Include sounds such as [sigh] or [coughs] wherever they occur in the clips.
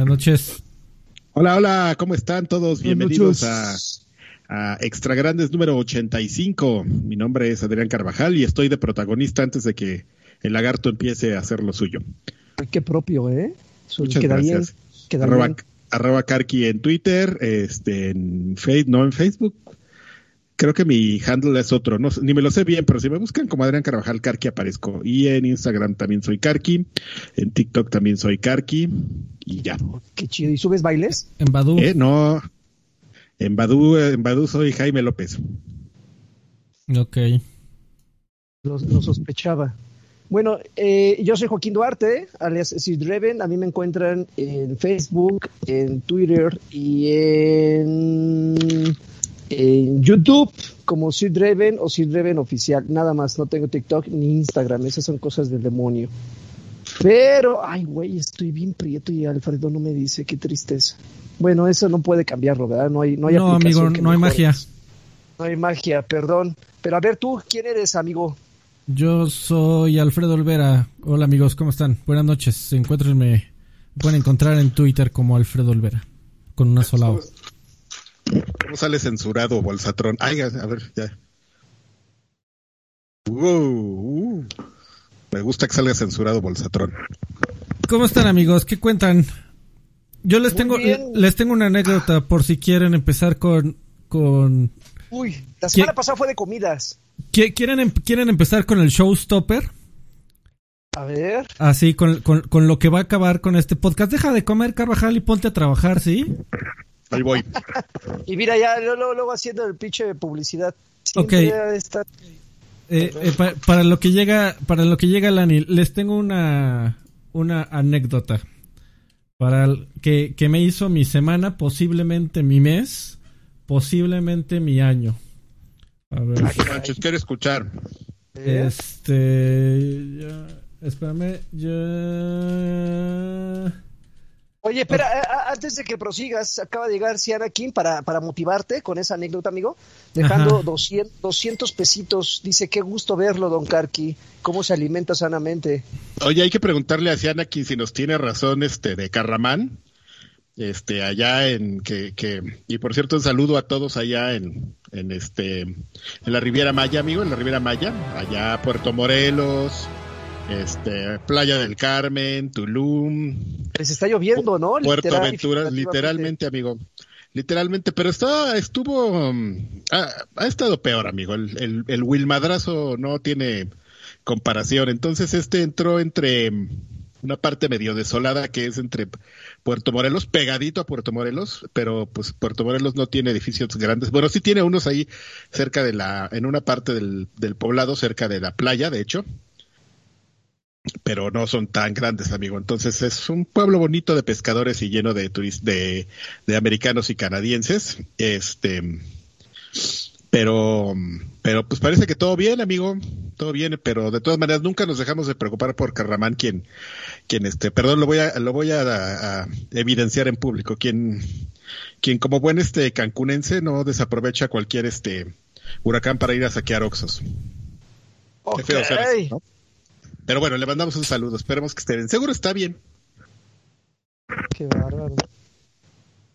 Buenas noches. Hola, hola, ¿cómo están todos? Bienvenidos a, a, Extra Grandes número 85. Mi nombre es Adrián Carvajal y estoy de protagonista antes de que el lagarto empiece a hacer lo suyo. qué propio, ¿eh? Muchas gracias. arroba, arroba Karki en Twitter, este, en Facebook, no en Facebook, creo que mi handle es otro, no, ni me lo sé bien, pero si me buscan como Adrián Carvajal Karki aparezco. Y en Instagram también soy Karki, en TikTok también soy Karki, y ya. Qué chido. ¿Y subes bailes? En Badu. Eh, no. En Badu, en Badu soy Jaime López. Ok. Lo, sospechaba. Bueno, eh, yo soy Joaquín Duarte, alias Sid Reven. A mí me encuentran en Facebook, en Twitter y en en YouTube como Sid Reven o Sid Reven oficial. Nada más, no tengo TikTok ni Instagram. Esas son cosas del demonio. Pero, ay, güey, estoy bien prieto y Alfredo no me dice, qué tristeza. Bueno, eso no puede cambiarlo, ¿verdad? No hay, no hay No, amigo, no hay magia. No hay magia, perdón. Pero a ver, tú, ¿quién eres, amigo? Yo soy Alfredo Olvera. Hola, amigos, ¿cómo están? Buenas noches. Encuéntrenme, me pueden encontrar en Twitter como Alfredo Olvera, con una sola O. ¿Cómo sale censurado, Bolsatrón? Ay, a ver, ya. Me gusta que salga censurado, Bolsatrón. ¿Cómo están, amigos? ¿Qué cuentan? Yo les tengo les tengo una anécdota por si quieren empezar con con Uy, la semana pasada fue de comidas. ¿Quieren em-, quieren empezar con el showstopper? A ver. Así, con, con, con, lo que va a acabar con este podcast. Deja de comer, Carvajal, y ponte a trabajar, ¿sí? Ahí voy. y mira, ya luego, luego haciendo el pinche de publicidad. Ok. Eh, eh, para lo que llega, para lo que llega Lani, les tengo una, una anécdota. Para que, que me hizo mi semana, posiblemente mi mes, posiblemente mi año. A ver. quiero escuchar. Este. Ya, espérame. Ya. Oye, espera, antes de que prosigas, acaba de llegar Siana Kim para, para motivarte con esa anécdota, amigo, dejando 200, pesitos. Dice, qué gusto verlo, don Karki, cómo se alimenta sanamente. Oye, hay que preguntarle a Siana Kim si nos tiene razón este de Carramán, este, allá en, que, que, y por cierto, un saludo a todos allá en, en este, en la Riviera Maya, amigo, en la Riviera Maya, allá Puerto Morelos, este, Playa del Carmen, Tulum. Les está lloviendo, ¿no? Puerto Aventura, literalmente, amigo. Literalmente, pero está, estuvo, ha, estado peor, amigo. El, el, Wilmadrazo no tiene comparación. Entonces, este entró entre una parte medio desolada que es entre Puerto Morelos, pegadito a Puerto Morelos, pero pues Puerto Morelos no tiene edificios grandes. Bueno, sí tiene unos ahí cerca de la, en una parte del, del poblado, cerca de la playa, de hecho, pero no son tan grandes, amigo. Entonces es un pueblo bonito de pescadores y lleno de de, de americanos y canadienses. Este, pero, pero pues parece que todo bien, amigo, todo bien, pero de todas maneras nunca nos dejamos de preocupar por Carramán, quien, quien este, perdón, lo voy a, lo voy a, evidenciar en público, quien, quien como buen este cancunense no desaprovecha cualquier este huracán para ir a saquear oxos. Pero bueno, le mandamos un saludo. Esperemos que esté bien. Seguro está bien. Qué bárbaro.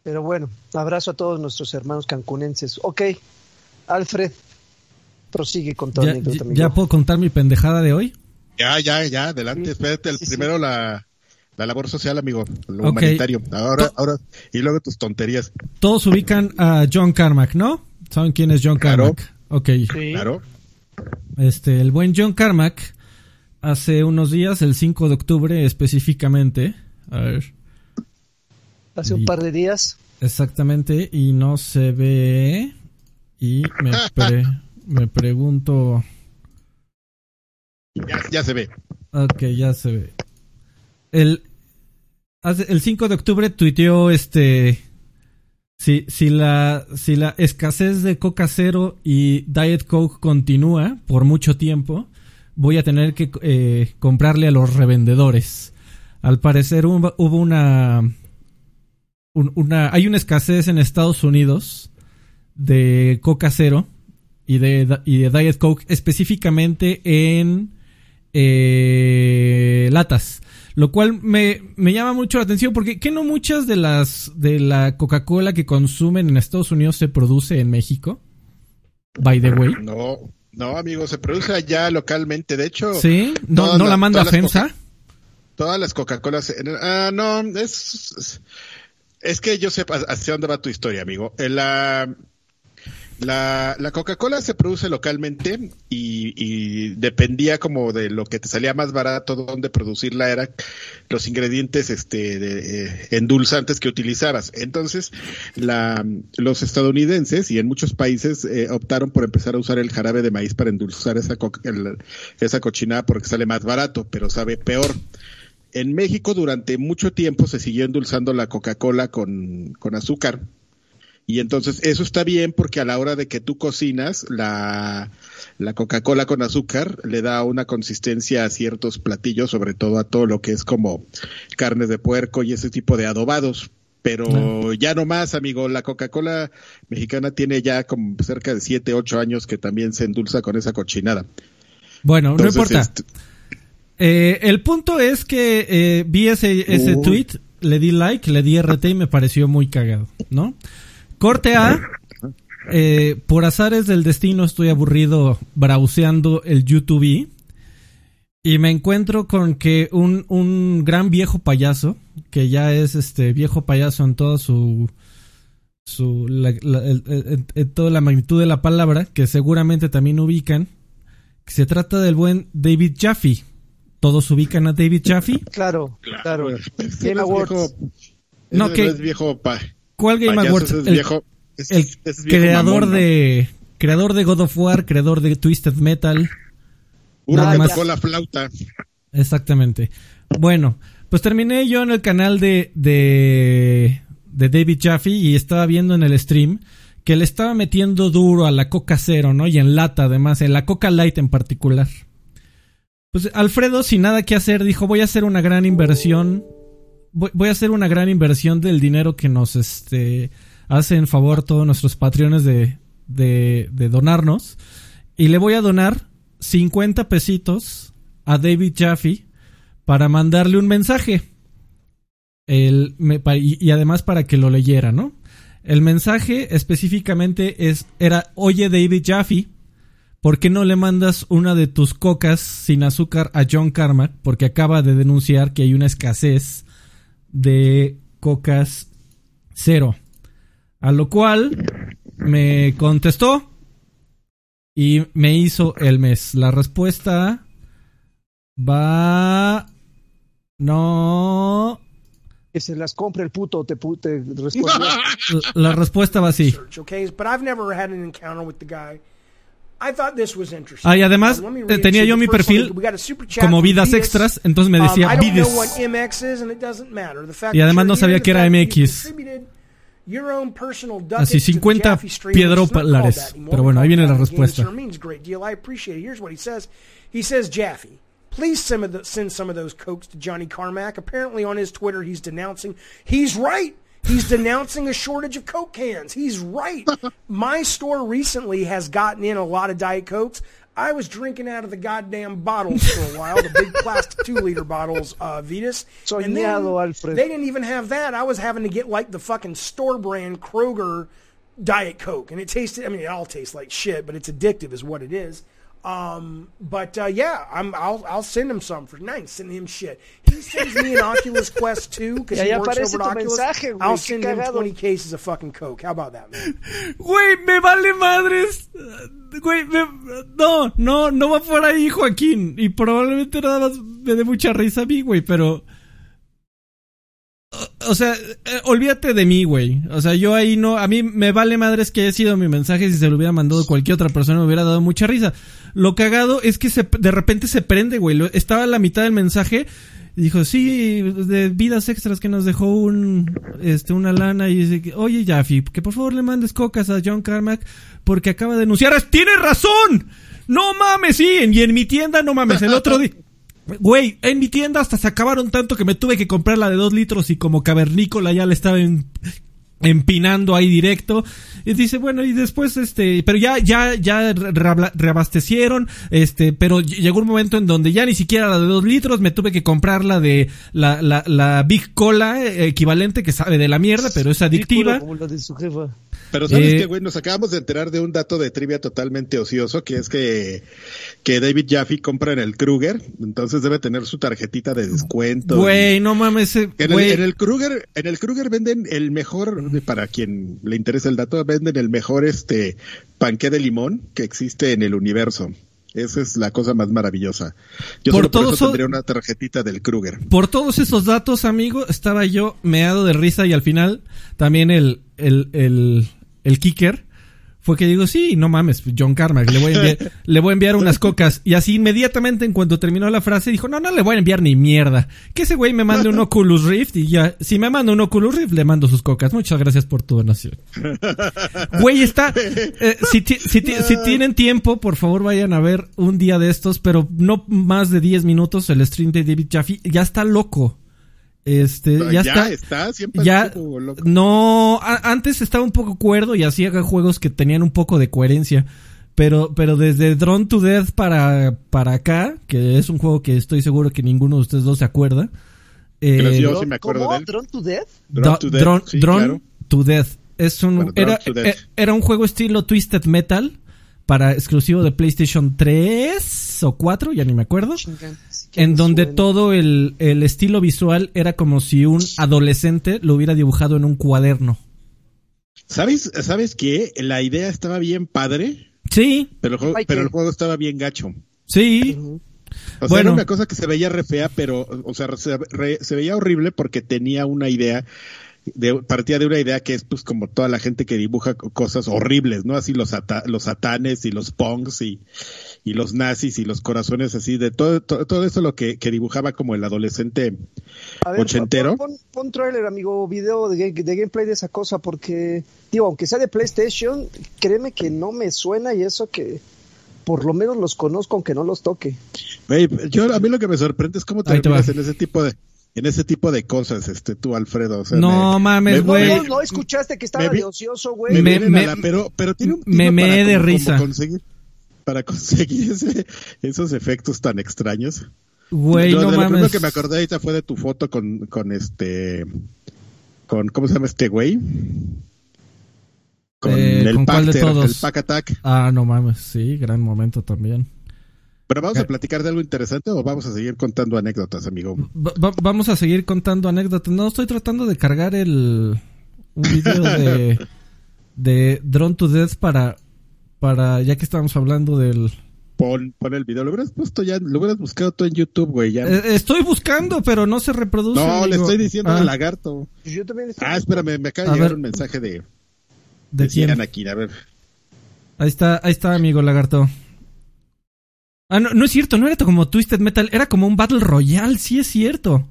Pero bueno, abrazo a todos nuestros hermanos cancunenses. Ok, Alfred, prosigue con todo. ¿Ya, ¿Ya puedo contar mi pendejada de hoy? Ya, ya, ya, adelante. Espérate, el primero la, la labor social, amigo, lo humanitario. Ahora, ahora, y luego tus tonterías. Todos ubican a John Carmack, ¿no? ¿Saben quién es John Carmack? Claro. Ok. Claro. Este, el buen John Carmack hace unos días, el 5 de octubre específicamente. A ver. Hace un par de días. Exactamente, y no se ve. Y me, [laughs] me pregunto. Ya, se ve. Ok, ya se ve. El, el 5 de octubre tuiteó este. Si, si, la, si la escasez de Coca Cero y Diet Coke continúa por mucho tiempo, voy a tener que eh, comprarle a los revendedores. Al parecer hubo una. Hay una escasez en Estados Unidos de Coca Cero y de, y de Diet Coke específicamente en eh, latas. Lo cual me, me llama mucho la atención porque ¿qué no muchas de las de la Coca-Cola que consumen en Estados Unidos se produce en México? By the way. No, no, amigo, se produce allá localmente. De hecho, ¿Sí? ¿No, no la manda a FEMSA? Todas las Coca-Colas. Ah, no, es. Es que yo sé hacia dónde va tu historia, amigo. La, la, la Coca-Cola se produce localmente y, dependía como de lo que te salía más barato, dónde producirla, era los ingredientes este, de, eh, endulzantes que utilizabas. Entonces, la, los estadounidenses y en muchos países eh, optaron por empezar a usar el jarabe de maíz para endulzar esa, esa cochinada porque sale más barato, pero sabe peor. En México durante mucho tiempo se siguió endulzando la Coca-Cola con, con azúcar y entonces eso está bien porque a la hora de que tú cocinas, la, la Coca-Cola con azúcar le da una consistencia a ciertos platillos, sobre todo a todo lo que es como carnes de puerco y ese tipo de adobados. Pero ya no más, amigo, la Coca-Cola mexicana tiene ya como cerca de 7, 8 años que también se endulza con esa cochinada. Bueno, no importa. Este, eh, el punto es que eh, vi ese, ese tweet, le di like, le di RT y me pareció muy cagado, ¿no? Corte A. Eh, por azares del destino estoy aburrido browseando el YouTube y me encuentro con que un, un gran viejo payaso, que ya es este viejo payaso en toda su, su en, toda la magnitud de la palabra, que seguramente también ubican, que se trata del buen David Jaffe. ¿Todos ubican a David Jaffe? Claro, claro. Game Awards. No, que es viejo pa ¿Cuál Game Awards? El, creador de creador de God of War, creador de Twisted Metal. Una más... la flauta. Exactamente. Bueno, pues terminé yo en el canal de, de, de David Jaffe y estaba viendo en el stream que le estaba metiendo duro a la Coca Cero, ¿no? Y en lata, además, en la Coca Light en particular. Pues Alfredo, sin nada que hacer, dijo, voy a hacer una gran inversión voy, a hacer una gran inversión del dinero que nos este, hacen favor todos nuestros patrones de, de, donarnos. Y le voy a donar 50 pesitos a David Jaffe para mandarle un mensaje. El, y, además para que lo leyera, ¿no? El mensaje específicamente es, era, oye David Jaffe, ¿por qué no le mandas una de tus cocas sin azúcar a John Carmack? Porque acaba de denunciar que hay una escasez de cocas cero. A lo cual me contestó y me hizo el mes. La respuesta va... No... Que se las compre el puto, te, te [laughs] La respuesta va así. Ah, y además eh, tenía yo mi perfil como vidas extras, entonces me decía um, vides. Y además no sabía que era MX. Así, 50 piedrólares. Pero bueno, ahí viene la respuesta. He says, Jaffe, please send some of those cokes to Johnny Carmack. Apparently on his Twitter he's denouncing. He's right. He's denouncing a shortage of Coke cans. He's right. [laughs] My store recently has gotten in a lot of Diet Cokes. I was drinking out of the goddamn bottles for a while, the big plastic [laughs] two liter bottles, uh, Vetus. So and then they didn't even have that. I was having to get like the fucking store brand Kroger Diet Coke, and it tasted. I mean, it all tastes like shit, but it's addictive, is what it is. Um, but uh, yeah, I'm, I'll I'll send him some for nine. Send him shit. He sends me an [laughs] Oculus Quest 2 because he works over at Oculus. Mensaje, I'll send him 20 cases of fucking coke. How about that, man? [laughs] Güey, me vale madres. Güey, me... no, no, no va por ahí, Joaquín. Y probablemente nada más me dé mucha risa a mí, güey, pero o sea, eh, olvídate de mí, güey. O sea, yo ahí no, a mí me vale madres que haya sido mi mensaje. Si se lo hubiera mandado cualquier otra persona me hubiera dado mucha risa. Lo cagado es que se, de repente se prende, güey. Estaba a la mitad del mensaje y dijo, sí, de vidas extras que nos dejó un, este, una lana y dice, oye, Jaffe, que por favor le mandes cocas a John Carmack porque acaba de denunciar. ¡Tienes razón! No mames, sí, y en mi tienda, no mames, el otro día. Güey, en mi tienda hasta se acabaron tanto que me tuve que comprar la de dos litros y como cavernícola ya le estaba en... empinando ahí directo y dice bueno y después este pero ya ya ya reabastecieron este pero llegó un momento en donde ya ni siquiera la de dos litros me tuve que comprar la de la la, la Big Cola eh, equivalente que sabe de la mierda pero es adictiva Como la de su jefa. Pero sabes Eh, que, güey, nos acabamos de enterar de un dato de trivia totalmente ocioso, que es que, que David Jaffe compra en el Kruger, entonces debe tener su tarjetita de descuento. güey no mames eh, En el, en el Kruger, en el Kruger venden el mejor, para quien le interesa el dato, venden el mejor este panqué de limón que existe en el universo. Esa es la cosa más maravillosa. Yo Por solo por eso so- tendría una tarjetita del Kruger. Por todos esos datos, amigo, estaba yo meado de risa y al final también el, el, el, el kicker fue que digo, sí, no mames, John Carmack, le voy a enviar, [laughs] le voy a enviar unas cocas. Y así inmediatamente en cuanto terminó la frase dijo, no, no le voy a enviar ni mierda. Que ese güey me mande un Oculus Rift y ya, si me manda un Oculus Rift, le mando sus cocas. Muchas gracias por tu donación. [laughs] Güey, está, eh, si, ti- si, ti- si tienen tiempo, por favor vayan a ver un día de estos, pero no más de 10 minutos el stream de David Jaffe. Ya está loco. Este, ya, está. siempre Ya, loco. no, a- antes estaba un poco cuerdo y hacía juegos que tenían un poco de coherencia. Pero, pero desde Drone to Death para, para acá, que es un juego que estoy seguro que ninguno de ustedes dos se acuerda. eh, Pero yo ¿Drone- sí me acuerdo ¿cómo? de él. ¿Drone to Death? Drone to Death, Drone- sí, Drone claro. to Death. Es un, Bueno, era, to Death. eh, era un juego estilo Twisted Metal para exclusivo de PlayStation 3 o 4, ya ni me acuerdo. En donde todo el, el estilo visual era como si un adolescente lo hubiera dibujado en un cuaderno. ¿Sabes, ¿Sabes qué? La idea estaba bien padre, Sí, pero el juego, pero el juego estaba bien gacho. sí. O sea, Bueno. era una cosa que se veía re fea, pero, o sea, se, re- se veía horrible porque tenía una idea, de, partía de una idea que es pues como toda la gente que dibuja co- cosas horribles, ¿no? Así los, ata- los satanes y los punks y, y los nazis y los corazones así, de todo, todo, todo eso lo que, que dibujaba como el adolescente A ver, ochentero. Pon, pon, pon trailer, amigo, video de, ga- de gameplay de esa cosa, porque, digo, aunque sea de PlayStation, créeme que no me suena y eso que por lo menos los conozco aunque no los toque. Yo, a mí lo que me sorprende es cómo te terminas va. en ese tipo de, en ese tipo de cosas, este, tú, Alfredo. O sea, No me- mames, me- No, güey. no, no escuchaste que estaba me vi- de ocioso, me, güey. Me- me- la- pero, pero tiene un me para de como- como risa. conseguir, para conseguir [laughs] ese, esos efectos tan extraños. Güey, no de lo primero mames. que me acordé ahorita fue de tu foto con, con este, con, ¿cómo se llama este güey? Con Eh, el ¿con cuál de todos? el Pack Attack. Ah, no mames, sí, gran momento también. Pero vamos a platicar de algo interesante o vamos a seguir contando anécdotas, amigo. Va- va- vamos a seguir contando anécdotas. No, estoy tratando de cargar el un video de [laughs] de Drone to Death para para ya que estábamos hablando del Pon, pon el video. Lo hubieras puesto ya, lo hubieras buscado tú en YouTube, güey. Ya. Eh, estoy buscando, pero no se reproduce. no, le estoy diciendo Ah, al lagarto. Yo también estoy- Ah, espérame, me acaba de llegar ver. un mensaje de, ¿De de quién? Anakin. A ver. Ahí está, ahí está, amigo lagarto. Ah, no, no es cierto, no era como Twisted Metal, era como un Battle Royale, sí es cierto.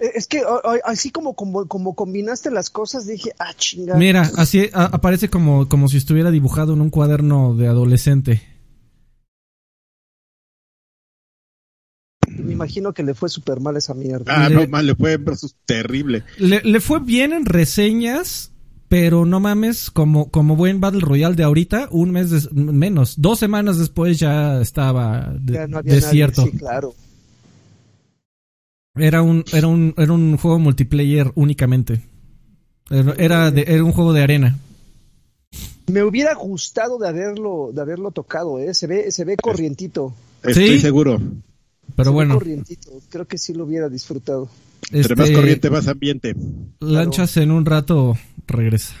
Eh, Es que o- o- así como, como, como combinaste las cosas, dije, ah, chinga. Mira, así a- aparece como, como si estuviera dibujado en un cuaderno de adolescente. Me imagino que le fue súper mal esa mierda. Ah, Le- no, mal, le fue terrible. Le, le fue bien en reseñas, pero no mames, como, como buen Battle Royale de ahorita, un mes des- menos, dos semanas después ya estaba de- Ya no había desierto. nadie, sí, claro. Era un, era un, era un juego multiplayer únicamente. Era, era, de- era un juego de arena. Me hubiera gustado de haberlo, de haberlo tocado, eh. Se ve, se ve corrientito. Estoy Sí. seguro. Pero Se ve bueno, corrientito. Creo que sí lo hubiera disfrutado. Entre más este, corriente, más ambiente. lanchas en un rato regresa.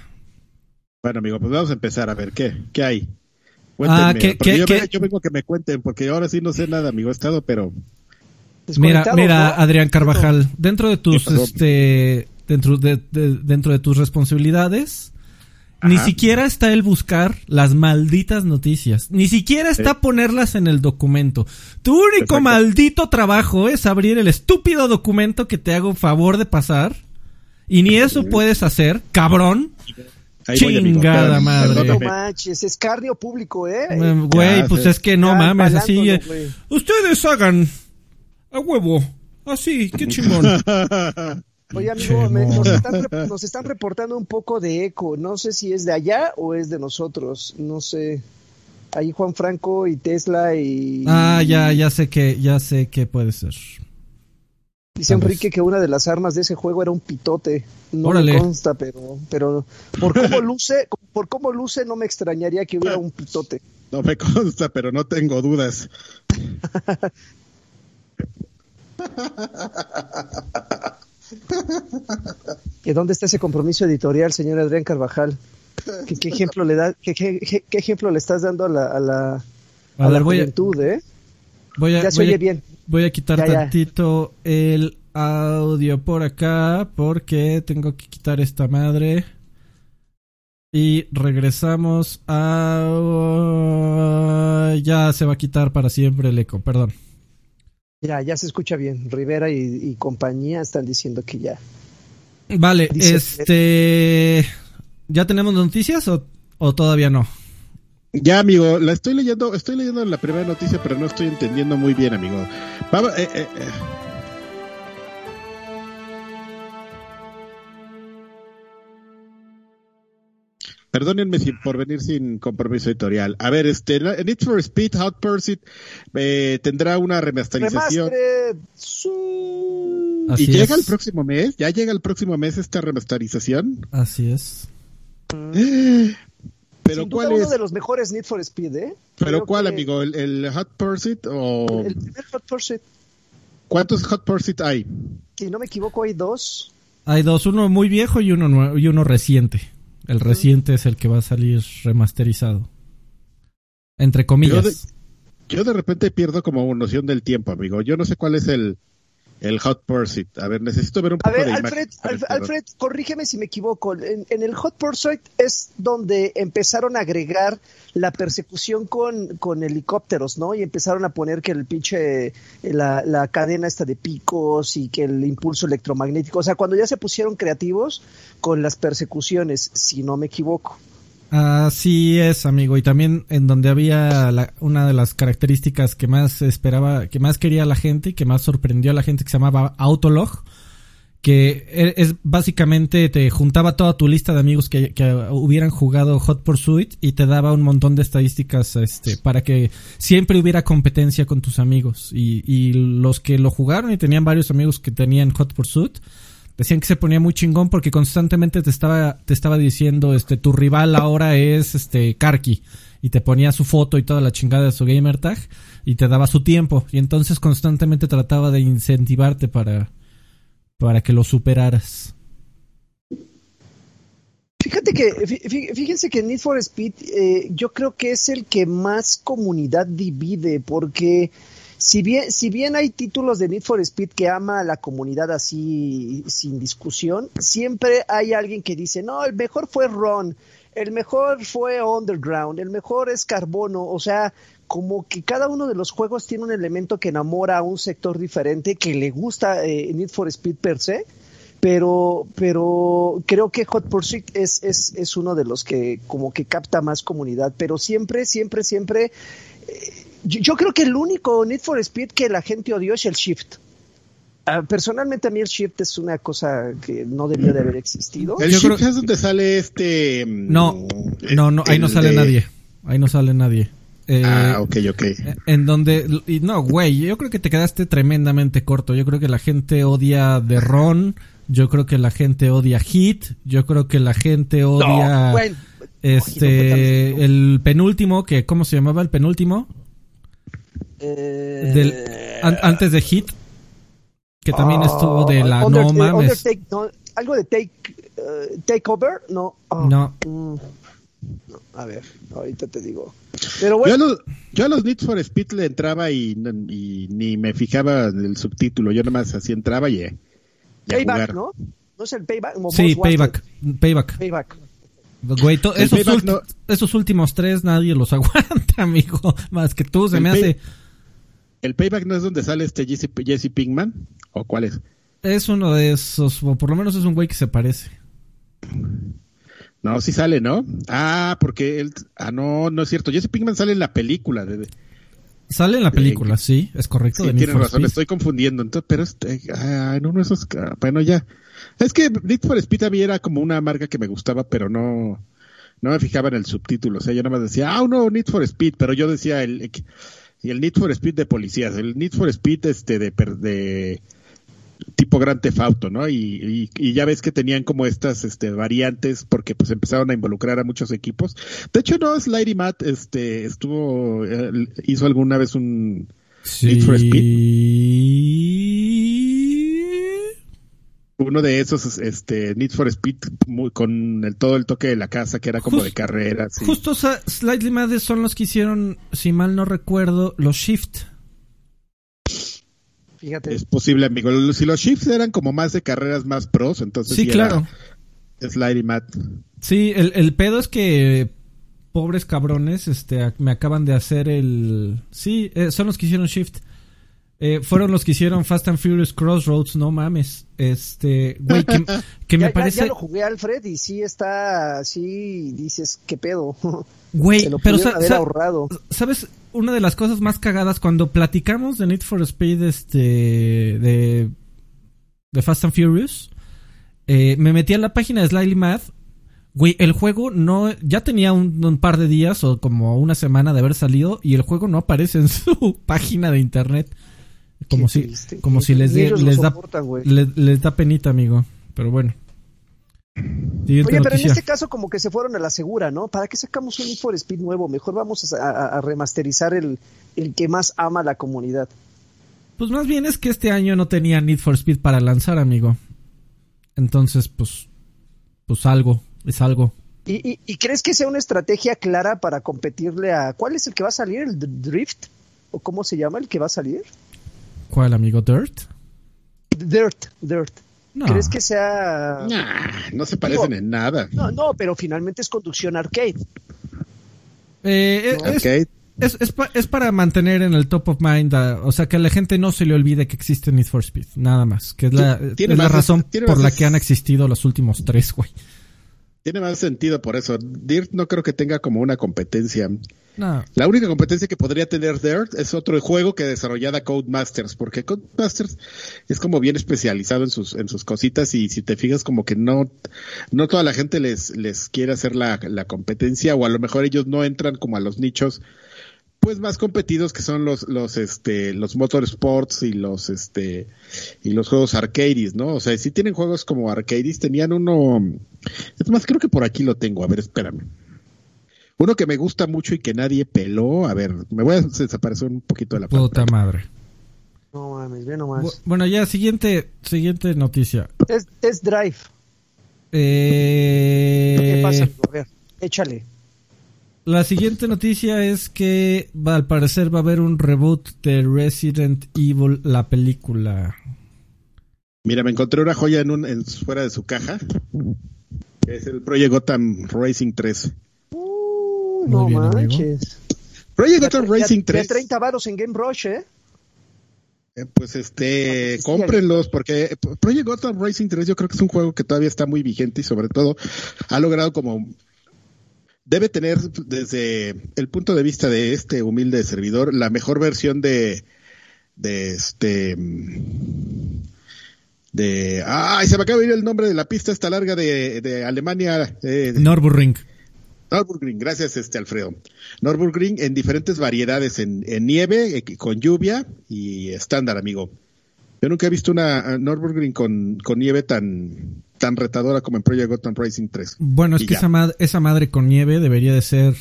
Bueno, amigo, pues vamos a empezar a ver qué, qué hay. Ah, Cuéntenme, ¿qué- qué- yo, qué? vengo- yo vengo a que me cuenten, porque ahora sí no sé nada, amigo. He estado, pero Mira, mira, ¿no? Adrián Carvajal, dentro de tus, este, dentro de, de- dentro de tus responsabilidades, ni siquiera está el buscar las malditas noticias, ni siquiera está Sí. ponerlas en el documento. Tu único Exacto. maldito trabajo es abrir el estúpido documento que te hago favor de pasar, y ni eso puedes hacer, cabrón. ahí. Chingada madre. No manches, escarnio público, ¿eh? Eh, Güey, pues es que no Ya, mames, así. eh. Ustedes hagan a huevo, así, qué chingón. [laughs] Oye, amigo, me- nos, están, nos están reportando un poco de eco. No sé si es de allá o es de nosotros. No sé. Ahí Juan Franco y Tesla y... Ah, ya, ya sé que, ya sé que puede ser. Dice vez. Enrique que una de las armas de ese juego era un pitote. No Órale. me consta, pero, pero por cómo luce, por cómo luce no me extrañaría que hubiera un pitote. No me consta, pero no tengo dudas. [laughs] ¿Y dónde está ese compromiso editorial, señor Adrián Carvajal? ¿Qué, qué ejemplo le da, qué, qué- qué- qué ejemplo le estás dando a la, a la, A a la ver, voy a, juventud, eh? voy a, Ya se voy oye bien. voy a quitar Ya, ya. tantito el audio por acá porque tengo que quitar esta madre. Y regresamos a... Ya se va a quitar para siempre el eco, perdón. Ya, ya se escucha bien. Rivera y, y compañía están diciendo que ya. Vale, Dice- este... ¿Ya tenemos noticias o, o todavía no? Ya, amigo, la estoy leyendo, estoy leyendo la primera noticia, pero no estoy entendiendo muy bien, amigo. Vamos, eh, eh, eh. Perdónenme si- por venir sin compromiso editorial. A ver, este, Need for Speed Hot Pursuit eh, tendrá una remasterización. Su- ¿Y llega es. el próximo mes? ¿Ya llega el próximo mes esta remasterización? Así es. [gasps] ¿Pero Sin duda cuál uno es? de los mejores Need for Speed, ¿eh? ¿Pero Creo cuál, que amigo? ¿El, el Hot Pursuit o El primer Hot Pursuit, cuántos Hot Pursuit hay? si no me equivoco, hay dos. Hay dos, uno muy viejo y uno nuevo, y uno reciente. El reciente es el que va a salir remasterizado. Entre comillas. Yo de- Yo de repente pierdo como noción del tiempo, amigo. Yo no sé cuál es el, el Hot Pursuit. A ver, necesito ver un A poco ver, de Alfred, imagen. para Alf- entender. Alfred, corrígeme si me equivoco. En, en el Hot Pursuit es donde empezaron a agregar la persecución con, con helicópteros, ¿no? Y empezaron a poner que el pinche, la, la cadena esta de picos y que el impulso electromagnético. O sea, cuando ya se pusieron creativos con las persecuciones, si no me equivoco. Así es, amigo. Y también en donde había una de las características que más esperaba, que más quería la gente que más sorprendió a la gente que se llamaba Autolog. Que e- es básicamente te juntaba toda tu lista de amigos que, que hubieran jugado Hot Pursuit y te daba un montón de estadísticas este, para que siempre hubiera competencia con tus amigos. Y, y los que lo jugaron y tenían varios amigos que tenían Hot Pursuit, Decían que se ponía muy chingón porque constantemente te estaba, te estaba diciendo, este, tu rival ahora es, este, Karki. Y te ponía su foto y toda la chingada de su gamer tag. Y te daba su tiempo. Y entonces constantemente trataba de incentivarte para, para que lo superaras. Fíjate que, fí- fí- fíjense que Need for Speed eh, yo creo que es el que más comunidad divide porque si bien, si bien hay títulos de Need for Speed que ama a la comunidad así sin discusión, siempre hay alguien que dice, no, el mejor fue Ron, el mejor fue Underground, el mejor es Carbono, o sea, como que cada uno de los juegos tiene un elemento que enamora a un sector diferente, que le gusta eh, Need for Speed per se pero pero creo que Hot Pursuit es, es, es uno de los que como que capta más comunidad, pero siempre, siempre, siempre, eh, yo, yo creo que el único Need for Speed que la gente odió es el Shift. Ah, personalmente a mí el Shift es una cosa que no debió de haber existido. El Yo Shift creo- es donde sale este... mm, No, no, no, ahí no sale de- nadie. Ahí no sale nadie. Eh, Ah, ok, ok. En donde, y no, güey, yo creo que te quedaste tremendamente corto. Yo creo que la gente odia de Ron, yo creo que la gente odia Hit, yo creo que la gente odia No, bueno, este el penúltimo, que ¿cómo se llamaba el penúltimo? Eh, Del an- antes de Hit, que también estuvo de la Under- no eh, mames. Undertake- no, algo de Take eh, Takeover, no. ah, No. mm, no, A ver, ahorita te digo. Pero Yo, a los, yo a los Need for Speed le entraba y, y ni me fijaba en el subtítulo. Yo nomás así entraba y, y Payback, jugar. ¿no? ¿No es el Payback? Como Sí. Payback, Payback. Payback. Güey, esos, no- esos últimos tres nadie los [laughs] aguanta, amigo. Más que tú, se El me hace. ¿El Payback no es donde sale este Jesse, Jesse Pinkman? ¿O cuál es? Es uno de esos, o por lo menos es un güey que se parece. No, sí sale, ¿no? Ah, porque él... Ah, no, no es cierto. Jesse Pinkman sale en la película. De, Sale en la película, sí, es correcto. Sí, tienes razón, estoy confundiendo. Entonces, pero este, ah, en uno de esos, ah, bueno, ya. Es que Need for Speed a mí era como una marca que me gustaba, pero no, no me fijaba en el subtítulo. O sea, yo nada más decía, ah, no, Need for Speed, pero yo decía el, y el Need for Speed de policías, el Need for Speed este de, de tipo Gran Theft Auto, ¿no? Y, y, y ya ves que tenían como estas este, variantes porque pues empezaron a involucrar a muchos equipos. De hecho, no, Slidey Matt este, estuvo, eh, hizo alguna vez un, Need for Sí. Uno de esos este Need for Speed muy- con el todo el toque de la casa que era como de carreras Justo Slightly Mad son los que hicieron, si mal no recuerdo, los Shift. Fíjate. es posible amigo si los shifts eran como más de carreras más pros entonces Sí, claro. Slidey Matt Sí, el, el pedo es que pobres cabrones, este, me acaban de hacer el, sí, eh, son los que hicieron Shift. Eh, fueron los que hicieron Fast and Furious Crossroads, no mames. Este, güey, que, [laughs] me ya- parece, Ya, lo jugué, Alfred, y sí está, sí dices, ¿qué pedo? [laughs] güey, Se lo pero sa- haber sa- ahorrado. ¿Sabes? Una de las cosas más cagadas cuando platicamos de Need for Speed, este, de, de Fast and Furious, eh, me metí a la página de Slightly Mad. Güey, el juego no, ya tenía un, un par de días o como una semana de haber salido y el juego no aparece en [laughs] su página de internet. Como si, triste. como si les, de- les da, soportan, les da penita, amigo. Pero bueno. Siguiente Oye, pero en este caso como que se fueron a la segura, ¿no? ¿Para qué sacamos un Need for Speed nuevo? Mejor vamos a, a- a remasterizar el, el que más ama la comunidad. Pues más bien es que este año no tenía Need for Speed para lanzar, amigo. Entonces, pues, pues algo, es algo. ¿Y, y, y crees que sea una estrategia clara para competirle a... ¿Cuál es el que va a salir? ¿El Drift? ¿O cómo se llama el que va a salir? ¿Cuál, amigo? ¿Dirt? Dirt, Dirt. No. ¿Crees que sea...? Nah, no se parecen Digo, en nada No, no, pero finalmente es conducción arcade. Eh, No. es, es, es pa- es para mantener en el top of mind, a- o sea, que a la gente no se le olvide que existe Need for Speed, nada más. Que es la, es la razón por la que han existido los últimos tres, güey. Tiene más sentido por eso Dirt no creo que tenga como una competencia No. La única competencia que podría tener Dirt es otro juego que desarrollada Codemasters, porque Codemasters es como bien especializado en sus, en sus cositas y si te fijas como que no, no toda la gente les, les quiere hacer la, la competencia o a lo mejor ellos no entran como a los nichos pues más competidos que son los, los, este, los motorsports y los, este, y los juegos arcades, ¿no? O sea, si tienen juegos como arcades, tenían uno, es más, creo que por aquí lo tengo, a ver, espérame. Uno que me gusta mucho y que nadie peló. A ver, me voy a desaparecer un poquito de la Puta pantalla. madre. No mames, ve nomás. Bu- Bueno, ya, siguiente, siguiente noticia. Es, es Drive. Eh, ¿Qué pasa? A ver, échale. La siguiente noticia es que va, al parecer va a haber un reboot de Resident Evil, la película. Mira, me encontré una joya en un, en, fuera de su caja. Es el Project Gotham Racing 3. Uh, no bien, amigo. manches. Project Ya, Gotham ya- Racing ya 3. 30 varos en Game Rush, ¿eh? eh, pues este, Sí, cómprenlos porque eh, Project Gotham Racing 3 yo creo que es un juego que todavía está muy vigente y sobre todo ha logrado como debe tener desde el punto de vista de este humilde servidor la mejor versión de de este de ay se me acaba de ir el nombre de la pista esta larga de, de Alemania eh, Nürburgring. Nürburgring, gracias este Alfredo. Nürburgring en diferentes variedades, en, en nieve, eh, con lluvia y estándar, amigo. Yo nunca he visto una Nürburgring con, con nieve tan, tan retadora como en Project Gotham Racing 3. Bueno, es Y que ya. esa, mad- esa madre con nieve debería de ser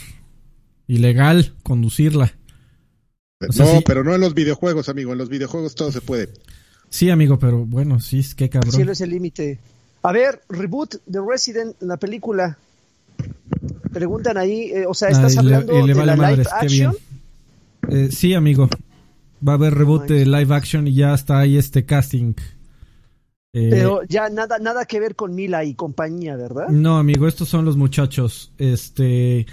ilegal conducirla. O sea, no, pero no en los videojuegos, amigo. En los videojuegos todo se puede. Sí, amigo, pero bueno, sí, es que El cabrón. cielo es el límite. A ver, reboot de Resident, la película. Preguntan ahí, eh, o sea, ¿estás Ay, le- hablando le de la live madres, bien. action? Eh, sí, amigo. Va a haber reboot de live action y ya está ahí este casting. Eh, Pero ya nada, nada que ver con Mila y compañía, ¿verdad? No, amigo, estos son los muchachos. Este.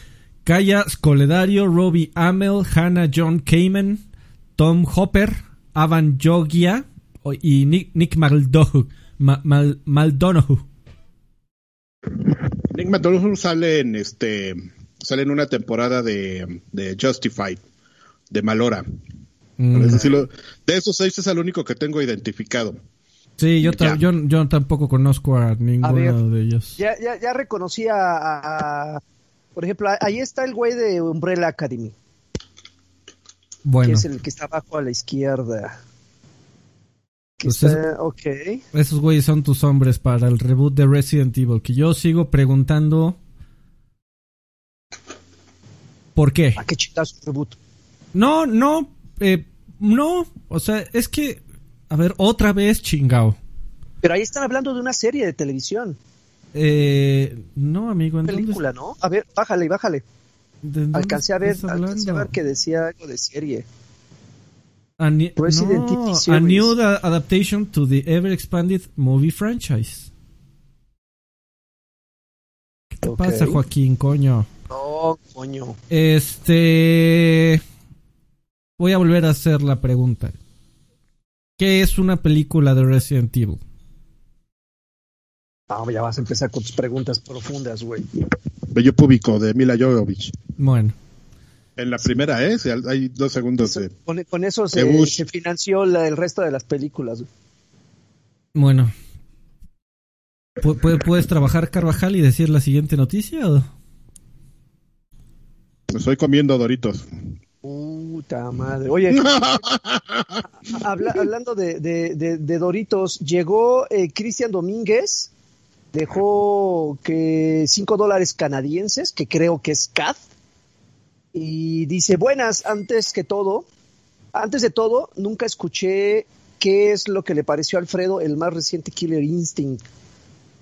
Kaya Scoledario, Robbie Amell, Hannah John Kamen, Tom Hopper, Avan Jogia o- y Nick, Nick Maldohu, Ma- Mal- Maldonohu. Nick McDonough sale en este sale en una temporada de, de Justified. de Malora. Mm. Lo- de esos seis es el único que tengo identificado. Sí, yo, ta- Ya. yo, yo tampoco conozco a ninguno ver, de ellos. Ya, ya, ya reconocí a, a- a- Por ejemplo, ahí está el güey de Umbrella Academy, Bueno, que es el que está abajo a la izquierda. Que Pues está- ok. esos güeyes son tus hombres para el reboot de Resident Evil. Que yo sigo preguntando. ¿Por qué? ¿A qué chitazo reboot? No, no, eh, no. O sea, es que. A ver, otra vez chingao. Pero ahí están hablando de una serie de televisión, Eh, no, amigo, ¿en película, ¿no? A ver, bájale, bájale. ¿De dónde Alcancé a ver, alcancé a ver que decía algo de serie. A, Resident no, Evil a new da- adaptation to the ever expanded movie franchise. ¿Qué te pasa, Joaquín, coño? No, coño. Este. Voy a volver a hacer la pregunta. ¿Qué es una película de Resident Evil? No, ya vas a empezar con tus preguntas profundas, güey. Bello público de Mila Jovovich. Bueno, En la primera, ¿eh? Hay dos segundos de... Con, con eso se, De Bush. se financió la- el resto de las películas. bueno. ¿Pu- pu- ¿Puedes trabajar, Carvajal, y decir la siguiente noticia? o? Estoy comiendo Doritos. Puta madre. Oye, [laughs] habla- hablando de, de- de- de Doritos, llegó eh, Cristian Domínguez, dejó que 5 dólares canadienses, que creo que es CAD, y dice, buenas, antes que todo, antes de todo, nunca escuché qué es lo que le pareció a Alfredo el más reciente Killer Instinct.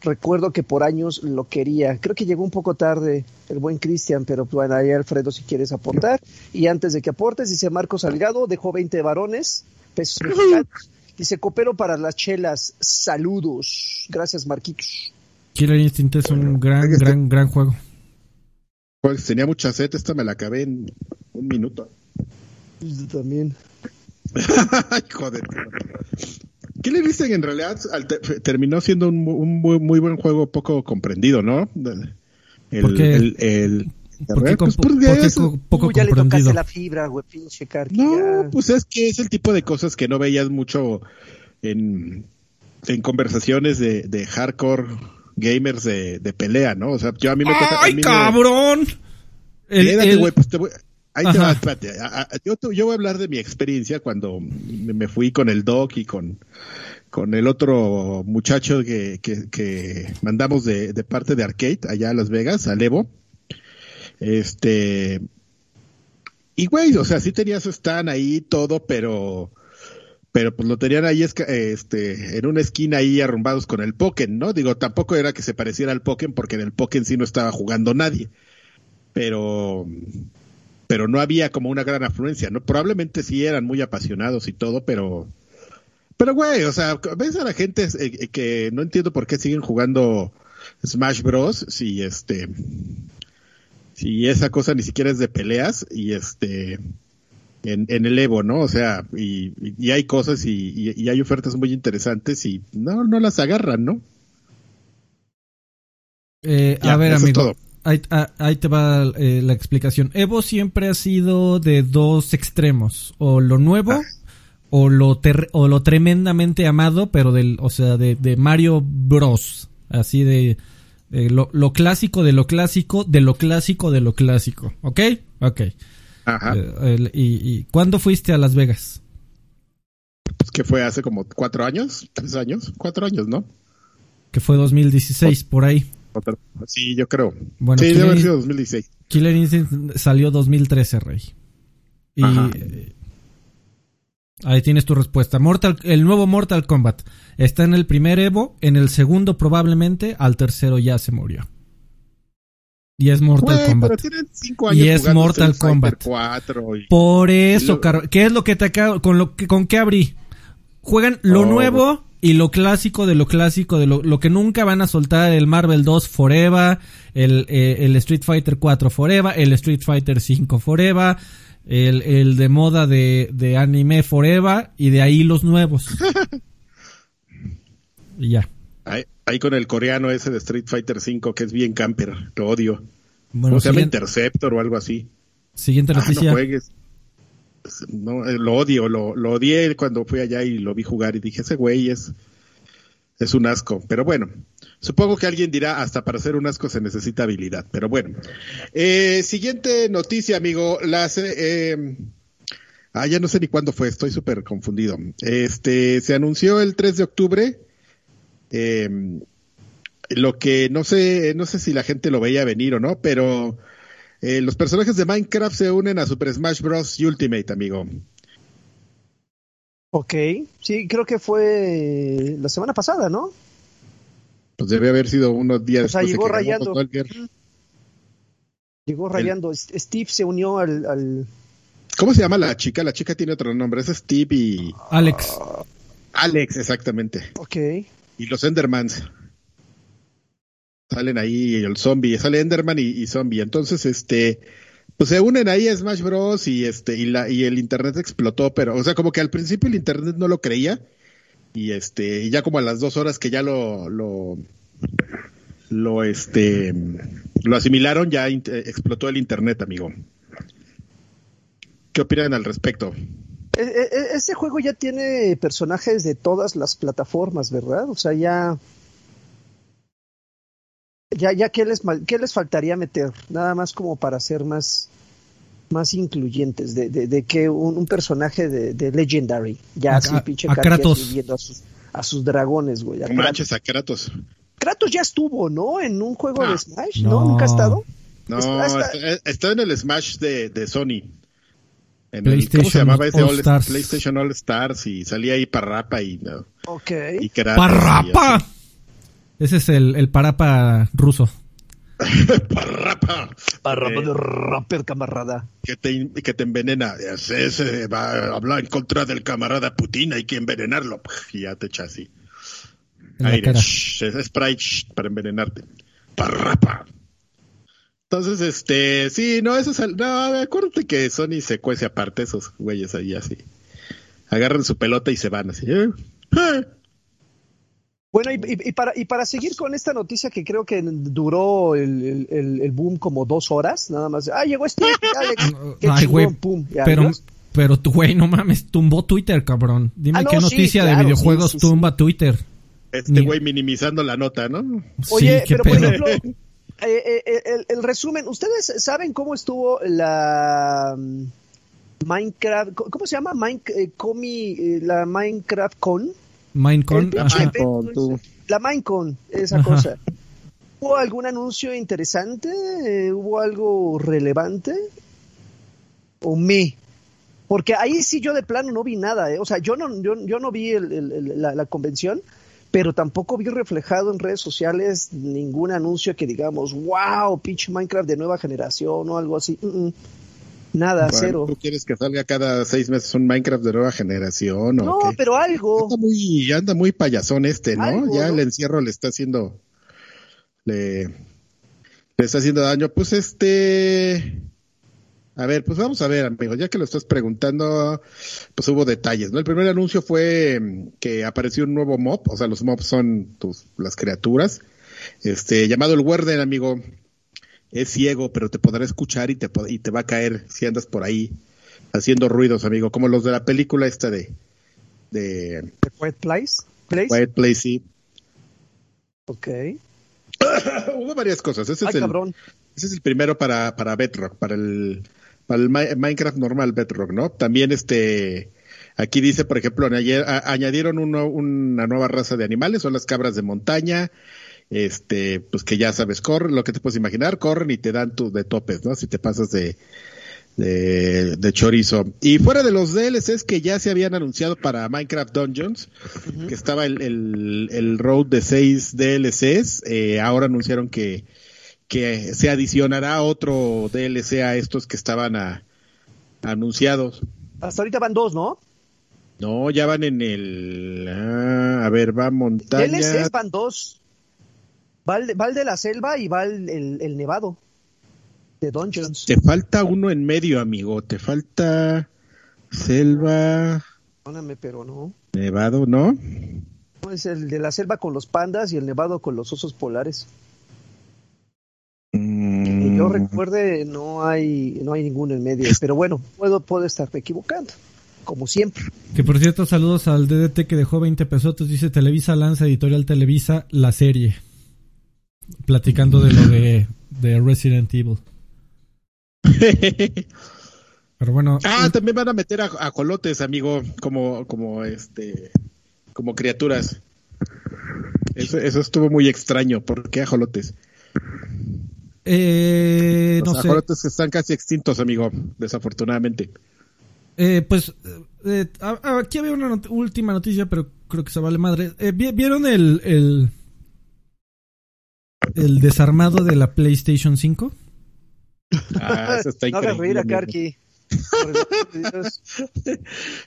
Recuerdo que por años lo quería. Creo que llegó un poco tarde el buen Cristian, pero bueno, ahí Alfredo si quieres aportar. Y antes de que aportes, dice Marco Salgado, dejó 20 varones, pesos mexicanos. Dice, coopero para las chelas. Saludos. Gracias, Marquitos. Killer Instinct es un gran, gran, gran juego. Pues tenía mucha sed, esta me la acabé en un minuto. Yo también. [laughs] Ay, joder. ¿Qué le dicen en realidad? Al te- terminó siendo un, un muy, muy buen jugo poco comprendido, ¿no? El, ¿Por qué? el, el- ¿Por qué, pues por qué poco ya le tocaste la fibra, güey, pinche. No, ya. pues es que es el tipo de cosas que no veías mucho en, en conversaciones de, de hardcore gamers de, de pelea, ¿no? O sea, yo a mí me cuesta- a ¡Ay, mí me- cabrón! El- el- güey, pues te voy- ahí te va, espérate. A- a- yo, yo voy a hablar de mi experiencia cuando me fui con el Doc y con, con el otro muchacho que, que, que mandamos de, de parte de Arcade allá a Las Vegas, a Evo. Este. Y güey, o sea, sí tenía su stand ahí todo, pero. Pero pues lo tenían ahí este, en una esquina ahí arrumbados con el Pokémon, ¿no? Digo, tampoco era que se pareciera al Pokémon porque en el Pokémon sí no estaba jugando nadie pero pero no había como una gran afluencia, ¿no? Probablemente sí eran muy apasionados y todo, pero pero güey, o sea, ves a la gente eh, que no entiendo por qué siguen jugando Smash Bros si este si esa cosa ni siquiera es de peleas y este en, en el Evo, ¿no? O sea, y, y hay cosas y, y- y hay ofertas muy interesantes y no no las agarran, ¿no? Eh, Ya, a ver, amigo. Ahí, ah, ahí te va eh, la explicación. Evo siempre ha sido de dos extremos. O lo nuevo, Ah. o, lo ter- o lo tremendamente amado, pero del, o sea, de, de Mario Bros. Así de, de lo, lo clásico de lo clásico, de lo clásico de lo clásico. ¿Ok? Ok. Ajá. Eh, y, y ¿Cuándo fuiste a Las Vegas? Pues que fue hace como cuatro años, tres años, cuatro años, ¿no? Que fue 2016, por ahí. Sí, yo creo. Bueno, sí, ¿quién debe haber sido 2016. Killer Instinct salió 2013, Rey. Y Ajá. eh, ahí tienes tu respuesta. Mortal, el nuevo Mortal Kombat está en el primer Evo, en el segundo probablemente, al tercero ya se murió. Y es Mortal Kombat. pero tienen cinco Y es Mortal Kombat. 4 y- Por eso, Y lo- Car- ¿qué es lo que te acabo, con lo que, con qué abrí? Juegan lo Oh, nuevo y lo clásico de lo clásico de lo, lo que nunca van a soltar el Marvel 2 Forever, el, eh, el Street Fighter 4 Forever, el Street Fighter 5 Forever, el, el de moda de, de anime Forever y de ahí los nuevos. [laughs] y ya. Ahí, ahí con el coreano ese de Street Fighter 5 que es bien camper, lo odio. Bueno, ¿Cómo se llama Interceptor o algo así? siguiente Ah, no noticia. juegues. no, eh, lo odio, lo, lo odié cuando fui allá y lo vi jugar y dije, ese güey es, es un asco. Pero bueno, supongo que alguien dirá, hasta para ser un asco se necesita habilidad. Pero bueno, eh, siguiente noticia, amigo. Las, eh, ah, ya no sé ni cuándo fue, estoy súper confundido. Este, se anunció el 3 de octubre. Eh, lo que no sé, no sé si la gente lo veía venir o no, pero eh, los personajes de Minecraft se unen a Super Smash Bros. Ultimate, amigo. Ok, sí, creo que fue la semana pasada, ¿no? Pues debe haber sido unos días O sea, después de llegó rayando. Llegó rayando. Steve se unió al, al- ¿Cómo se llama la chica? La chica tiene otro nombre, es Steve y Alex. Alex, exactamente. Ok. Y los Endermans. Salen ahí el zombie, sale Enderman y, zombie. Entonces, este, pues se unen ahí a Smash Bros. y este, y la, y el internet explotó, pero, o sea, como que al principio el internet no lo creía. Y este, ya como a las dos horas que ya lo, lo, lo este, lo asimilaron, ya int- explotó el internet, amigo. ¿Qué opinan al respecto? E- e- ese juego ya tiene personajes de todas las plataformas, ¿verdad? O sea, ya. Ya, ya, ¿qué les, qué les faltaría meter? Nada más como para ser más, más incluyentes, de, de, de que un, un personaje de, de Legendary, ya A- así, a- pinche a Kratos. a sus, a sus dragones, güey. a Kratos. manches a Kratos. Kratos ya estuvo, ¿no? En un juego No. de Smash, ¿no? No. ¿Nunca ha estado? No, Está- está, está en el Smash de, de Sony. En el, PlayStation ¿Cómo se llamaba ese All All- Stars. PlayStation All Stars y salía ahí Parrapa y, no, Ok. y Kratos y ¡Parrapa! así. Ese es el, el parapa ruso. [laughs] Parrapa. Parrapa Eh, de rapper, camarada. que, te, que te envenena. Ese, ese va a hablar en contra del camarada Putin, hay que envenenarlo. Y ya te echa así. Aire, shh, es spray shh, para envenenarte. Parrapa. Entonces, este, sí, no, eso es, el- no, acuérdate que Sony se cuece aparte esos güeyes ahí así. Agarran su pelota y se van así. ¿eh? ¿eh? Bueno, y, y- y para, y para seguir con esta noticia que creo que duró el, el- el- boom como dos horas, nada más. Ah, llegó Steve, Alex, qué [laughs] Ay, chingón, pum, Pero, pero tu güey, no mames, tumbó Twitter, cabrón. Dime Ah, no, qué sí, noticia claro, de videojuegos sí, sí, sí. tumba Twitter. Este Ni- güey minimizando la nota, ¿no? Oye, sí, qué pero por pedo. ejemplo, [laughs] eh, eh, eh, el, el resumen, ¿ustedes saben cómo estuvo la mm, Minecraft, ¿cómo se llama? Mine, eh, Comi, eh, la Minecraft Con. Minecon. La Minecon, esa Ajá. cosa. ¿Hubo algún anuncio interesante? ¿Hubo algo relevante? ¿O me? Porque ahí sí yo de plano no vi nada, ¿eh? O sea, yo no, yo, yo no vi el- el- el- la, la convención, pero tampoco vi reflejado en redes sociales ningún anuncio que digamos, wow, pinche Minecraft de nueva generación o algo así. Mm, mm. Nada, Bueno, cero. ¿Tú quieres que salga cada seis meses un Minecraft de nueva generación o No, qué? pero algo. Anda muy, anda muy payasón este, ¿no? Algo, ya ¿no? el encierro le está haciendo, le, le está haciendo daño. Pues este, a ver, pues vamos a ver, amigo, ya que lo estás preguntando, pues hubo detalles, ¿no? El primer anuncio fue mm, que apareció un nuevo mob, o sea, los mobs son tus, las criaturas, este, llamado el Warden, amigo. Es ciego, pero te podrá escuchar y te, y te va a caer si andas por ahí haciendo ruidos, amigo, como los de la película esta de, de The Quiet Place. Place. Quiet Place, sí. Ok. [coughs] Hubo varias cosas. Ese Ay, es, el, cabrón. ese es el primero para, para Bedrock, para el, Mi- Minecraft normal Bedrock, ¿no? También este, aquí dice, por ejemplo, añadir- a- añadieron uno- una nueva raza de animales, son las cabras de montaña, este, pues que ya sabes, corren, lo que te puedes imaginar, corren y te dan tus de topes, ¿no? Si te pasas de, de, de chorizo. Y fuera de los DLCs que ya se habían anunciado para Minecraft Dungeons, que estaba el, el, el road de seis DLCs, eh, ahora anunciaron que, que se adicionará otro DLC a estos que estaban a- anunciados. Hasta ahorita van dos, ¿no? No, ya van en el, ah, a ver, va montaña. DLCs van dos. Va el, de- va el de la selva y va el, el- el nevado de Dungeons. Te falta uno en medio, amigo. Te falta selva, Perdóname, pero no. nevado, ¿no? No, Es el de la selva con los pandas y el nevado con los osos polares. Yo recuerde, no hay, no hay ninguno en medio. Pero bueno, puedo, puedo estar equivocando, como siempre. Que por cierto, saludos al DDT que dejó 20 pesos. Dice Televisa lanza editorial Televisa la serie. Platicando de lo de, de Resident Evil. [laughs] Pero bueno. Ah, también van a meter a, a colotes, amigo, como, como este, como criaturas. Eso, eso estuvo muy extraño. ¿Por qué ajolotes? Eh, Los no sé. ajolotes están casi extintos, amigo, desafortunadamente. Eh, pues eh, aquí había una not- última noticia, pero creo que se vale madre. Eh, ¿vi- ¿Vieron el, el el desarmado de la PlayStation 5? Ah, eso está [laughs] no hagas reír a increíble. Karki.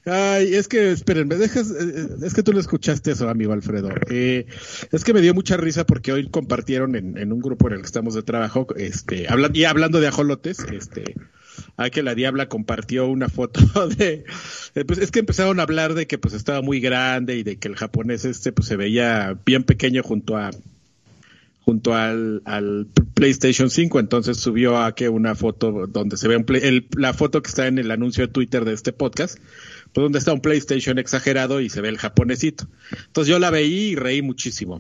Ay, es que, espérenme, dejas, eh, es que tú no escuchaste eso, amigo Alfredo. Eh, es que me dio mucha risa porque hoy compartieron en, en un grupo en el que estamos de trabajo, este, y hablando de ajolotes, este, a que la Diabla compartió una foto [laughs] de, eh, pues es que empezaron a hablar de que pues estaba muy grande y de que el japonés este pues se veía bien pequeño junto a, junto al, al PlayStation 5, entonces subió a que una foto donde se ve un play- el- la foto que está en el anuncio de Twitter de este podcast, pues donde está un PlayStation exagerado y se ve el japonesito. Entonces yo la veí y reí muchísimo.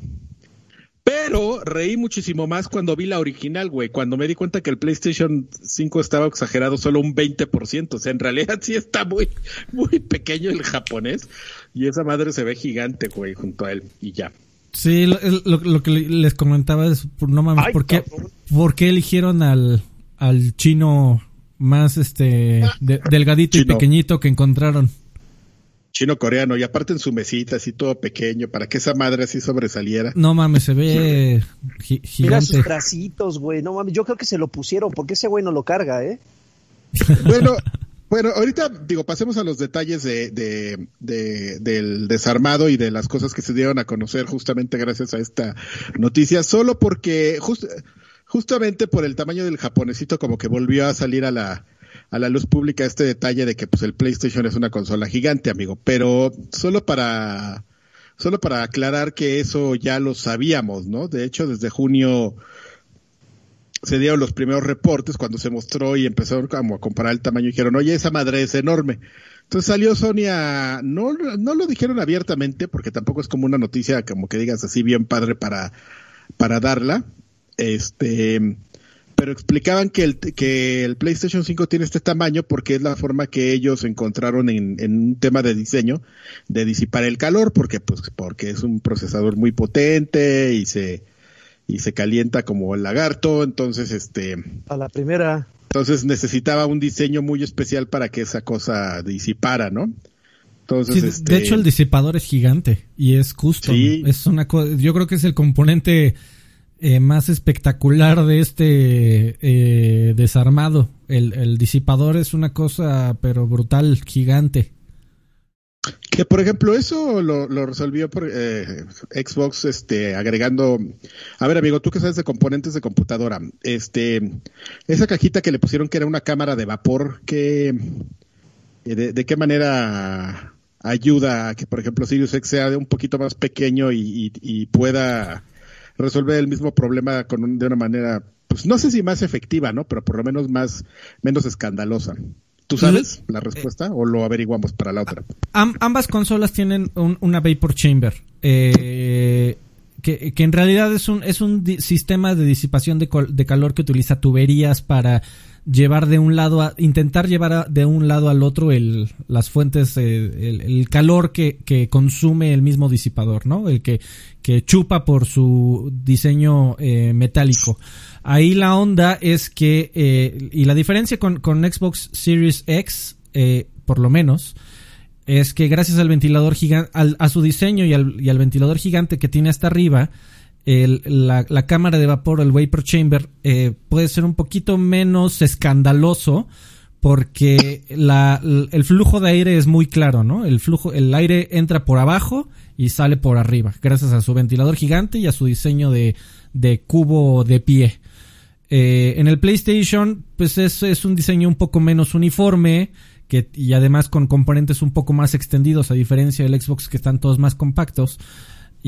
Pero reí muchísimo más cuando vi la original, güey, cuando me di cuenta que el PlayStation 5 estaba exagerado solo un 20%, o sea, en realidad sí está muy, muy pequeño el japonés y esa madre se ve gigante, güey, junto a él y ya. Sí, lo, lo- lo que les comentaba es, no mames, Ay, ¿por qué, por qué eligieron al, al chino más este de- delgadito y pequeñito que encontraron? chino coreano y aparte en su mesita así todo pequeño para que esa madre así sobresaliera. No mames, se ve gi- Mira sus bracitos, güey. No mames, yo creo que se lo pusieron porque ese güey no lo carga, ¿eh? Bueno, bueno, ahorita digo, pasemos a los detalles de, de, de- del desarmado y de las cosas que se dieron a conocer justamente gracias a esta noticia, solo porque just- justamente por el tamaño del japonesito como que volvió a salir a la a la luz pública este detalle de que pues el PlayStation es una consola gigante, amigo, pero solo para solo para aclarar que eso ya lo sabíamos, ¿no? De hecho, desde junio se dieron los primeros reportes cuando se mostró y empezaron como a comparar el tamaño y dijeron, oye, esa madre es enorme. Entonces salió Sony a, no, no lo dijeron abiertamente porque tampoco es como una noticia como que digas así bien padre para, para darla. Este, pero explicaban que el, que el PlayStation 5 tiene este tamaño porque es la forma que ellos encontraron en, en un tema de diseño de disipar el calor porque pues porque es un procesador muy potente y se y se calienta como el lagarto, entonces este A la primera. entonces necesitaba un diseño muy especial para que esa cosa disipara, ¿no? Entonces Sí, este De hecho, el disipador es gigante y es custom. Sí. Es una co- yo creo que es el componente eh, más espectacular de este eh, desarmado. El, el disipador es una cosa, pero brutal, gigante. Que por ejemplo eso lo, resolvió por eh, Xbox este agregando a ver amigo tú que sabes de componentes de computadora este esa cajita que le pusieron que era una cámara de vapor que eh, de, qué manera ayuda a que por ejemplo Sirius X sea de un poquito más pequeño y, y- y pueda resolver el mismo problema con un- de una manera pues no sé si más efectiva no pero por lo menos más menos escandalosa ¿Tú sabes la respuesta o lo averiguamos para la otra? Am- ambas consolas tienen un- una Vapor Chamber. eh, que, que en realidad es un, es un sistema de disipación de, col- de calor que utiliza tuberías para llevar de un lado a, intentar llevar de un lado al otro el, las fuentes, eh, el, calor que, que consume el mismo disipador, ¿no? El que, que chupa por su diseño eh, metálico. Ahí la onda es que, eh, y la diferencia con, con Xbox Series X, eh, por lo menos, es que gracias al ventilador gigante, a su diseño y al, y al ventilador gigante que tiene hasta arriba, la, cámara de vapor, el vapor chamber, eh, puede ser un poquito menos escandaloso porque el flujo de aire es muy claro, ¿no? El flujo, el aire entra por abajo y sale por arriba, gracias a su ventilador gigante y a su diseño de, cubo de pie. Eh, en el PlayStation, pues es, un diseño un poco menos uniforme y además con componentes un poco más extendidos, a diferencia del Xbox que están todos más compactos.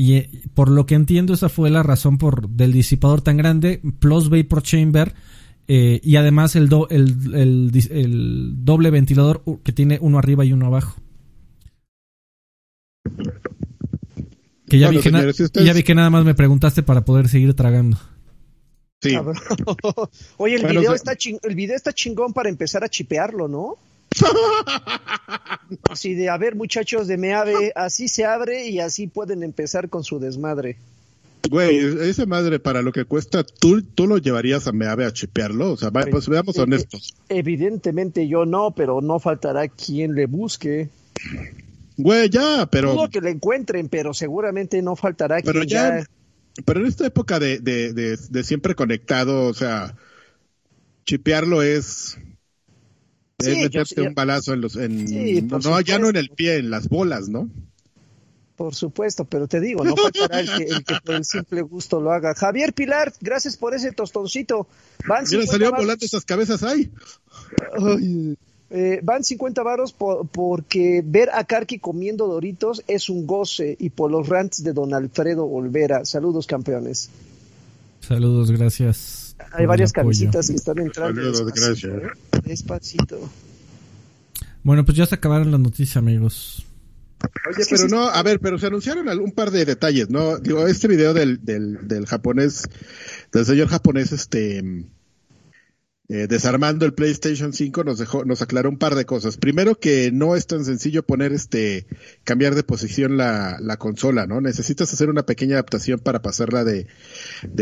Y eh, por lo que entiendo, esa fue la razón por del disipador tan grande, plus Vapor Chamber, Eh, y además el, do- el, el el doble ventilador que tiene uno arriba y uno abajo. Que ya, Bueno, vi que, na- señores, si ustedes- ya vi que nada más me preguntaste para poder seguir tragando. Sí. [laughs] Oye, el Bueno, video está ching- el video está chingón para empezar a chipearlo, ¿no? [laughs] Así de, a ver, muchachos de Meave, así se abre y así pueden empezar con su desmadre. Güey, esa madre para lo que cuesta, ¿tú, tú lo llevarías a Meave a chipearlo? O sea, va- pues veamos Eh, eh, honestos. Evidentemente yo no, pero no faltará quien le busque. Güey, ya, pero, Dudo que le encuentren, pero seguramente no faltará pero quien ya, ya... pero en esta época de, de, de, de siempre conectado, o sea, chipearlo es, es yo meterte un balazo en los, en, Sí, no, por ya no en el pie, en las bolas, ¿no? Por supuesto, pero te digo, no faltará el que, el que por el simple gusto lo haga. Javier Pilar, gracias por ese tostoncito. Van Mira, 50 salieron varos. volando esas cabezas ahí. Ay, eh, van 50 varos po- porque ver a Karki comiendo doritos es un goce y por los rants de don Alfredo Olvera. Saludos, campeones. Saludos, gracias. Hay varias apoyo. camisetas que están entrando. Saludos, despacito, gracias. ¿eh? Despacito. Bueno, pues ya se acabaron las noticias, amigos. Oye, pero no, a ver, pero se anunciaron algún par de detalles, ¿no? Digo, este video del, del, del japonés, del señor japonés, este, eh, desarmando el PlayStation 5 nos dejó, nos aclaró un par de cosas. Primero que no es tan sencillo poner este, cambiar de posición la, la consola, ¿no? Necesitas hacer una pequeña adaptación para pasarla de,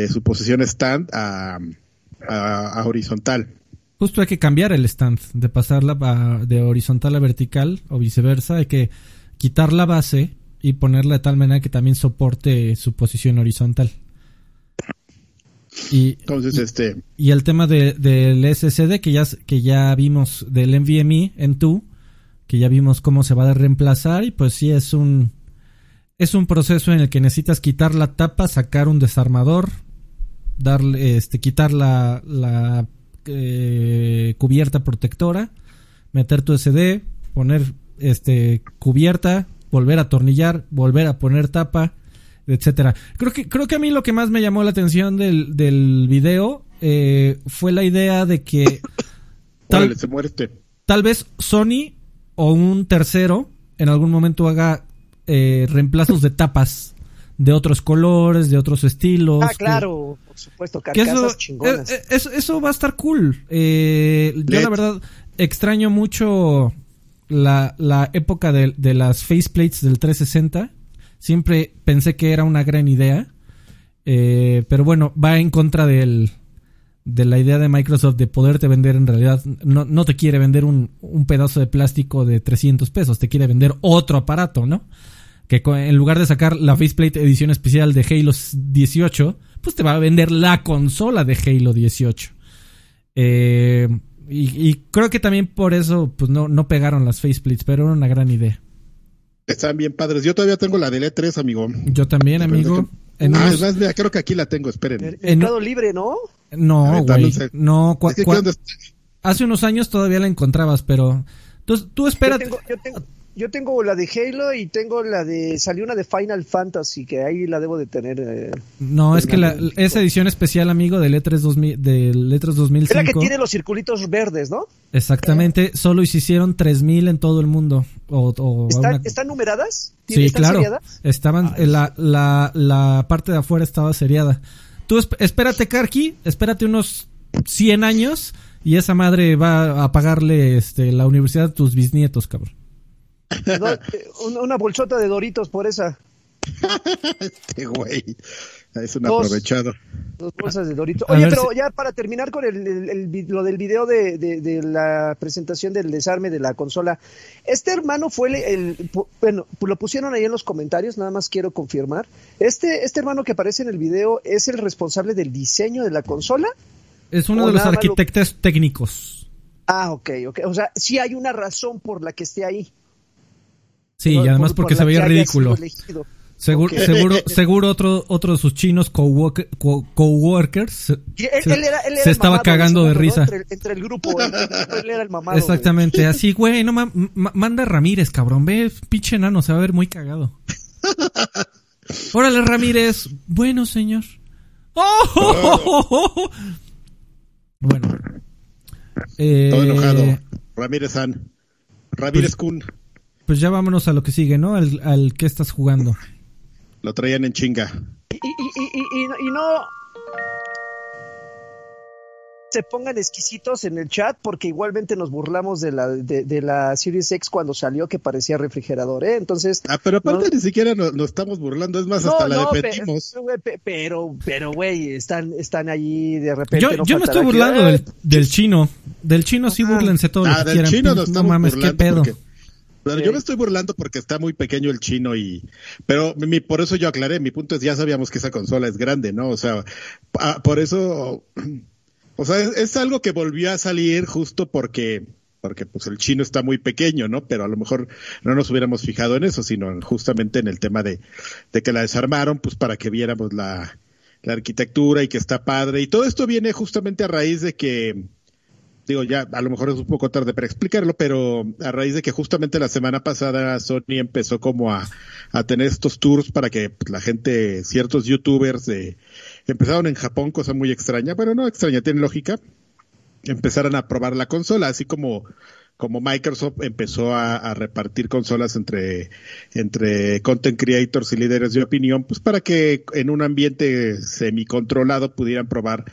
su posición stand a, horizontal. Justo hay que cambiar el stand, de pasarla a- de horizontal a vertical o viceversa. Hay que quitar la base y ponerla de tal manera que también soporte su posición horizontal. Y, Entonces, este, y el tema de- del SSD que ya, que ya vimos del NVMe en tu que ya vimos cómo se va a reemplazar y pues sí es un es un proceso en el que necesitas quitar la tapa, sacar un desarmador, darle este quitar la, la eh, cubierta protectora, meter tu SD, poner este cubierta, volver a atornillar, volver a poner tapa, etcétera. Creo que creo que a mí lo que más me llamó la atención del del video eh, fue la idea de que tal, [coughs] órale, se muerte. tal vez Sony o un tercero en algún momento haga eh, reemplazos de tapas de otros colores, de otros estilos. Ah, que- claro, por supuesto, eso, carcasas chingonas. eh, eso, eso va a estar cool. Eh, yo la verdad extraño mucho la, la época de, de las faceplates del 360. Siempre pensé que era una gran idea. Eh, pero bueno, va en contra de la idea de Microsoft de poderte vender en realidad. No, no te quiere vender un, pedazo de plástico de 300 pesos, te quiere vender otro aparato, ¿no? Que en lugar de sacar la faceplate edición especial de Halo 18, pues te va a vender la consola de Halo 18. Eh, y, y creo que también por eso pues no, no pegaron las faceplates, pero era una gran idea. Están bien padres. Yo todavía tengo la del E3, amigo. Yo también, amigo. En ah, unos- es más, mira, creo que aquí la tengo, esperen. Mer- en- Mercado Libre, ¿no? no, güey. no cua- hace unos años todavía la encontrabas, pero tú, tú Yo espérate. tengo, yo, tengo, yo tengo la de Halo y tengo la de. Salió una de Final Fantasy que ahí la debo de tener. eh. No, es que la, esa edición especial, amigo, del E3 2000, del E3 2005. Es la que tiene los circulitos verdes, ¿no? Exactamente, solo se hicieron 3000 en todo el mundo. O, o ¿Están, una- ¿están numeradas? Sí, ¿Están claro. seriadas? Estaban, eh, la, la, la parte de afuera estaba seriada. Tú esp- espérate, Karki, espérate unos 100 años y esa madre va a pagarle este, la universidad a tus bisnietos, cabrón. [laughs] Eh, una, bolsota de doritos por esa. Este güey. Es un Dos. aprovechado. Dos bolsas de doritos. Oye, pero si- ya para terminar con el, el- el vi- lo del video de, de- de la presentación del desarme de la consola, este hermano fue el, bueno, lo pusieron ahí en los comentarios, nada más quiero confirmar. Este, este hermano que aparece en el video es el responsable del diseño de la consola. Es uno de los lo- arquitectos técnicos. Ah, ok, ok. O sea, sí hay una razón por la que esté ahí. Sí, Por- y además por- porque por se veía ridículo. Seguro, seguro, [laughs] seguro otro, otro de sus chinos co- coworkers se, Y él, se- él era, él era se el estaba cagando de risa. Entre, entre el grupo, él, él era el mamado. güey. Exactamente, [laughs] así, güey, no ma- ma- manda a Ramírez, cabrón, ve, pinche enano, se va a ver muy cagado. [laughs] Órale, Ramírez, bueno, señor. ¡Oh! Bueno, Eh, Todo enojado. Ramírez San. Ramírez Kun. Pues ya vámonos a lo que sigue, ¿no? Al, al que estás jugando. Lo traían en chinga. Y, y, y, y, y no- y no se pongan exquisitos en el chat porque igualmente nos burlamos de la de, de la Series X cuando salió que parecía refrigerador, ¿eh? Entonces Ah, pero aparte No. ni siquiera nos, nos estamos burlando, es más, hasta la pe- defendimos. pe- pe- pero pero güey, están están ahí de repente Yo, no yo me estoy burlando "Ah, del, del chino. Del chino sí Ajá. burlense todo lo Ah, que del quieran. chino nos no estamos mames, qué pedo. porque- Yo me estoy burlando porque está muy pequeño el chino y, pero mi, por eso yo aclaré, mi punto es ya sabíamos que esa consola es grande, ¿no? O sea, pa- por eso, [clears throat] o sea, es, es algo que volvió a salir justo porque, porque pues el chino está muy pequeño, ¿no? Pero a lo mejor no nos hubiéramos fijado en eso, sino en- justamente en el tema de, de que la desarmaron, pues para que viéramos la, la arquitectura y que está padre. Y todo esto viene justamente a raíz de que, digo, ya a lo mejor es un poco tarde para explicarlo, pero a raíz de que justamente la semana pasada Sony empezó como a, a tener estos tours para que pues, la gente, ciertos youtubers de, empezaron en Japón, cosa muy extraña, bueno, no extraña, tiene lógica, empezaran a probar la consola, así como como Microsoft empezó a, a repartir consolas entre, entre content creators y líderes de opinión, pues para que en un ambiente semicontrolado pudieran probar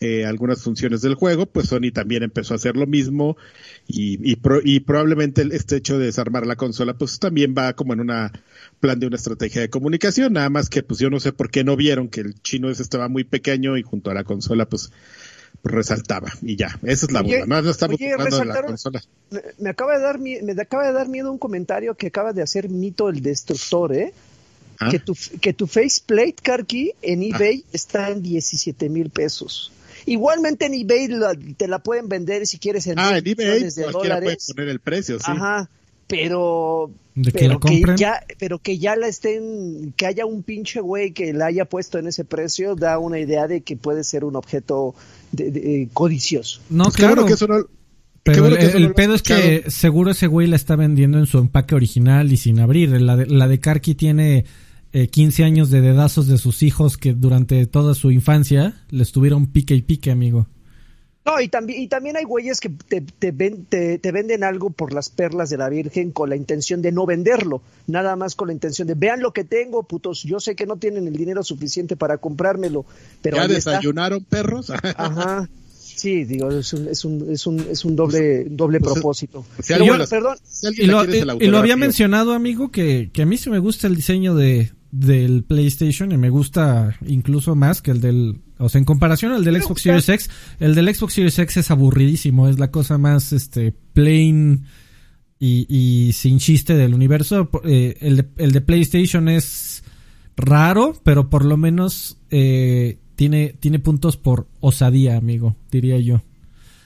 eh, algunas funciones del juego, pues Sony también empezó a hacer lo mismo y, y, pro- y probablemente este hecho de desarmar la consola pues también va como en una plan de una estrategia de comunicación, nada más que pues yo no sé por qué no vieron que el chino ese estaba muy pequeño y junto a la consola pues resaltaba y ya, esa es la Oye, burla, no, no estamos oye, de la consola. me, me acaba de dar me acaba de dar miedo un comentario que acaba de hacer Mito el Destructor, ¿eh? ¿Ah? Que tu, que tu faceplate, Karki, en eBay está en 17 mil pesos. Igualmente en eBay la- te la pueden vender si quieres en Ah, 10 en eBay de cualquiera puede dólares. poner el precio, sí. Ajá, pero De que pero la compren. ya pero que ya la estén que haya un pinche güey que la haya puesto en ese precio da una idea de que puede ser un objeto de- de- eh, codicioso. No, Pues claro. bueno que eso no- Pero bueno el, que pedo es que seguro ese güey la está vendiendo en su empaque original y sin abrir. La de, la de Karki tiene eh, 15 años de dedazos de sus hijos que durante toda su infancia le estuvieron pique y pique, amigo. No, y también, y también hay güeyes que te, te, ven- te- te venden algo por las perlas de la Virgen con la intención de no venderlo, nada más con la intención de vean lo que tengo, putos, yo sé que no tienen el dinero suficiente para comprármelo, pero ¿Ya está. desayunaron perros? [laughs] Ajá. Sí, digo, es un, es un, es un, es un doble, doble pues, propósito. si Pero alguien bueno, las- perdón, Si alguien Y lo, y- y había mencionado, amigo, que, que a mí sí me gusta el diseño de del PlayStation y me gusta incluso más que el del... O sea, en comparación al del Xbox. Series X, el del Xbox Series X es aburridísimo, es la cosa más este plain y, y sin chiste del universo. Eh, el, de, el de PlayStation es raro, pero por lo menos eh, tiene, tiene puntos por osadía, amigo, diría yo.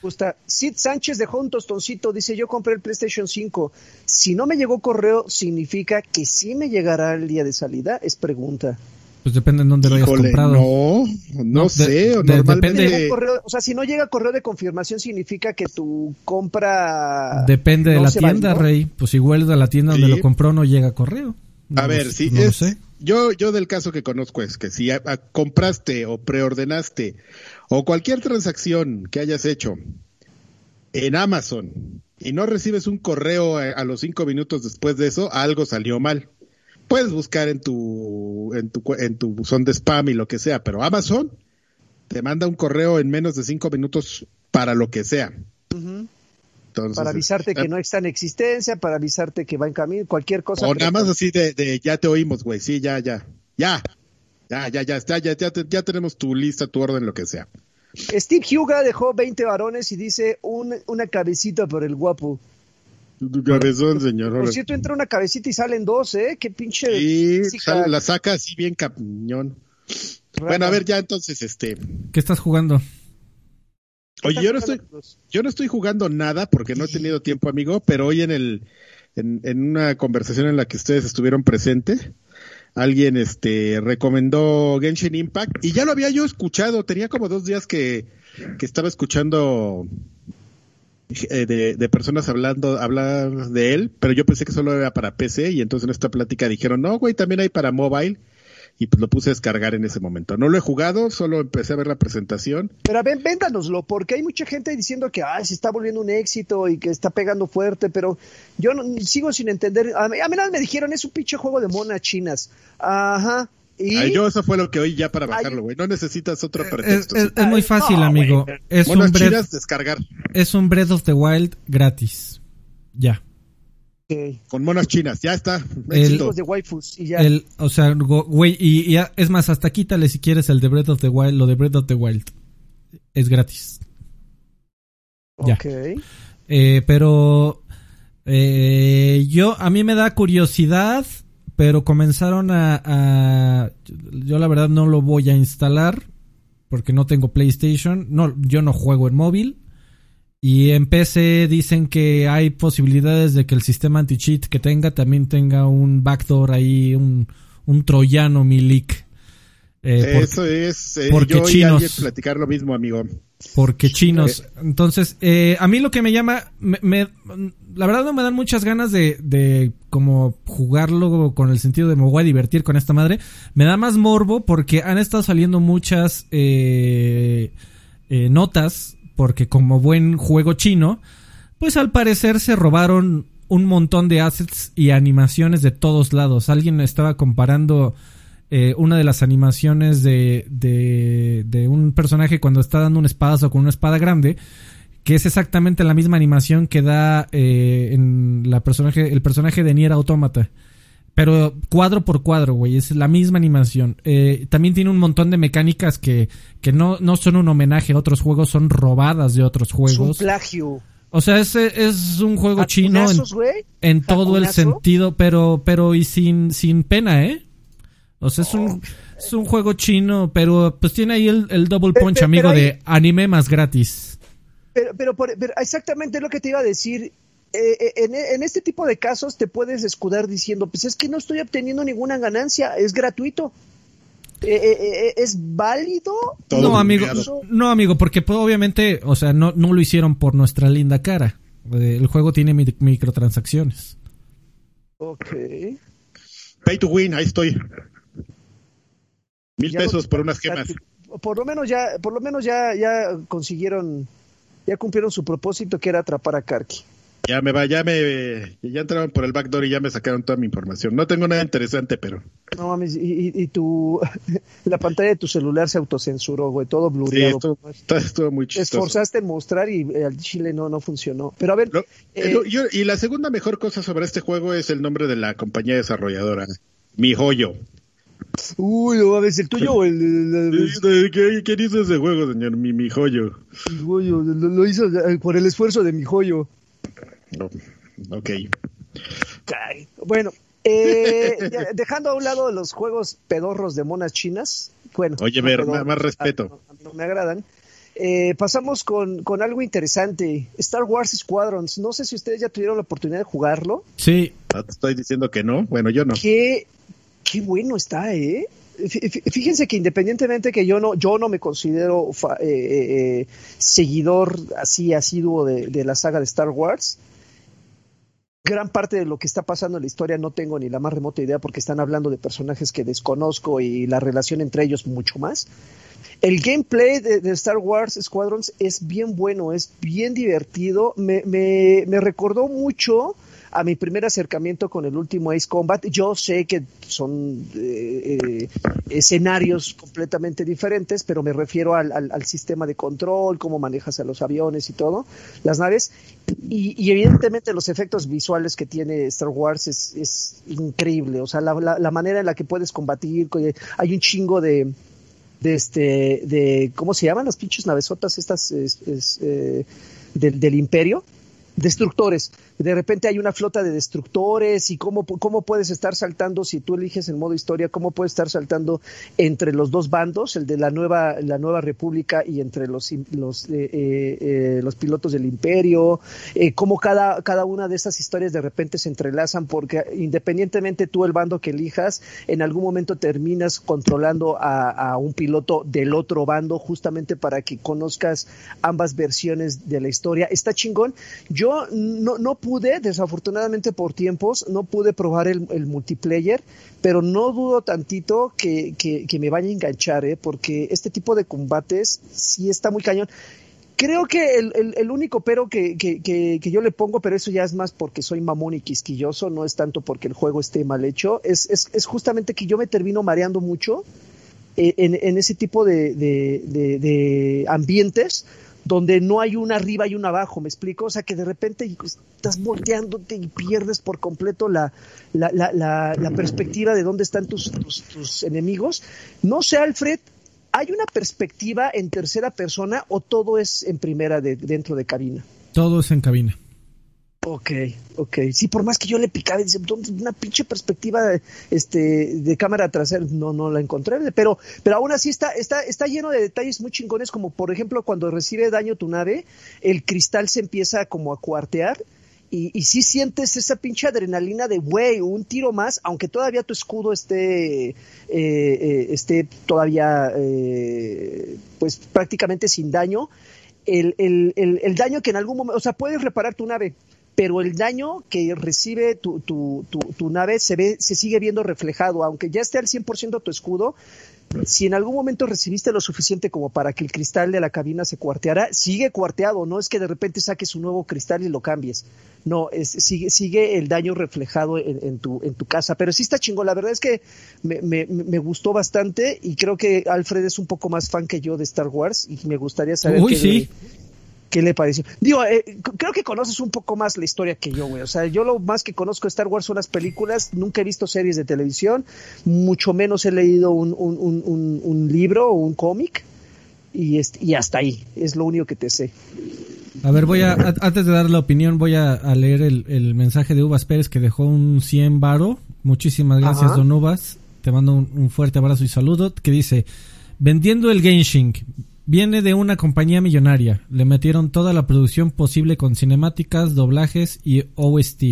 Gusta. Sid Sánchez dejó un tostoncito, dice, yo compré el PlayStation 5. Si no me llegó correo, ¿significa que sí me llegará el día de salida? Es pregunta. Pues depende en dónde lo hayas Híjole, comprado. no, no, No, sé, de- normalmente... depende- correo- o sea, si no llega correo de confirmación, significa que tu compra... Depende de la tienda, validó. Rey. Pues igual de la tienda donde lo compró no llega correo. No A ver, si lo es, sé. yo, yo del caso que conozco es que si a- a- compraste o preordenaste o cualquier transacción que hayas hecho en Amazon y no recibes un correo a, a los cinco minutos después de eso, algo salió mal. Puedes buscar en tu, en tu, en tu buzón de spam y lo que sea, pero Amazon te manda un correo en menos de cinco minutos para lo que sea. Entonces, Para avisarte que no está en existencia, para avisarte que va en camino, cualquier cosa. O nada más así de, de ya te oímos, güey. Sí, ya, ya. Ya. Ya, ya, ya ya, ya, te- ya tenemos tu lista, tu orden, lo que sea. Steve Huga dejó 20 varones y dice un- una cabecita por el guapo. Tu cabezón, señor. Por cierto, entra una cabecita y salen dos, ¿eh? Qué pinche. Sí, física la saca así bien cañón. Bueno, a ver, ya entonces, este. ¿Qué estás jugando? Oye, yo no estoy, yo no estoy jugando nada porque no he tenido tiempo, amigo, pero hoy en el, en, en una conversación en la que ustedes estuvieron presentes, alguien este recomendó Genshin Impact y ya lo había yo escuchado, tenía como dos días que, que estaba escuchando eh, de, de personas hablando hablar de él, pero yo pensé que solo era para PC y entonces en esta plática dijeron, no, güey, también hay para mobile y pues lo puse a descargar en ese momento. No lo he jugado, solo empecé a ver la presentación. Pero ven, véndanoslo, porque hay mucha gente diciendo que se está volviendo un éxito y que está pegando fuerte, pero yo no, sigo sin entender. A mí, a mí me dijeron, es un pinche juego de monas chinas. Ajá. ¿Y? yo eso fue lo que oí ya para bajarlo, güey. No necesitas otro pretexto. Es, muy fácil, amigo. Es un Breath, descargar. Es un Breath of the Wild gratis. Ya. Con monas chinas, ya está. El, de waifus y ya. El, o sea, güey, y, es más, hasta quítale si quieres el de Breath of the Wild, lo de Breath of the Wild. Es gratis. Ya. Ok. Eh, pero eh, yo, a mí me da curiosidad, pero comenzaron a, a, Yo la verdad no lo voy a instalar porque no tengo PlayStation. No, yo no juego en móvil. Y en PC dicen que hay posibilidades de que el sistema anti-cheat que tenga también tenga un backdoor ahí, un, un troyano milic. Eh, Eso es. Eh, porque yo chinos. platicar lo mismo, amigo. Porque chinos. Eh. Entonces, eh, a mí lo que me llama, me, la verdad no me dan muchas ganas de, de como jugarlo con el sentido de me voy a divertir con esta madre. Me da más morbo porque han estado saliendo muchas eh, notas porque como buen juego chino, pues al parecer se robaron un montón de assets y animaciones de todos lados. Alguien estaba comparando eh, una de las animaciones de, de, un personaje cuando está dando un espadazo con una espada grande, que es exactamente la misma animación que da eh, en la personaje, el personaje de Nier Automata. Pero cuadro por cuadro, güey, es la misma animación. Eh, también tiene un montón de mecánicas que, que no, no son un homenaje a otros juegos, son robadas de otros juegos. Es un plagio. O sea, es, es un juego chino en, todo el sentido, pero, pero y sin, sin pena, ¿eh? O sea, es un, oh. es un juego chino, pero pues tiene ahí el, double punch, amigo, de anime más gratis. Pero, pero, pero, exactamente lo que te iba a decir. Eh, eh, en, este tipo de casos te puedes escudar diciendo, pues es que no estoy obteniendo ninguna ganancia, es gratuito. Eh, ¿Es válido? no, amigo, no, amigo, porque pues, obviamente, o sea, no, no lo hicieron por nuestra linda cara. El juego tiene microtransacciones. Ok. Pay to win, ahí estoy. Mil pesos por unas gemas. Por lo menos ya, por lo menos ya, ya consiguieron, ya cumplieron su propósito que era atrapar a Karki. Ya me va, ya me, ya entraron por el backdoor y ya me sacaron toda mi información. No tengo nada interesante, pero. No mames, y, y, tu, [laughs] la pantalla de tu celular se autocensuró, güey, todo blureado. Sí, estuvo, muy chistoso. esforzaste en mostrar y eh, al chile no, no funcionó. Pero a ver. Eh, y la segunda mejor cosa sobre este juego es el nombre de la compañía desarrolladora, Mi Joyo. Uy, no mames, el tuyo o el. ¿Quién hizo ese juego, señor? Mi, mi joyo. Mi joyo, lo hizo eh, por el esfuerzo de mi joyo. No, ok. Bueno, eh, [laughs] dejando a un lado los juegos pedorros de monas chinas, bueno. Oye, ver, más, respeto. No, me agradan. Eh, pasamos con, con, algo interesante. Star Wars Squadrons. No sé si ustedes ya tuvieron la oportunidad de jugarlo. Sí. te estoy diciendo que no. Bueno, yo no. Qué, qué bueno está, ¿eh? Fíjense que independientemente que yo no, yo no me considero eh, seguidor así asiduo de, de, la saga de Star Wars, gran parte de lo que está pasando en la historia no tengo ni la más remota idea porque están hablando de personajes que desconozco y la relación entre ellos mucho más. El gameplay de, Star Wars Squadrons es bien bueno, es bien divertido. Me, me, me recordó mucho a mi primer acercamiento con el último Ace Combat. Yo sé que son eh, eh, escenarios completamente diferentes, pero me refiero al, sistema de control, cómo manejas a los aviones y todo, las naves. Y, evidentemente los efectos visuales que tiene Star Wars es, increíble. O sea, la, manera en la que puedes combatir, hay un chingo de de este de cómo se llaman las pinches navesotas estas eh, del, del imperio destructores. De repente hay una flota de destructores y cómo, cómo puedes estar saltando, si tú eliges el modo historia, cómo puedes estar saltando entre los dos bandos, el de la nueva, la nueva república y entre los, los, eh, eh, eh, los pilotos del imperio, cómo cada, cada una de estas historias de repente se entrelazan porque independientemente tú el bando que elijas, en algún momento terminas controlando a, un piloto del otro bando justamente para que conozcas ambas versiones de la historia. Está chingón Yo no, no desafortunadamente por tiempos, no pude probar el, multiplayer, pero no dudo tantito que, que, me vaya a enganchar, ¿eh? porque este tipo de combates sí está muy cañón. Creo que el, el, único pero que, que, que, yo le pongo, pero eso ya es más porque soy mamón y quisquilloso, no es tanto porque el juego esté mal hecho, es, es, justamente que yo me termino mareando mucho eh, en, en ese tipo de, de, de ambientes donde no hay un arriba y un abajo, ¿me explico? O sea, que de repente estás volteándote y pierdes por completo la, la, la, la, perspectiva de dónde están tus, tus, enemigos. No sé, Alfred, ¿hay una perspectiva en tercera persona o todo es en primera de, dentro de cabina? Todo es en cabina. Ok, ok. Sí, por más que yo le picaba, dice, una pinche perspectiva este, de cámara trasera, no, no la encontré, pero, pero aún así está, está, está lleno de detalles muy chingones, como por ejemplo cuando recibe daño tu nave, el cristal se empieza como a cuartear, y, y sí sientes esa pinche adrenalina de, güey, un tiro más, aunque todavía tu escudo esté, eh, eh, esté todavía, eh, pues prácticamente sin daño, el, el, el, el daño que en algún momento, o sea, puedes reparar tu nave, pero el daño que recibe tu, tu, tu, nave se, ve, se sigue viendo reflejado, aunque ya esté al 100% tu escudo, si en algún momento recibiste lo suficiente como para que el cristal de la cabina se cuarteara, sigue cuarteado, no es que de repente saques un nuevo cristal y lo cambies. No, es, sigue, sigue el daño reflejado en, tu, en tu casa. Pero sí está chingón, la verdad es que me, me, me, gustó bastante y creo que Alfred es un poco más fan que yo de Star Wars y me gustaría saber Uy, sí. ¿Qué le pareció? Digo, eh, creo que conoces un poco más la historia que yo, güey. O sea, yo lo más que conozco de Star Wars son las películas, nunca he visto series de televisión, mucho menos he leído un, un, un, un libro o un cómic, y, y hasta ahí, es lo único que te sé. A ver, voy a, antes de dar la opinión, voy a, leer el, el, mensaje de Uvas Pérez que dejó un 100 varo. Muchísimas gracias, don Uvas. Te mando un, un, fuerte abrazo y saludo. Que dice, vendiendo el Genshin, Viene de una compañía millonaria. Le metieron toda la producción posible con cinemáticas, doblajes y OST.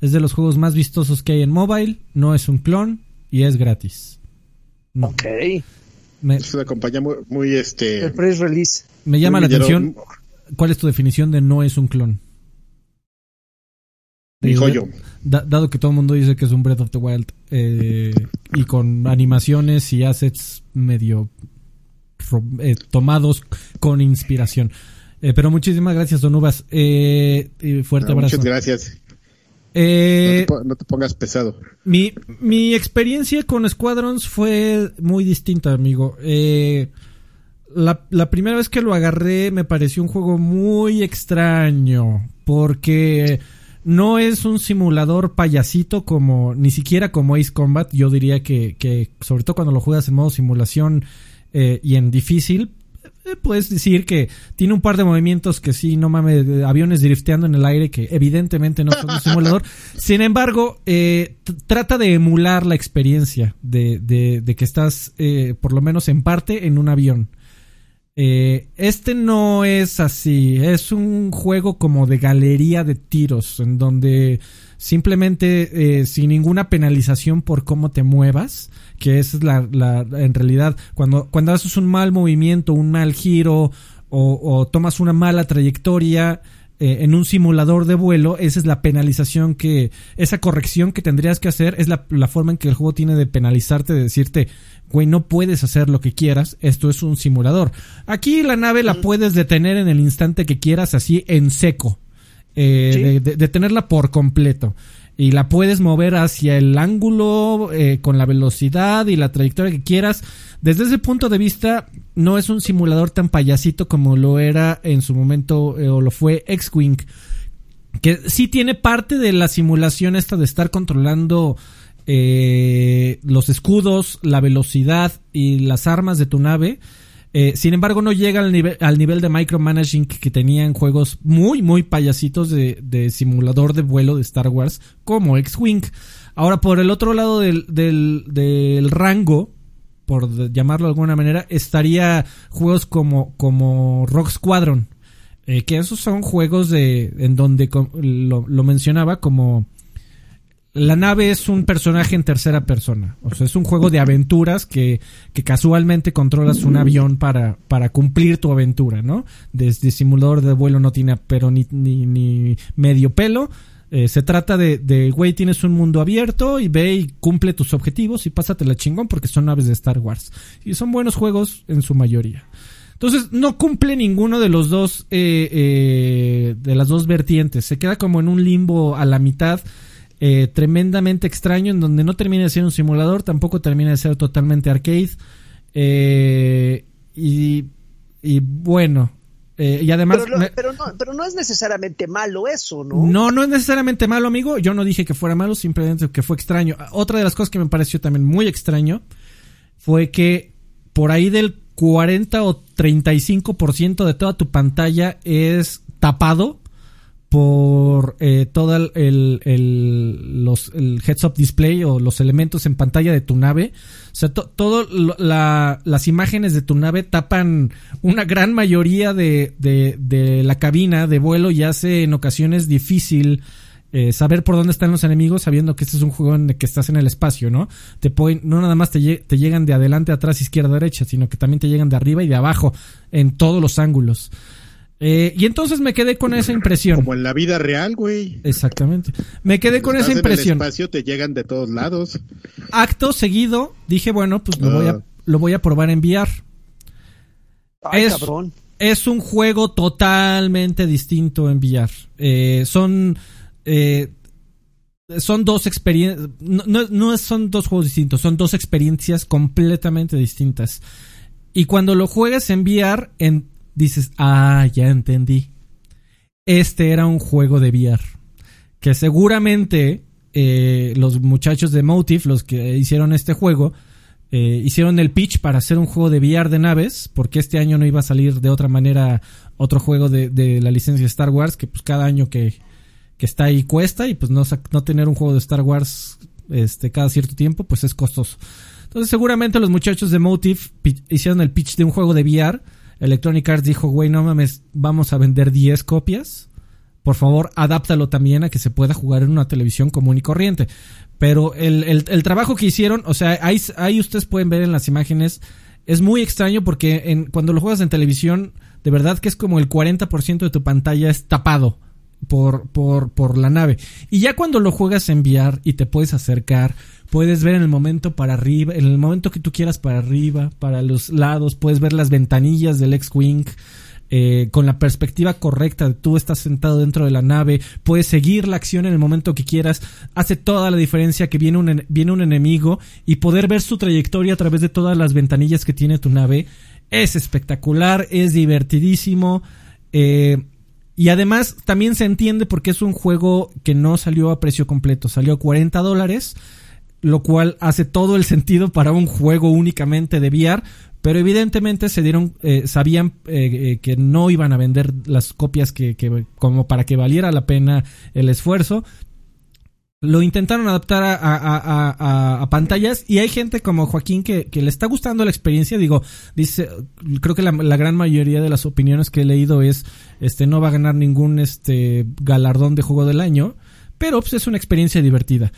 Es de los juegos más vistosos que hay en mobile. No es un clon y es gratis. Ok. es una compañía muy, este. El press release. Me llama la atención. ¿Cuál es tu definición de no es un clon? Mi joyo. dado que todo el mundo dice que es un Breath of the Wild eh, y con animaciones y assets medio eh, tomados con inspiración. Eh, pero muchísimas gracias, Don Uvas. Eh, fuerte abrazo. Muchas gracias. no, te, pongas pesado. Mi, mi experiencia con Squadrons fue muy distinta, amigo. la, la primera vez que lo agarré me pareció un juego muy extraño. Porque no es un simulador payasito como, ni siquiera como Ace Combat. Yo diría que, que sobre todo cuando lo juegas en modo simulación, eh, y en difícil, eh, puedes decir que tiene un par de movimientos que sí, no mames, aviones drifteando en el aire que evidentemente no son un simulador. [laughs] Sin embargo, eh, trata de emular la experiencia de, de, de que estás, eh, por lo menos en parte, en un avión. Eh, este no es así, es un juego como de galería de tiros, en donde simplemente sin ninguna penalización por cómo te muevas, que es la, la en realidad cuando, cuando haces un mal movimiento, un mal giro o, o tomas una mala trayectoria, eh, en un simulador de vuelo, esa es la penalización que, esa corrección que tendrías que hacer, es la, la forma en que el juego tiene de penalizarte, de decirte, güey, no puedes hacer lo que quieras, esto es un simulador. Aquí la nave la puedes detener en el instante que quieras, así en seco, eh, de, detenerla por completo y la puedes mover hacia el ángulo eh, con la velocidad y la trayectoria que quieras. Desde ese punto de vista, no es un simulador tan payasito como lo era en su momento eh, o lo fue X-Wing. Que sí tiene parte de la simulación esta de estar controlando eh, los escudos, la velocidad y las armas de tu nave eh, sin embargo, no llega al nivel, al nivel de micromanaging que tenían juegos muy, muy payasitos de, simulador de vuelo de Star Wars, como X-Wing. Ahora, por el otro lado del, del, rango, por llamarlo de alguna manera, estaría juegos como, como Rock Squadron. Eh, que esos son juegos de, en donde lo, lo mencionaba como la nave es un personaje en tercera persona. O sea, es un juego de aventuras que, que casualmente controlas un avión para, para cumplir tu aventura, ¿no? Desde simulador de vuelo no tiene pero ni, medio pelo. Eh, se trata de, de, güey, tienes un mundo abierto y ve y cumple tus objetivos y pásatela chingón porque son naves de Star Wars. Y son buenos juegos en su mayoría. Entonces, no cumple ninguno de los dos, eh, eh, de las dos vertientes. Se queda como en un limbo a la mitad eh, tremendamente extraño en donde no termina de ser un simulador, tampoco termina de ser totalmente arcade. Eh, y, y, bueno, eh, y además... Pero, me, pero, no, pero, no, es necesariamente malo eso, ¿no? No, no es necesariamente malo, amigo. Yo no dije que fuera malo, simplemente que fue extraño. Otra de las cosas que me pareció también muy extraño fue que por ahí del 40 o 35% de toda tu pantalla es tapado por eh, todo el, el, los, el heads up display o los elementos en pantalla de tu nave. O sea, to, todo la, las imágenes de tu nave tapan una gran mayoría de, de, de, la cabina de vuelo y hace en ocasiones difícil eh, saber por dónde están los enemigos sabiendo que este es un juego en el que estás en el espacio, ¿no? Te pueden, no nada más te, te llegan de adelante, atrás, izquierda, derecha, sino que también te llegan de arriba y de abajo en todos los ángulos. Eh, y entonces me quedé con esa impresión. Como en la vida real, güey. Exactamente. Me quedé con esa impresión. En el espacio te llegan de todos lados. Acto seguido, dije, bueno, pues lo, uh. voy, a, lo voy a probar en VR. Ay, es, cabrón. es un juego totalmente distinto en VR. Eh, son. Eh, son dos experiencias. No, no, no son dos juegos distintos, son dos experiencias completamente distintas. Y cuando lo juegas en VR, en, dices, ah, ya entendí. Este era un juego de VR. Que seguramente eh, los muchachos de Motive, los que hicieron este juego, eh, hicieron el pitch para hacer un juego de VR de naves, porque este año no iba a salir de otra manera otro juego de, de la licencia de Star Wars, que pues cada año que, que está ahí cuesta, y pues no, no tener un juego de Star Wars este, cada cierto tiempo, pues es costoso. Entonces seguramente los muchachos de Motive hicieron el pitch de un juego de VR Electronic Arts dijo, güey, no mames, vamos a vender 10 copias. Por favor, adáptalo también a que se pueda jugar en una televisión común y corriente. Pero el, el, el trabajo que hicieron, o sea, ahí, ahí, ustedes pueden ver en las imágenes, es muy extraño porque en, cuando lo juegas en televisión, de verdad que es como el 40% de tu pantalla es tapado por, por, por la nave. Y ya cuando lo juegas en VR y te puedes acercar, puedes ver en el momento para arriba, en el momento que tú quieras para arriba, para los lados, puedes ver las ventanillas del X-Wing. Eh, con la perspectiva correcta, tú estás sentado dentro de la nave, puedes seguir la acción en el momento que quieras, hace toda la diferencia que viene un, viene un enemigo y poder ver su trayectoria a través de todas las ventanillas que tiene tu nave es espectacular, es divertidísimo. Eh, y además también se entiende porque es un juego que no salió a precio completo, salió a 40 dólares lo cual hace todo el sentido para un juego únicamente de VR, pero evidentemente se dieron, eh, sabían eh, eh, que no iban a vender las copias que, que, como para que valiera la pena el esfuerzo. Lo intentaron adaptar a, a, a, a pantallas y hay gente como Joaquín que, que, le está gustando la experiencia. Digo, dice, creo que la, gran mayoría de las opiniones que he leído es, este, no va a ganar ningún, este, galardón de juego del año, pero pues es una experiencia divertida.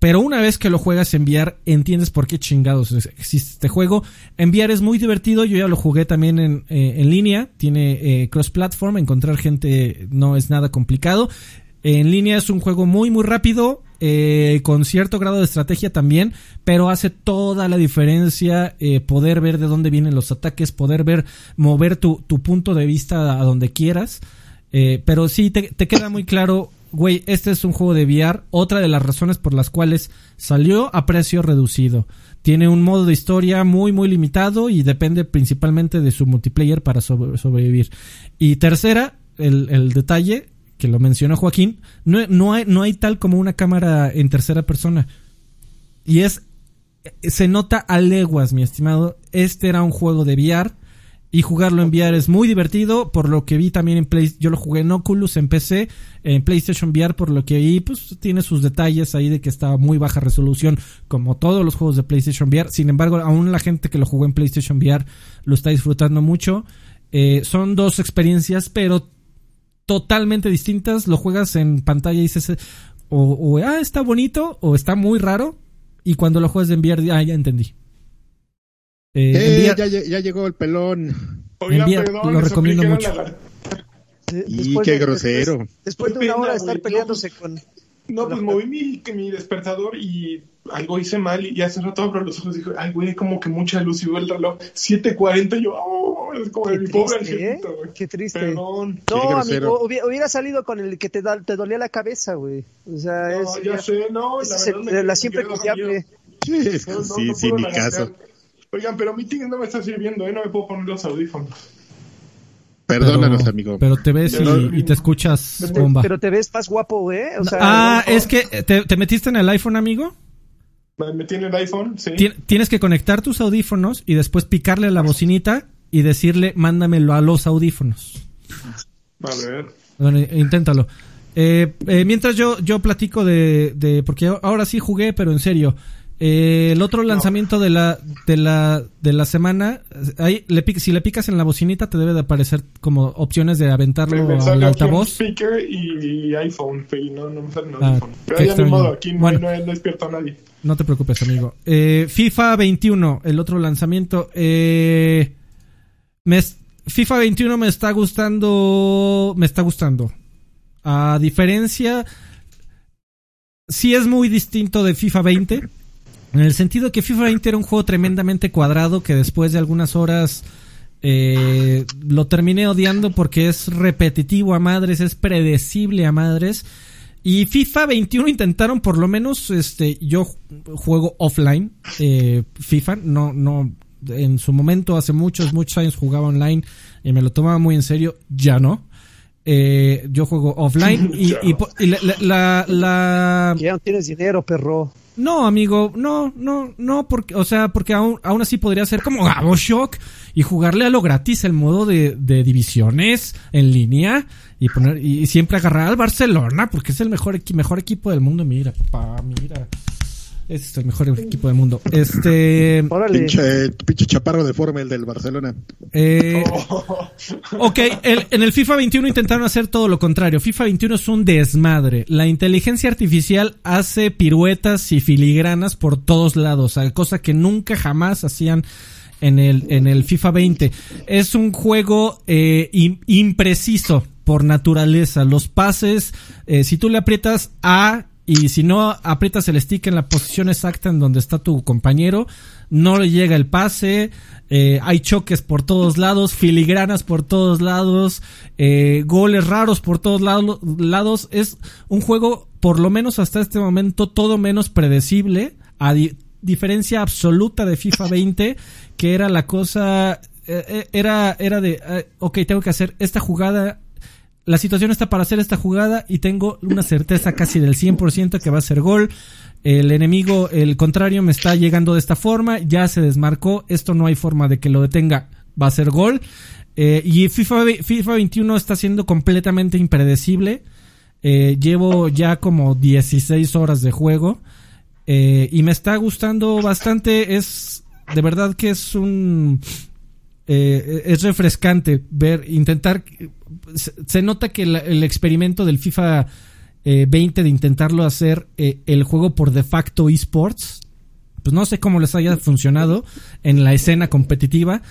Pero una vez que lo juegas en VR, entiendes por qué chingados existe este juego. En VR es muy divertido, yo ya lo jugué también en, eh, en línea, tiene eh, cross-platform, encontrar gente no es nada complicado. En línea es un juego muy muy rápido, eh, con cierto grado de estrategia también, pero hace toda la diferencia eh, poder ver de dónde vienen los ataques, poder ver, mover tu, tu punto de vista a donde quieras. Eh, pero sí te, te queda muy claro güey, este es un juego de VR. Otra de las razones por las cuales salió a precio reducido. Tiene un modo de historia muy, muy limitado y depende principalmente de su multiplayer para sobrevivir. Y tercera, el, el, detalle que lo mencionó Joaquín, no, no, hay, no hay tal como una cámara en tercera persona. Y es, se nota a leguas, mi estimado. Este era un juego de VR y jugarlo en VR es muy divertido, por lo que vi también en Play, yo lo jugué en Oculus, en PC, en PlayStation VR, por lo que vi, pues tiene sus detalles ahí de que estaba muy baja resolución, como todos los juegos de PlayStation VR. Sin embargo, aún la gente que lo jugó en PlayStation VR lo está disfrutando mucho. Eh, son dos experiencias, pero totalmente distintas. Lo juegas en pantalla y dices, o, o, ah, está bonito, o está muy raro, y cuando lo juegas de enviar, ah, ya entendí. Eh, eh ya, ya, llegó el pelón. Oiga, perdón, lo recomiendo mucho. y qué grosero. después de una hora de estar peleándose con... No, pues moví mi, mi despertador y algo hice mal y hace rato abro los ojos y dije, ay, güey, como que mucha luz y veo el reloj 7.40 y yo, oh, es como de mi pobre ¿eh? güey. Qué triste. Perdón. No, amigo, hubiera salido con el que te, da, te dolía la cabeza, güey. O sea, no, es... ya sé, no, la, verdad, la siempre confiable. Sí, sí, sí, mi caso. Oigan, pero mi tigre no me está sirviendo, ¿eh? No me puedo poner los audífonos. Perdónanos, amigo. Pero te ves y, te escuchas bomba. Pero te ves más guapo, ¿eh? O sea, ah, es que te, te, metiste en el iPhone, amigo. Me en el iPhone, sí. Tienes que conectar tus audífonos y después picarle a la bocinita y decirle, mándamelo a los audífonos. A ver. Bueno, inténtalo. Eh, eh, mientras yo, yo platico de, de, porque ahora sí jugué, pero en serio. Eh, el otro lanzamiento de la de la de la semana, ahí le si le picas en la bocinita te debe de aparecer como opciones de aventarlo al altavoz. Speaker y iPhone, no, no me sale ah, iPhone. Pero ya de modo, aquí no, bueno, no, despierto a nadie. No te preocupes, amigo. Eh, FIFA 21, el otro lanzamiento. Eh, me, FIFA 21 me está gustando, me está gustando. A diferencia, sí es muy distinto de FIFA 20 en el sentido que FIFA 20 era un juego tremendamente cuadrado que después de algunas horas eh, lo terminé odiando porque es repetitivo a madres, es predecible a madres. Y FIFA 21 intentaron por lo menos, este, yo juego offline, eh, FIFA, no, no, en su momento hace muchos, muchos años jugaba online y me lo tomaba muy en serio, ya no. Eh, yo juego offline [laughs] y, la, la, Ya no tienes dinero, perro. No, amigo, no, no, no, porque, o sea, porque aún, aún así podría ser como Gabo Shock y jugarle a lo gratis el modo de, de divisiones en línea y poner, y, siempre agarrar al Barcelona porque es el mejor, mejor equipo del mundo. Mira, pa, mira. Este es el mejor equipo del mundo. Este. Pinche, pinche chaparro deforme el del Barcelona. Eh, ok, en el FIFA 21 intentaron hacer todo lo contrario. FIFA 21 es un desmadre. La inteligencia artificial hace piruetas y filigranas por todos lados. Cosa que nunca jamás hacían en el, en el FIFA 20. Es un juego eh, impreciso por naturaleza. Los pases, eh, si tú le aprietas A y si no aprietas el stick en la posición exacta en donde está tu compañero, no le llega el pase, eh, hay choques por todos lados, filigranas por todos lados, eh, goles raros por todos lados. Es un juego, por lo menos hasta este momento, todo menos predecible, diferencia absoluta de FIFA [laughs] 20, que era la cosa, eh, era, era de, ok, tengo que hacer esta jugada la situación está para hacer esta jugada y tengo una certeza casi del 100% que va a ser gol. El enemigo, el contrario, me está llegando de esta forma, ya se desmarcó, esto no hay forma de que lo detenga, va a ser gol. Eh, y FIFA, FIFA 21 está siendo completamente impredecible. Eh, llevo ya como 16 horas de juego eh, y me está gustando bastante. Es de verdad que es un es refrescante ver intentar se, nota que el experimento del FIFA 20 eh, de intentarlo hacer eh, el juego por de facto esports, pues no sé cómo les haya funcionado en la escena competitiva,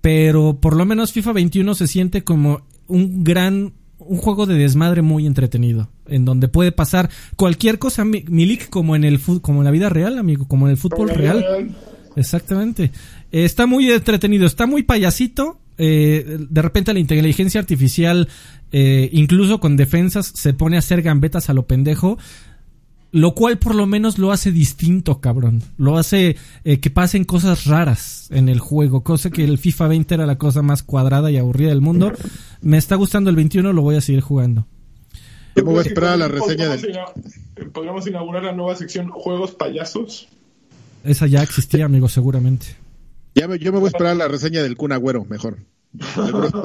pero por lo menos FIFA 21 se siente como un gran un juego de desmadre muy entretenido, en donde puede pasar cualquier cosa, Milik, como en el como en la vida real, amigo, como en el fútbol real. Exactamente. está muy entretenido, está muy payasito, eh, de repente la inteligencia artificial, eh, incluso con defensas, se pone a hacer gambetas a lo pendejo. Lo cual por lo menos lo hace distinto, cabrón. Lo hace eh, que pasen cosas raras en el juego. Cosa que el FIFA 20 era la cosa más cuadrada y aburrida del mundo. Me está gustando el 21, lo voy a seguir jugando. Yo voy a esperar la reseña del... ¿Podríamos inaugurar la nueva sección Juegos Payasos? Esa ya existía, amigo, seguramente. Ya me, yo me voy a esperar la reseña del Kun Agüero, mejor.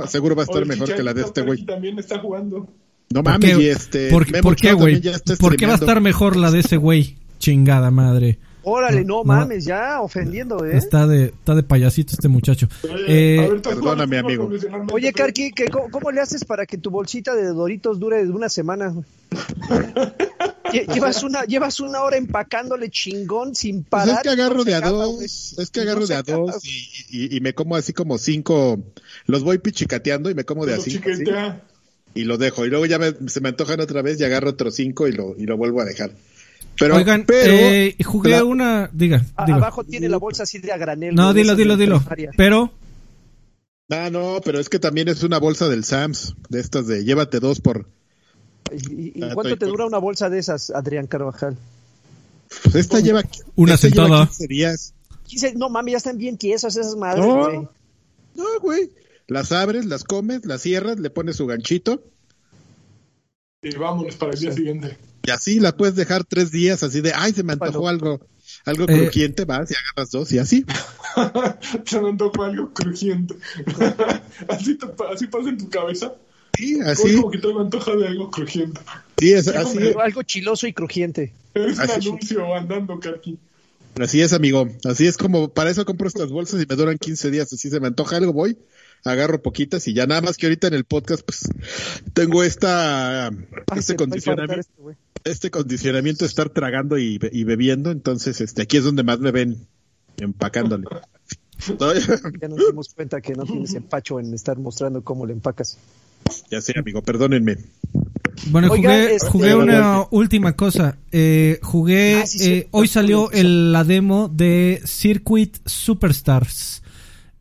Seguro, va a estar mejor que la de este güey. También está jugando. No mames, y este. ¿Por, qué, güey? ¿Por qué va a estar mejor la de ese güey? Chingada madre. Órale, no, mames, ya ofendiendo, ¿eh? Está de, está de payasito este muchacho. Eh, perdóname, amigo. Oye, Karki, ¿cómo, le haces para que tu bolsita de Doritos dure una semana? [laughs] lle- llevas una, llevas una hora empacándole chingón sin Pues parar. es que agarro no de a dos, es que agarro de a dos y, y- y me como así como cinco, los voy pichicateando y me como de a cinco. Y lo dejo. Y luego ya me- se me antojan otra vez y agarro otros cinco y lo, y lo vuelvo a dejar. Pero, Oigan, pero, eh, jugué la- una. Diga, A- diga. Abajo tiene la bolsa así de a granel. No, dilo, dilo, dilo. Pero, Ah, no, pero es que también es una bolsa del Sams, de estas de llévate dos por, ¿Y, y Ah, cuánto te dura una bolsa de esas, Adrián Carvajal? pues esta lleva, Una esta lleva sentada. 15 días. No mami, ya están bien tiesas esas madres, No. güey. No, güey. Las abres, las comes, las cierras, le pones su ganchito Y vámonos para el día siguiente. y así la puedes dejar tres días así de, ay, se me antojó Bueno. algo, algo Eh. crujiente, vas y agarras dos y así. [laughs] Se me antojó algo crujiente. [laughs] así, te, así pasa en tu cabeza. Sí, así, como que te me antoja de algo crujiente. sí, es, Sí, así. Algo chiloso y crujiente. Es un Así. anuncio andando, Karki. así es, amigo. Así es como, para eso compro estas bolsas y me duran 15 días. Así se me antoja algo, voy, agarro poquitas y ya nada más que ahorita en el podcast, pues, tengo esta, Ay, este condicionamiento, este este condicionamiento de estar tragando y, be- y bebiendo. Entonces, este, aquí es donde más me ven empacándole. Ya [laughs] nos dimos cuenta que no tienes empacho en estar mostrando cómo le empacas. ya sé, amigo, perdónenme. bueno, Oiga, jugué, este- jugué una última cosa. Eh, jugué, Ah, sí, eh, hoy salió el- la demo de Circuit Superstars.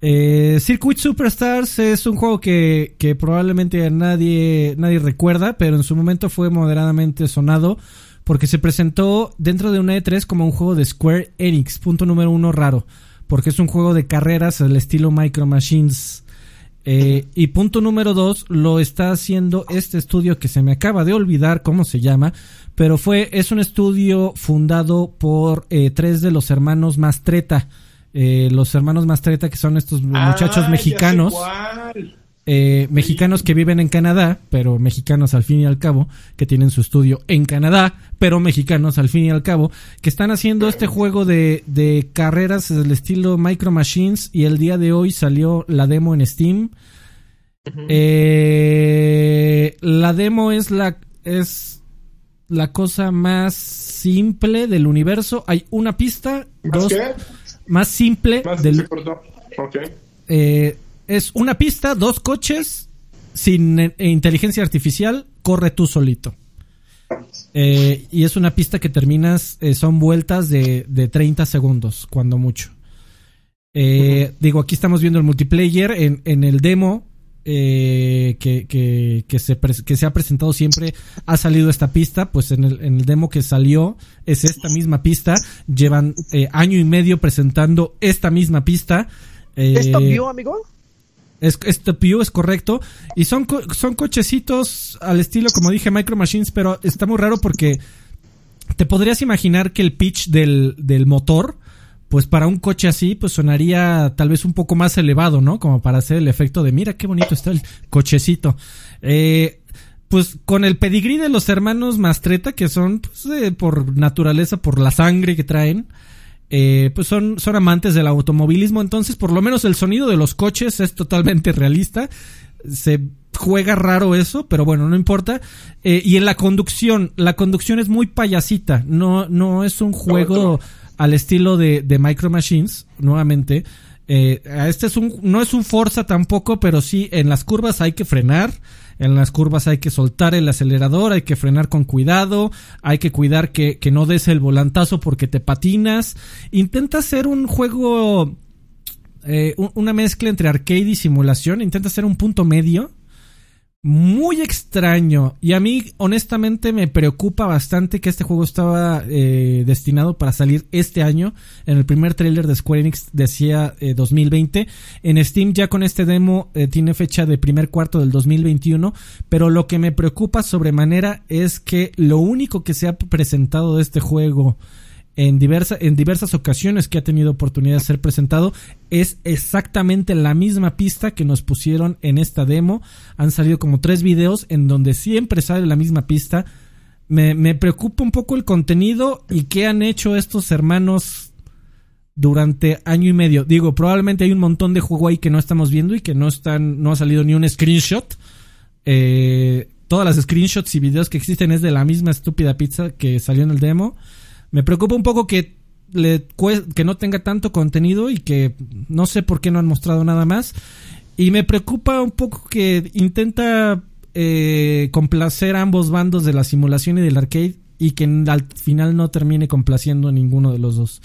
Eh, Circuit Superstars es un juego que, probablemente nadie, nadie recuerda, pero en su momento fue moderadamente sonado porque se presentó dentro de una E3 como un juego de Square Enix, punto número uno raro, porque es un juego de carreras al estilo Micro Machines. Eh, y punto número dos, lo está haciendo este estudio que se me acaba de olvidar cómo se llama, pero fue, es un estudio fundado por eh, tres de los hermanos Mastreta. Eh, los hermanos Mastreta, que son estos muchachos Ah, mexicanos, eh, mexicanos que viven en Canadá, pero mexicanos al fin y al cabo, que tienen su estudio en Canadá, pero mexicanos al fin y al cabo, que están haciendo este juego de, de carreras del estilo Micro Machines y el día de hoy salió la demo en Steam. Eh, la demo es la, es la cosa más simple del universo. Hay una pista, ¿Más dos, qué? Más simple Más del, se cortó. Ok. eh, es una pista, dos coches, sin eh, inteligencia artificial, corre tú solito. Eh, y es una pista que terminas, eh, son vueltas de, de 30 segundos, cuando mucho. Digo, aquí estamos viendo el multiplayer en, en el demo eh, que, que, que, se que se ha presentado siempre. Ha salido esta pista, pues en el, en el demo que salió es esta misma pista. Llevan eh, año y medio presentando esta misma pista. Eh, ¿Esto vio, amigo? es, este es correcto. Y son, co- son cochecitos al estilo, como dije, Micro Machines, pero está muy raro porque te podrías imaginar que el pitch del, del motor, pues para un coche así, pues sonaría tal vez un poco más elevado, ¿no? Como para hacer el efecto de, mira qué bonito está el cochecito. Eh, pues con el pedigrí de los hermanos Mastreta, que son pues, eh, por naturaleza, por la sangre que traen, eh, pues son, son amantes del automovilismo, entonces por lo menos el sonido de los coches es totalmente realista. Se juega raro eso, pero bueno, no importa. Eh, y en la conducción, la conducción es muy payasita, no, no es un juego al estilo de, de Micro Machines, nuevamente. Eh, este es un, no es un Forza tampoco, pero sí en las curvas hay que frenar, en las curvas hay que soltar el acelerador, hay que frenar con cuidado, hay que cuidar que, que no des el volantazo porque te patinas. Intenta hacer un juego, eh, un- una mezcla entre arcade y simulación, intenta hacer un punto medio. Muy extraño. Y a mí, honestamente, me preocupa bastante que este juego estaba eh, destinado para salir este año. En el primer tráiler de Square Enix decía eh, 2020. En Steam ya con este demo eh, tiene fecha de primer cuarto del 2021. Pero lo que me preocupa sobremanera es que lo único que se ha presentado de este juego en, diversa, en diversas ocasiones que ha tenido oportunidad de ser presentado es exactamente la misma pista que nos pusieron en esta demo. Han salido como tres videos en donde siempre sale la misma pista. Me, me preocupa un poco el contenido y qué han hecho estos hermanos durante año y medio. Digo, probablemente hay un montón de juego ahí que no estamos viendo y que no están, no ha salido ni un screenshot. Eh, todas las screenshots y videos que existen es de la misma estúpida pizza que salió en el demo. Me preocupa un poco que le que no tenga tanto contenido y que no sé por qué no han mostrado nada más. Y me preocupa un poco que intenta eh, complacer a ambos bandos de la simulación y del arcade y que al final no termine complaciendo a ninguno de los dos.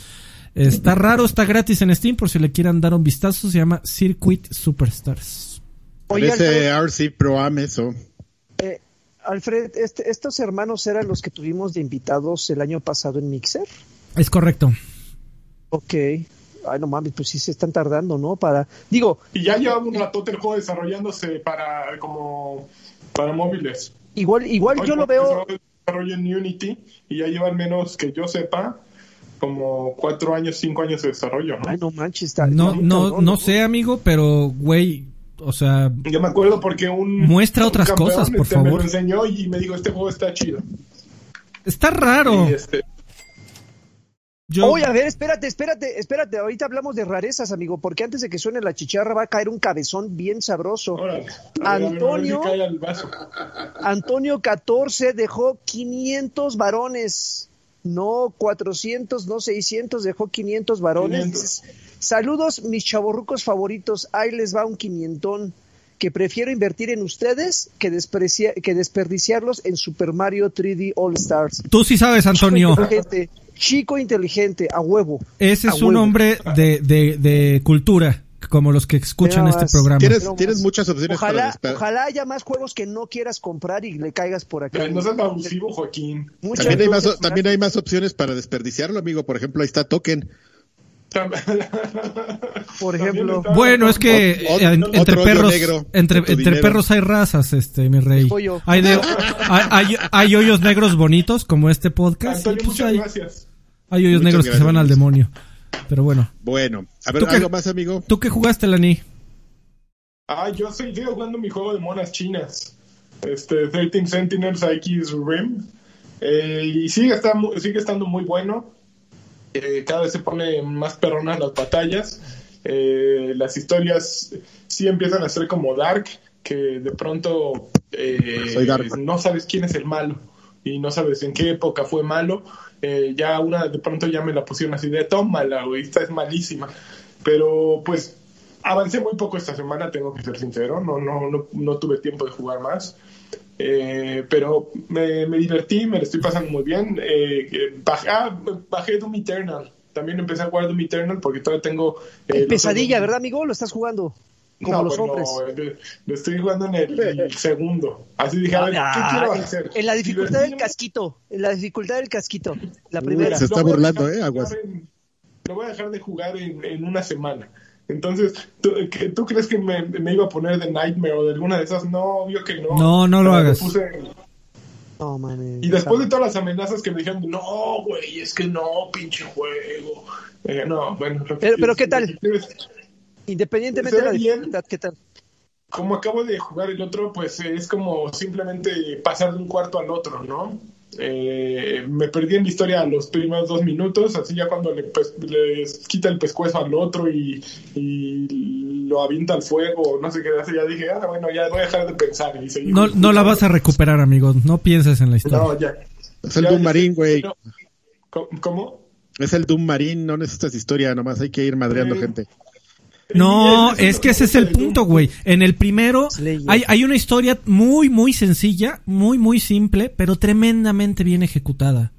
Está raro, está gratis en Steam por si le quieran dar un vistazo. Se llama Circuit Superstars. Parece RC Pro Am eso. Alfred, este, estos hermanos eran los que tuvimos de invitados el año pasado en Mixer. Es correcto. Ok. Ay, no mames, pues sí se están tardando, ¿no? Para, digo... Y ya lleva un ratote el juego desarrollándose para, como, para móviles. Igual, igual yo lo veo... Desarrollo en Unity y ya lleva al menos que yo sepa como cuatro años, cinco años de desarrollo, ¿no? Ay, no manches, no, no, no, sé, amigo, pero, güey, o sea... Yo me acuerdo porque un... Muestra otras cosas, por este, favor. Me lo enseñó y me dijo, este juego está chido. Está raro. Y este, Oye, a ver, espérate, espérate, espérate. Ahorita hablamos de rarezas, amigo, porque antes de que suene la chicharra va a caer un cabezón bien sabroso. Antonio, [laughs] Antonio 14 dejó 500 varones. No 400, no 600, dejó 500 varones. Saludos, mis chavorrucos favoritos. Ahí les va un quinientón que prefiero invertir en ustedes que, que desperdiciarlos en Super Mario 3D All Stars. Tú sí sabes, Antonio. Chico inteligente, a huevo. Ese es un hombre de, de, de, cultura, como los que escuchan este programa. ¿Tienes, muchas opciones ojalá, Ojalá haya más juegos que no quieras comprar y le caigas por acá. no seas abusivo, Joaquín. también hay, más, también hay más opciones para desperdiciarlo, amigo. Por ejemplo, ahí está Token. Por ejemplo. Bueno, es que entre perros entre, entre perros hay razas, este mi rey. Hay, de, [laughs] hay, hay, hoyos negros bonitos como este podcast. Antonio, pues muchas gracias. Hay hoyos negros que se van al demonio. Pero bueno. Bueno, a ver, ¿algo más, amigo? ¿Tú qué jugaste, Lani? Ah, yo estoy jugando mi juego de monas chinas. Este, 13 Sentinels X Rim. Eh, y sigue, está, sigue estando muy bueno. Eh, cada vez se pone más perronas las batallas. Eh, las historias sí empiezan a ser como dark, que de pronto no sabes quién es el malo y no sabes en qué época fue malo. ya una de pronto ya me la pusieron así de tómala, güey, esta es malísima. Pero pues avancé muy poco esta semana, tengo que ser sincero, no, no, no, no tuve tiempo de jugar más. Eh, pero me, divertí, me lo estoy pasando muy bien. Eh, bajé, ah, bajé Doom Eternal. También empecé a jugar Doom Eternal porque todavía tengo. Eh, pesadilla, ¿verdad, amigo? ¿Lo estás jugando? Como los hombres. No, lo estoy jugando en el, [laughs] segundo. Así dije, a ver, ¿qué quiero hacer? En la dificultad del casquito. En la dificultad del casquito. La primera. Se está burlando, ¿eh? Aguas. lo voy a dejar de jugar en, en una semana. Entonces, ¿tú, ¿tú crees que me, me, iba a poner de Nightmare o de alguna de esas? No, obvio que no. No, no lo hagas. y después de todas las amenazas que me dijeron, no, güey, es que no, pinche juego. Eh, no, bueno. Pero, pero ¿qué tal? Independientemente de la dificultad, ¿qué tal? Como acabo de jugar el otro, pues es como simplemente pasar de un cuarto al otro, ¿no? Eh, me perdí en la historia los primeros dos minutos, así ya cuando le, quita el pescuezo al otro y, lo avienta al fuego, no sé qué hace, ya dije, ah, bueno, ya voy a dejar de pensar. Y no, no la vas a recuperar, amigo, no pienses en la historia. No, ya. Es el Doom Marín, güey. ¿Cómo? Es el Doom Marín, no necesitas historia, nomás hay que ir madreando gente. No, es que ese es el punto, güey. En el primero hay, hay una historia muy, muy sencilla, muy, muy simple, pero tremendamente bien ejecutada.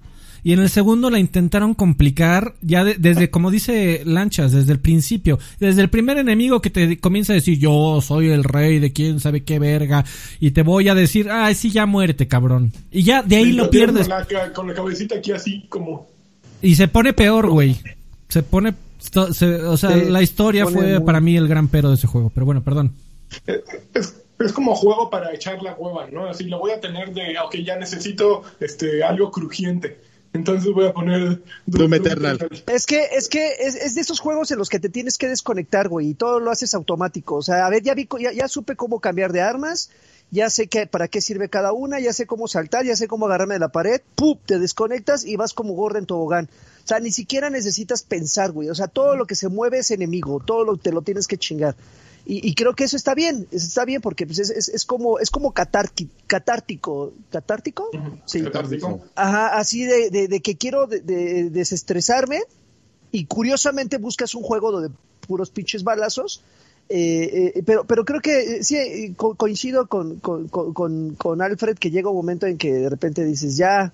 Y en el segundo la intentaron complicar ya desde, como dice Lanchas, desde el principio. Desde el primer enemigo que te comienza a decir, yo soy el rey de quién sabe qué verga. Y te voy a decir, ah, sí, ya muerte, cabrón. Y ya de ahí lo pierdes. Con la, con la cabecita aquí así como... Y se pone peor, güey. Se pone o sea, la historia fue para mí el gran pero de ese juego. Pero bueno, perdón. Es, es, como juego para echar la hueva, ¿no? Así lo voy a tener de, ok, ya necesito este algo crujiente. Entonces voy a poner Doom Eternal. Es que, es que es, de esos juegos en los que te tienes que desconectar, güey, y todo lo haces automático. O sea, a ver, ya vi, ya, ya supe cómo cambiar de armas, ya sé que, para qué sirve cada una, ya sé cómo saltar, ya sé cómo agarrarme de la pared, ¡pup! te desconectas y vas como gordo en tobogán. O sea, ni siquiera necesitas pensar, güey. O sea, todo lo que se mueve es enemigo, todo lo te lo tienes que chingar. Y, y creo que eso está bien, eso está bien porque pues, es, es, es como es como catárqui- catártico, catártico, sí, Catártico. Ajá, así de, de, de que quiero de- de- desestresarme y curiosamente buscas un juego de puros pinches balazos. eh, eh, pero, pero creo que eh, sí, eh, co- coincido con, con- con, con Alfred que llega un momento en que de repente dices, ya,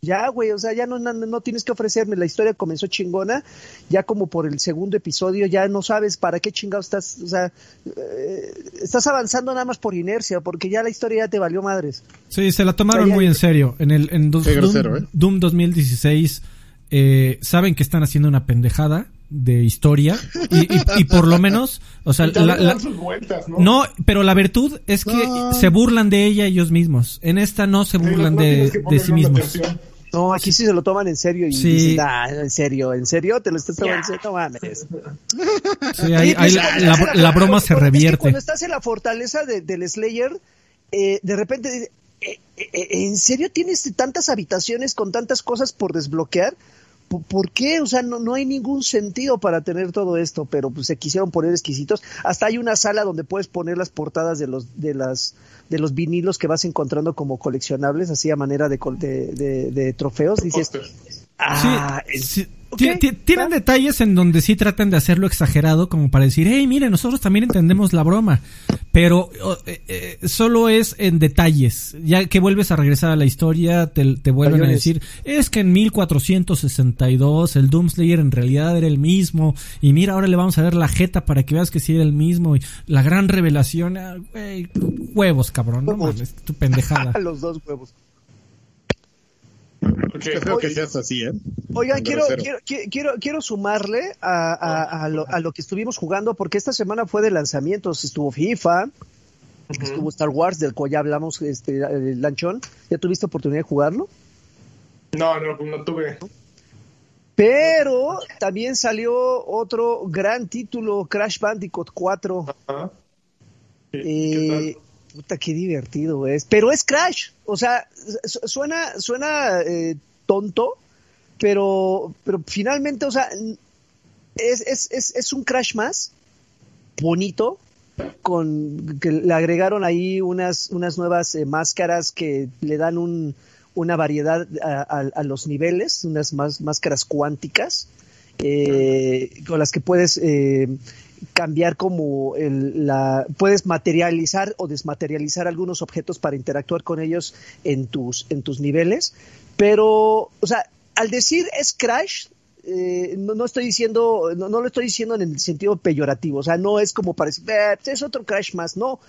ya, güey, o sea, ya no, no, no tienes que ofrecerme, la historia comenzó chingona, ya como por el segundo episodio ya no sabes para qué chingado estás, o sea, eh, estás avanzando nada más por inercia, porque ya la historia ya te valió madres. Sí, se la tomaron O sea, ya- muy en serio. En el en dos- Doom, grosero, ¿eh? Doom 2016 eh, saben que están haciendo una pendejada de historia y, y- y por lo menos, o sea, la- la- dan sus vueltas, ¿no? no, pero la virtud es que No. se burlan de ella ellos mismos. En esta no se Sí, no- burlan no de, sí mismos. No, aquí sí se lo toman en serio y Sí. dicen, ah, en serio, en serio, te lo estás tomando en serio, no mames. Sí, ahí, Sí, ahí la, broma se cuando- es que revierte. cuando estás en la fortaleza de- del Slayer, eh, de repente, eh, eh, eh, ¿en serio tienes tantas habitaciones con tantas cosas por desbloquear? ¿Por, qué? O sea, no, no hay ningún sentido para tener todo esto, pero pues se quisieron poner exquisitos. Hasta hay una sala donde puedes poner las portadas de los de las de los vinilos que vas encontrando como coleccionables, así a manera de, col- de, de- de trofeos. Dices, ah, sí. Tienen detalles en donde sí tratan de hacerlo exagerado como para decir, hey, mire, nosotros también entendemos la broma. Pero eh, eh, solo es en detalles. Ya que vuelves a regresar a la historia, te, te vuelven a decir, es que en 1462 el Doomslayer en realidad era el mismo. Y mira, ahora le vamos a ver la jeta para que veas que sí era el mismo. Y la gran revelación, ah, güey, huevos, cabrón. No Huevos. mames, tu pendejada. [laughs] los dos huevos. Feo que seas así, ¿eh? Oigan, quiero, quiero, qui- quiero, quiero sumarle a, a- a lo, a lo que estuvimos jugando, porque esta semana fue de lanzamientos. Estuvo FIFA, estuvo Star Wars, del cual ya hablamos, este, el lanchón. ¿Ya tuviste oportunidad de jugarlo? No, no, no tuve. Pero también salió otro gran título, Crash Bandicoot 4. Ajá. ¿Qué- Eh, qué puta, qué divertido es. Pero es Crash. O sea, su- suena, suena eh, tonto, pero, pero finalmente, o sea, es, es, es, es un Crash más bonito. Con que le agregaron ahí unas, unas nuevas eh, máscaras que le dan un, una variedad a, a- los niveles, unas más, máscaras cuánticas, eh, con las que puedes eh, cambiar como el, la puedes materializar o desmaterializar algunos objetos para interactuar con ellos en tus en tus niveles pero o sea al decir es crash eh, no, no estoy diciendo no, no lo estoy diciendo en el sentido peyorativo o sea no es como para decir "Eh, es otro crash más no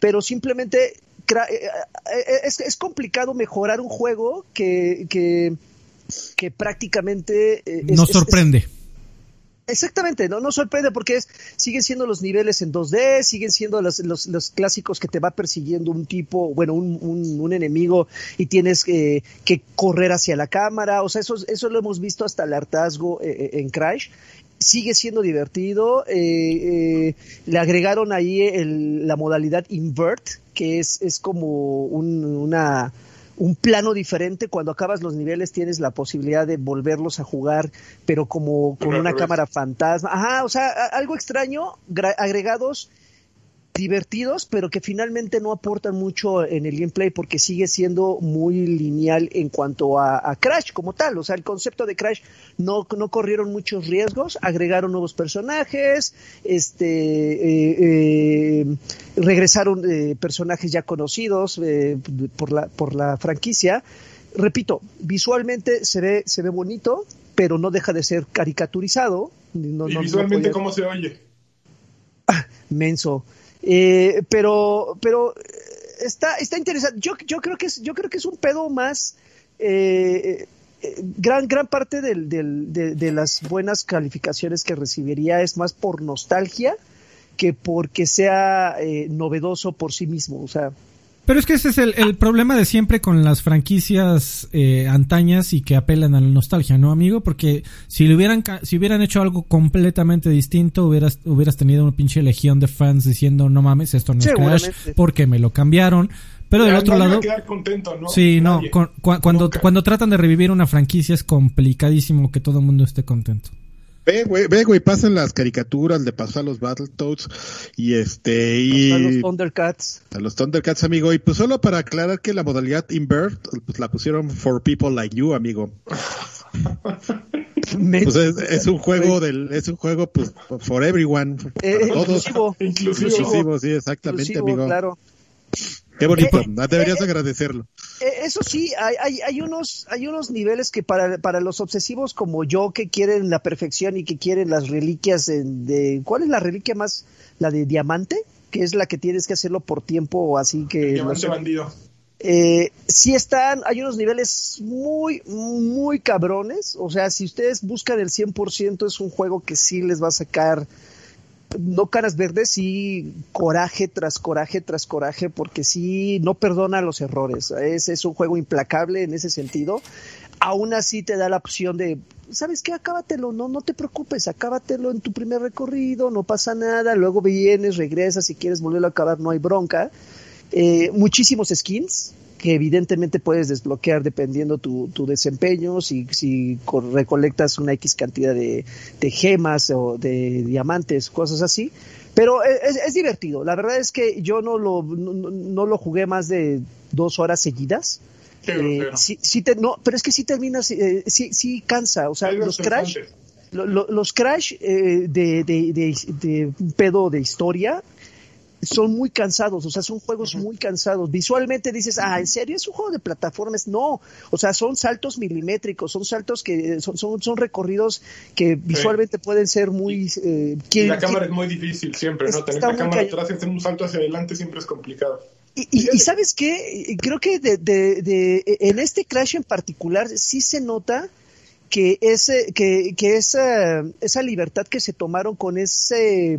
pero simplemente eh, eh, es, es complicado mejorar un juego que que, que prácticamente eh, Nos es- es- sorprende. Exactamente, no, no sorprende porque es, siguen siendo los niveles en 2D, siguen siendo los, los, los clásicos que te va persiguiendo un tipo, bueno, un, un, enemigo y tienes que, correr hacia la cámara, o sea, eso, eso lo hemos visto hasta el hartazgo eh, eh, en Crash. Sigue siendo divertido, eh, eh, le agregaron ahí el- la modalidad invert, que es, es como un, una, un plano diferente. Cuando acabas los niveles tienes la posibilidad de volverlos a jugar, pero como con una cámara fantasma. Ajá, o sea, algo extraño, agregados divertidos, pero que finalmente no aportan mucho en el gameplay porque sigue siendo muy lineal en cuanto a, a Crash como tal. O sea, el concepto de Crash no, no corrieron muchos riesgos, agregaron nuevos personajes, este, eh, eh, regresaron eh, personajes ya conocidos eh, por, la, por la franquicia. Repito, visualmente se ve, se ve bonito, pero no deja de ser caricaturizado. No- ¿Y no- no visualmente podía- cómo se oye? [laughs] menso. Eh, pero, pero eh, está, está interesante. Yo, yo creo que es, yo creo que es un pedo más. eh, eh, gran, gran parte de, de las buenas calificaciones que recibiría es más por nostalgia que porque sea eh, novedoso por sí mismo. O sea, Pero es que ese es el, el problema de siempre con las franquicias eh, antañas y que apelan a la nostalgia, ¿no, amigo? Porque si le hubieran si hubieran hecho algo completamente distinto, hubieras hubieras tenido una pinche legión de fans diciendo, "No mames, esto no es Crash porque me lo cambiaron." Pero del otro lado, contento, ¿no? sí, no, con- cuando Nunca. cuando tratan de revivir una franquicia es complicadísimo que todo el mundo esté contento. Ve, güey, ve, güey, pasan las caricaturas de pasar a los Battletoads y este y A los Thundercats. a los Thundercats, amigo. Y pues solo para aclarar que la modalidad invert, pues la pusieron for people like you, amigo. [laughs] Pues es, es un juego del, es un juego pues for everyone, Eh, todos. inclusivo. Inclusivo. Inclusivo, sí, exactamente, Inclusivo, amigo. claro. Qué bonito, Eh, deberías eh, agradecerlo. Eso sí, hay, hay, hay unos hay unos niveles que para, para los obsesivos como yo que quieren la perfección y que quieren las reliquias en- de ¿cuál es la reliquia más la de diamante? que es la que tienes que hacerlo por tiempo o así que no Diamante bandido. Eh, sí están, hay unos niveles muy, muy cabrones. O sea, si ustedes buscan el 100%, es un juego que sí les va a sacar, no caras verdes, sí coraje tras coraje tras coraje, porque sí no perdona los errores. Es, es un juego implacable en ese sentido. Aún así te da la opción de, ¿sabes qué? Acábatelo, no, no te preocupes, acábatelo en tu primer recorrido, no pasa nada, luego vienes, regresas, si quieres volverlo a acabar, no hay bronca eh, muchísimos skins que evidentemente puedes desbloquear dependiendo tu, tu desempeño, si, si co- recolectas una X cantidad de, de gemas o de diamantes, cosas así. Pero e, es, es divertido. La verdad es que yo no lo, no, lo jugué más de dos horas seguidas. Qué Eh, sí, sí te- no, pero es que sí terminas, eh, sí, sí cansa. O sea, los crash, estresante. lo- lo- los crash eh, de, de, de, de un pedo de historia son muy cansados, o sea, son juegos muy cansados. Visualmente dices, ah, ¿en serio es un juego de plataformas? No, o sea, son saltos milimétricos, son saltos que son, son, son recorridos que visualmente pueden ser muy... eh, la cámara es muy difícil siempre, ¿no? Tener la cámara atrás y hacer un salto hacia adelante siempre es complicado. Y, y- y sabes qué, creo que de, de- de- en este Crash en particular sí se nota que ese, que, que esa, esa libertad que se tomaron con ese,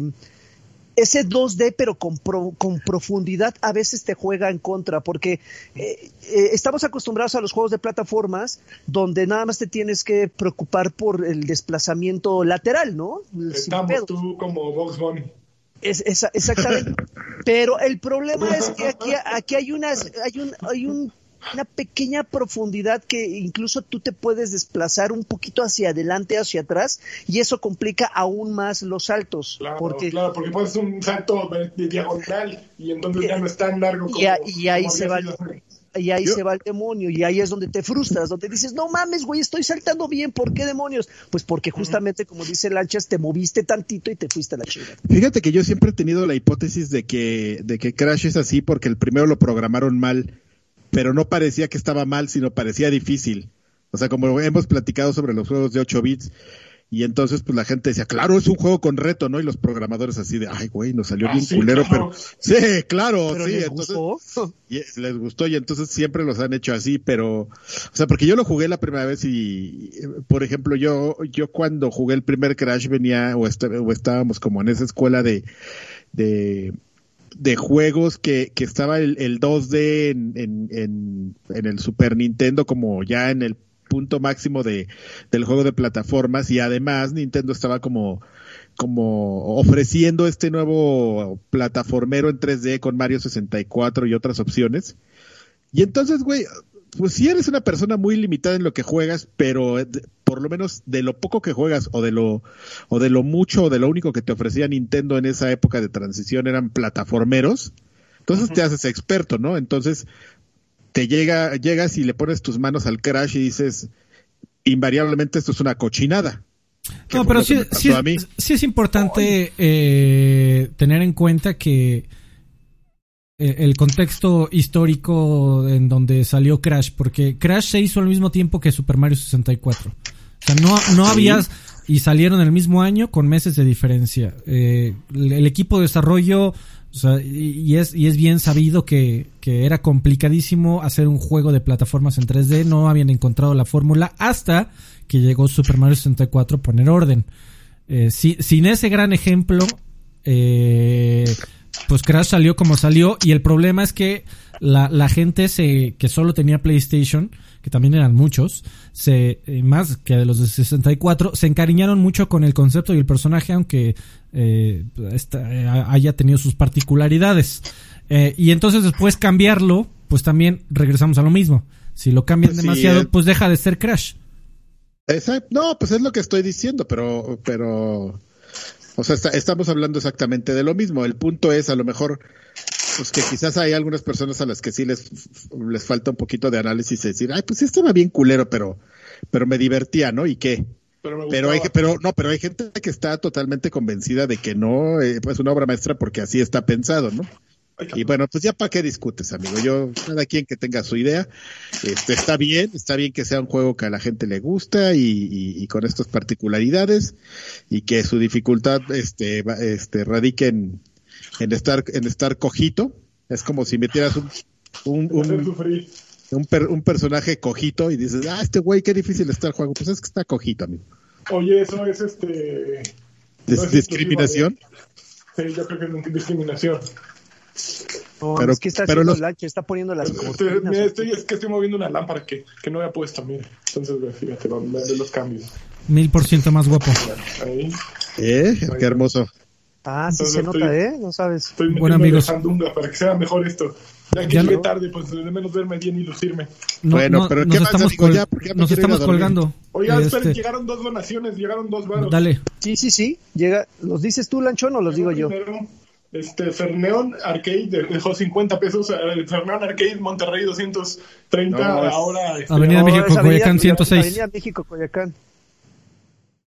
ese 2D pero con, pro- con profundidad a veces te juega en contra porque eh, eh, estamos acostumbrados a los juegos de plataformas donde nada más te tienes que preocupar por el desplazamiento lateral, ¿no? Estamos tú como Box Bunny. Es, exactamente. Pero el problema es que aquí, [laughs] aquí hay unas, hay un, hay un, una pequeña profundidad que incluso tú te puedes desplazar un poquito hacia adelante, hacia atrás, y eso complica aún más los saltos. Claro, porque claro, porque puedes hacer un salto de, de diagonal y entonces ya no es tan largo como, y, a- y ahí como se va, y ahí Yo- se va el demonio, y ahí es donde te frustras, donde dices, no mames, güey, estoy saltando bien, ¿por qué demonios? Pues porque justamente, como dice Lanchas, te moviste tantito y te fuiste a la chingada. Fíjate que yo siempre he tenido la hipótesis de que, de que Crash es así porque el primero lo programaron mal, pero no parecía que estaba mal, sino parecía difícil. O sea, como hemos platicado sobre los juegos de 8 bits, y entonces pues la gente decía, claro, es un juego con reto, ¿no? Y los programadores así de, ay, güey, nos salió Ah, bien sí, culero, claro. pero sí, claro, Pero sí, les entonces gustó. y les gustó y entonces siempre los han hecho así, pero, o sea, porque yo lo jugué la primera vez y, eh, por ejemplo, yo, yo cuando jugué el primer Crash venía o, est- o estábamos como en esa escuela de, de, de juegos que, que estaba el, el 2D en, en, en, en el Super Nintendo como ya en el punto máximo de, del juego de plataformas y además Nintendo estaba como como ofreciendo este nuevo plataformero en 3D con Mario 64 y otras opciones. Y entonces, güey, pues sí eres una persona muy limitada en lo que juegas, pero eh, por lo menos de lo poco que juegas o de lo o de lo mucho o de lo único que te ofrecía Nintendo en esa época de transición eran plataformeros. Entonces te haces experto, ¿no? Entonces te llega llegas y le pones tus manos al Crash y dices invariablemente esto es una cochinada. No, pero sí, sí, es importante eh, tener en cuenta que el contexto histórico en donde salió Crash, porque Crash se hizo al mismo tiempo que Super Mario 64. O sea, no, no había... Y salieron el mismo año con meses de diferencia. Eh, el, el equipo de desarrollo, o sea, y, y es, y es bien sabido que, que era complicadísimo hacer un juego de plataformas en 3D. No habían encontrado la fórmula hasta que llegó Super Mario 64 a poner orden. Eh, si- sin ese gran ejemplo, eh, pues Crash salió como salió y el problema es que la, la gente se, que solo tenía PlayStation, que también eran muchos, se, eh, más que de los de 64, se encariñaron mucho con el concepto y el personaje, aunque eh, esta- eh, haya tenido sus particularidades. Eh, y entonces después cambiarlo, pues también regresamos a lo mismo. Si lo cambian Pues sí, demasiado, eh. pues deja de ser Crash. Exacto. No, pues es lo que estoy diciendo, pero, pero, o sea, está- estamos hablando exactamente de lo mismo. El punto es, a lo mejor, pues que quizás hay algunas personas a las que sí les, les falta un poquito de análisis y decir, ay, pues sí estaba bien culero, pero, pero me divertía, ¿no? ¿Y qué? Pero, me Pero hay, pero no, pero hay gente que está totalmente convencida de que no, eh, pues una obra maestra porque así está pensado, ¿no? Y bueno, pues ya para qué discutes, amigo. Yo, cada quien que tenga su idea, este, está bien, está bien que sea un juego que a la gente le gusta y, y- y con estas particularidades y que su dificultad, este, este, radique en, en estar, en estar cojito. Es como si metieras un, un, un, un, per- un personaje cojito y dices, ah, este güey, qué difícil está el juego. Pues es que está cojito, amigo. Oye, eso es este. Dis- no es discriminación. Sí, yo creo que es discriminación. No, Pero- es que está pero haciendo los- lancha, está poniendo las Este, cortinas. mira, estoy, es que estoy moviendo una lámpara que, que no había puesto, mira. Entonces, fíjate, ve los cambios. Mil por ciento más guapo. Ahí. Eh, qué hermoso. Ah, sí Entonces se estoy- nota, ¿eh? No sabes. Estoy Bueno, amigos. sandunga para que sea mejor esto. Ya que Ya llegué no- tarde, pues de menos verme bien y lucirme. No, Bueno, no, pero nos ¿qué más, estamos, amigo? col- Ya, porque ya nos estamos colgando. Oiga, Este, esperen, llegaron dos donaciones, llegaron dos varos. dale. Sí, sí, sí. Llega, ¿Los dices tú, Lanchón, o los digo yo? Este, Ferneón Arcade dejó 50 pesos. eh, Ferneón Arcade Monterrey 230. No, es- ahora este, Avenida No, México, es Coyoacán 106. Avenida México, Coyoacán.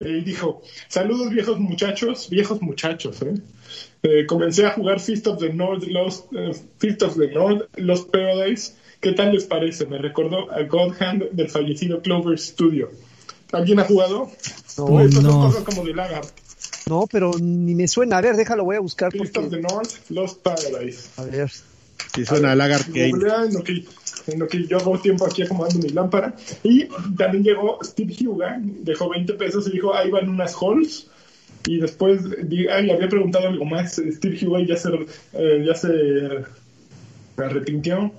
eh, dijo: Saludos, viejos muchachos. Viejos muchachos, ¿eh? Eh, comencé a jugar Fist of the North, Lost, eh, Fist of the North, Lost Paradise. ¿Qué tal les parece? Me recordó a God Hand del fallecido Clover Studio. ¿Alguien ha jugado? No, Estas no. son cosas como de Lagarde. No, pero ni me suena. A ver, déjalo, voy a buscar Fist of the porque... North, Lost Paradise. A ver. Sí suena a Lagarde Game. Googlea en lo que, en lo que yo hago tiempo aquí acomodando mi lámpara. Y también llegó Steve Huga, dejó 20 pesos y dijo, ahí van unas halls. Y después di- ay, le había preguntado algo más. Steve Huga ya se, eh, ya se arrepintió,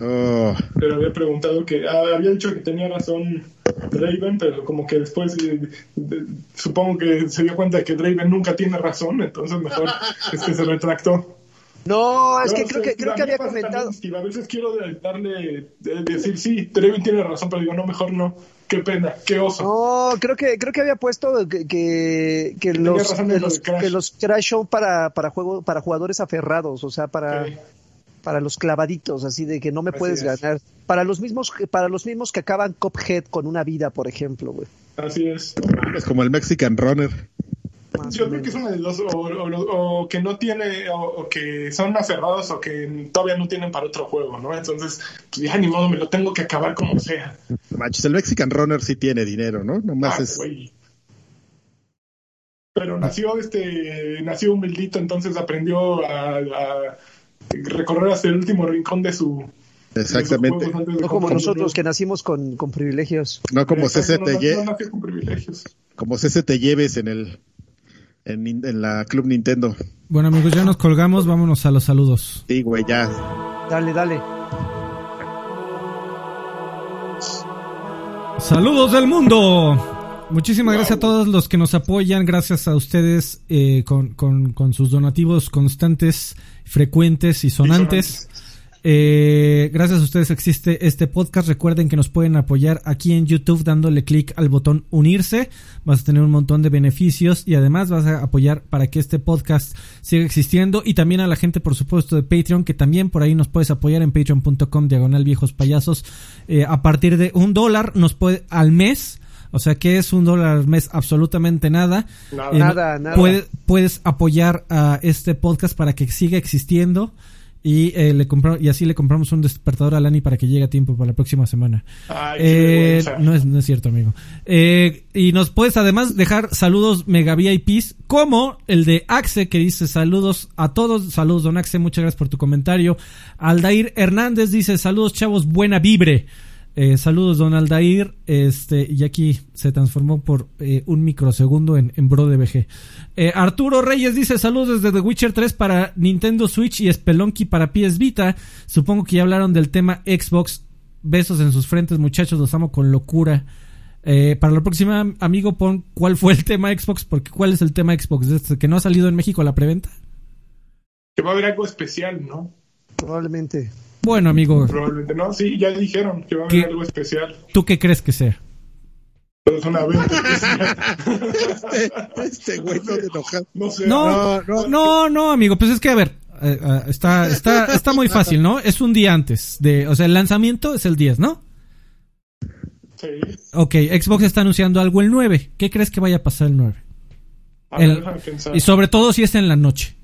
Oh, pero había preguntado que ah, había dicho que tenía razón Draven, pero como que después eh, de- supongo que se dio cuenta de que Draven nunca tiene razón, entonces mejor [laughs] este se retractó. No, es No, que creo que, creo que había comentado... también, a veces quiero darle, de- decir, sí, Draven tiene razón, pero digo, no, mejor no. Qué pena, qué oso. No, creo que creo que había puesto que, que, que los, que los Crash. que los Crash son para para juego para jugadores aferrados, o sea, para. Para los clavaditos, así de que no me Así puedes es. ganar. Para los mismos que- para los mismos que acaban Cuphead con una vida, por ejemplo, güey. Así es. es como el Mexican Runner. Más Yo creo que es una de dos, o, o- o que no tiene, o, o que son aferrados, o que todavía no tienen para otro juego, ¿no? Entonces, pues ya ni modo, me lo tengo que acabar como sea. No Manches, el Mexican Runner sí tiene dinero, ¿no? Nomás Ah, es. güey. Pero nació este, nació humildito, entonces aprendió a, a recorrer hasta el último rincón de su Exactamente. No como nosotros que nacimos con, con privilegios. No como CC no, te lle- como CC te lleves en el en, en la Club Nintendo. Bueno, amigos, ya nos colgamos. Vámonos a los saludos. Sí, güey, ya. Dale, dale. Saludos del mundo. Muchísimas gracias a todos los que nos apoyan. Gracias a ustedes eh, con, con- con sus donativos constantes, frecuentes y sonantes. Eh, gracias a ustedes existe este podcast. Recuerden que nos pueden apoyar aquí en YouTube dándole clic al botón unirse. Vas a tener un montón de beneficios y además vas a apoyar para que este podcast siga existiendo. Y también a la gente, por supuesto, de Patreon, que también por ahí nos puedes apoyar en patreon.com diagonal viejos payasos. Eh, a partir de un dólar nos puede al mes. O sea que es un dólar al mes absolutamente nada. Nada. Eh, Nada, nada. puede- puedes apoyar a este podcast para que siga existiendo. Y, eh, le y así le compramos un despertador a Lani para que llegue a tiempo para la próxima semana. Ay, Eh, no, es, no es cierto, amigo. Eh, y nos puedes además dejar saludos mega VIPs, como el de Axe, que dice saludos a todos. Saludos, don Axe, muchas gracias por tu comentario. Aldair Hernández dice saludos, chavos, buena vibre. Eh, saludos, don Aldair. Este, y aquí se transformó por eh, un microsegundo en, en Bro de VG. Eh, Arturo Reyes dice saludos desde The Witcher 3 para Nintendo Switch y Spelunky para PS Vita. Supongo que ya hablaron del tema Xbox. Besos en sus frentes, muchachos, los amo con locura. Eh, para la próxima, amigo, pon cuál fue el tema Xbox, porque cuál es el tema Xbox, ¿Este que no ha salido en México a la preventa. Que va a haber algo especial, ¿no? Probablemente. Bueno, amigo, Probablemente no. Sí, ya dijeron que va a haber algo especial. ¿tú qué crees que sea? Es una venta especial. [laughs] Este, este güey no de enojado. No sé. No, no, no, no, amigo, pues es que a ver, eh, eh, está, está, está muy fácil, ¿no? Es un día antes de, o sea, el lanzamiento es el 10, ¿no? Sí. Ok, Xbox está anunciando algo el 9. ¿Qué crees que vaya a pasar el 9? A ver, El- déjame pensar. y sobre todo si es en la noche.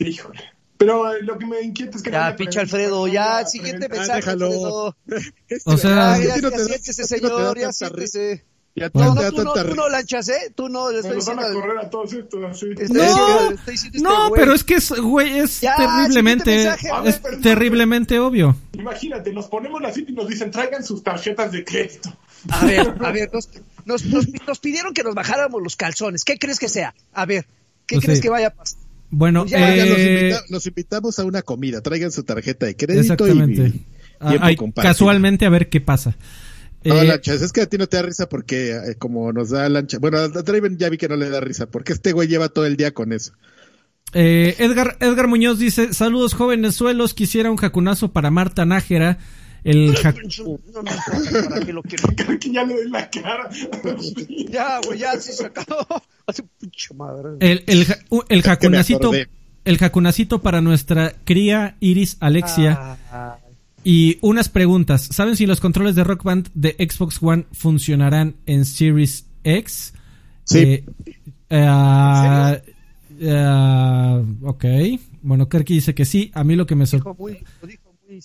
Híjole. Pero eh, lo que me inquieta es que. no Ya, haya pinche. Alfredo, No ya, haya siguiente mensaje. Alfredo. [laughs] Este, O sea- a ti Ya, no ya, te siéntese, no te señor, ya siéntese. Y a ti Bueno. no No, te tú no, tú no lanchas, ¿eh? Tú no, le estoy van a correr a todos estos así. No. este No, pero es que es, güey, es Ya, terriblemente, es terriblemente obvio. Imagínate, nos ponemos la cita y nos dicen traigan sus tarjetas de crédito. A ver, a ver, nos, nos, nos, nos pidieron que nos bajáramos los calzones. ¿Qué crees que sea? A ver, ¿qué Pues crees sí. que vaya a pasar? Bueno, Pues ya, eh, invita- los invitamos a una comida. Traigan su tarjeta de crédito exactamente. y Ah, compartido. casualmente a ver qué pasa. No, Eh, lanchas, es que a ti no te da risa porque eh, como nos da lancha. Bueno, a Draven ya vi que no le da risa porque este güey lleva todo el día con eso. Eh, Edgar, Edgar Muñoz dice, saludos jóvenes suelos, quisiera un jacunazo para Marta Nájera. El jac- No me importa para qué lo quiero. [laughs] Creo que ya le doy la cara. [laughs] Ya, güey, ya sí se acabó. [laughs] Hace pinche madre. el, el, el jacunacito, el jacunacito para nuestra cría Iris Alexia. Ah, Y unas preguntas. ¿Saben si los controles de Rock Band de Xbox One funcionarán en Series X? Sí. Eh, eh, eh, ok. Bueno, Kerky dice que sí. A mí lo que me sor-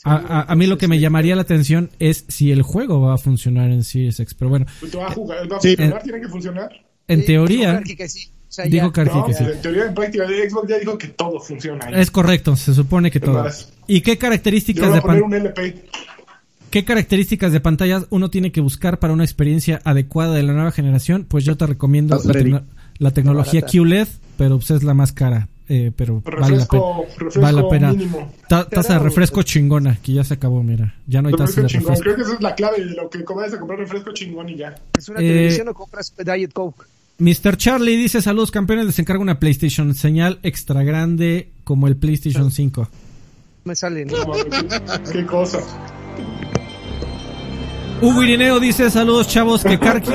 a, a- a mí lo que me entonces, llamaría la atención es si el juego va a funcionar en Series X. Pero bueno, Pues va a jugar, va a Sí. funcionar, tiene que funcionar. en Sí, teoría, dijo Karki que sí. O sea, dijo ya. Karki No, que sí. en teoría, en práctica de Xbox ya dijo que todo funciona. ahí. Es correcto, se supone que Es todo. más, ¿Y qué Yo características voy de a poner pan- un LP. ¿Qué características de pantalla uno tiene que buscar para una experiencia adecuada de la nueva generación? Pues yo te recomiendo la, la tecnología. QLED, pero pues es la más cara. Eh, pero vale la pena. refresco Vale la pena. mínimo. Ta- Taza de refresco chingona, que ya se acabó, mira. Ya no hay taza Refresco de chingón. refresco. Creo que esa es la clave de lo que vayas a comprar refresco chingón y ya. Es una Eh, televisión o compras Diet Coke. Mr. Charlie dice, saludos campeones, les encargo una PlayStation señal extra grande como el PlayStation 5. Me salen. No qué cosa. Hugo Irineo dice, saludos chavos, que [laughs] Karki,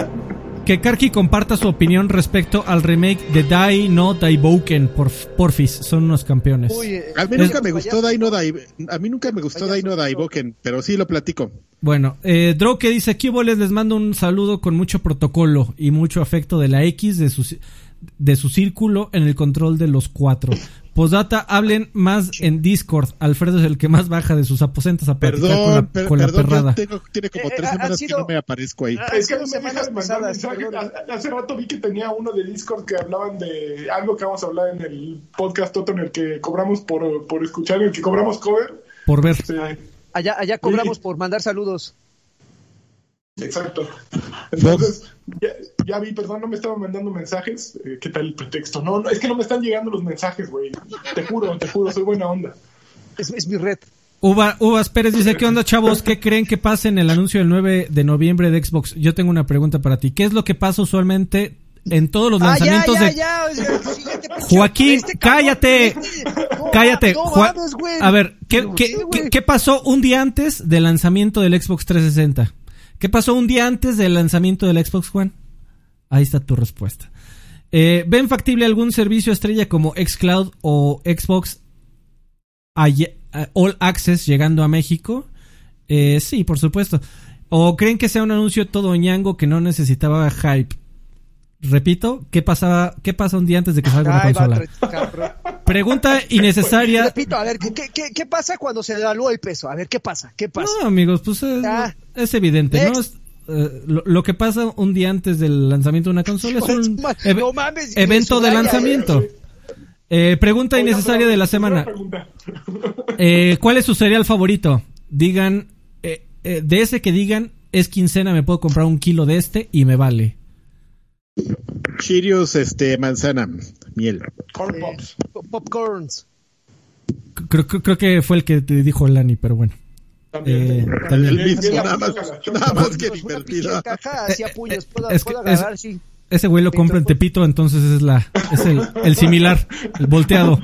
que Karki comparta su opinión respecto al remake de Die No Daiboken por Porfis, son unos campeones. Uy, eh, A mí Es- nunca me gustó Dino Dai, a mí nunca me gustó Payaso. Dino Daiboken, pero sí lo platico. Bueno, eh, Drow que dice, aquí les les mando un saludo con mucho protocolo y mucho afecto de la X de su, de su círculo en el control de los cuatro. Posdata, hablen más en Discord. Alfredo es el que más baja de sus aposentos a platicar Perdón, con la, per- con la perdón, perrada. yo tengo, tiene como Eh, tres eh, semanas sido- que no me aparezco ahí. Ah, Es que no me dejas pasadas, perdón. Ha- Hace rato vi que tenía uno de Discord que hablaban de algo que vamos a hablar en el podcast Toto en el que cobramos por, por escuchar, en el que cobramos cover. Por ver. Sí, Allá, allá cobramos por mandar saludos. Exacto. Entonces, ya, ya vi, perdón, no me estaban mandando mensajes. Eh, ¿Qué tal el pretexto? No, no, es que no me están llegando los mensajes, güey. Te juro, te juro, soy buena onda. Es, es mi red. Uva, Uvas Pérez dice, [laughs] ¿qué onda chavos? ¿Qué creen que pasa en el anuncio del 9 de noviembre de Xbox? Yo tengo una pregunta para ti. ¿Qué es lo que pasa usualmente en todos los Ah, ya, lanzamientos ya, de... ya, [laughs] Joaquín, este cállate. este- no, Cállate, no. A ver, ¿qué, No qué, sé, qué- güey. qué pasó un día antes del lanzamiento del Xbox 360? ¿Qué pasó un día antes del lanzamiento del Xbox One? Ahí está tu respuesta. Eh, ¿Ven factible algún servicio estrella como xCloud o Xbox All All Access llegando a México? Eh, sí, por supuesto. ¿O creen que sea un anuncio todo ñango que no necesitaba hype? Repito, ¿qué pasaba, qué pasa un día antes de que salga va, consola? Pregunta [laughs] innecesaria. Repito, a ver, ¿qué, qué, qué, qué pasa cuando se devalúa el peso? A ver, ¿qué pasa? ¿Qué pasa? No, amigos, pues es, Ah. es evidente, ¿no? Es, eh, lo, lo que pasa un día antes del lanzamiento de una consola es un No eve- mames, evento de lanzamiento. Eh, pregunta innecesaria de la semana. [laughs] Eh, ¿Cuál es su cereal favorito? Digan, eh, eh, de ese que digan, es quincena, me puedo comprar un kilo de este y me vale. Cheerios, este, manzana, miel. Corn Pops. Pop- Popcorns. Creo, creo, creo que fue el que te dijo Lani, pero bueno. También. Eh, también. El mismo, nada más, nada más que divertido. caja hacia puños. Puedo, es que puedo es- agarrar, sí. Ese güey lo compra en Tepito, entonces es la es el, el similar, el volteado.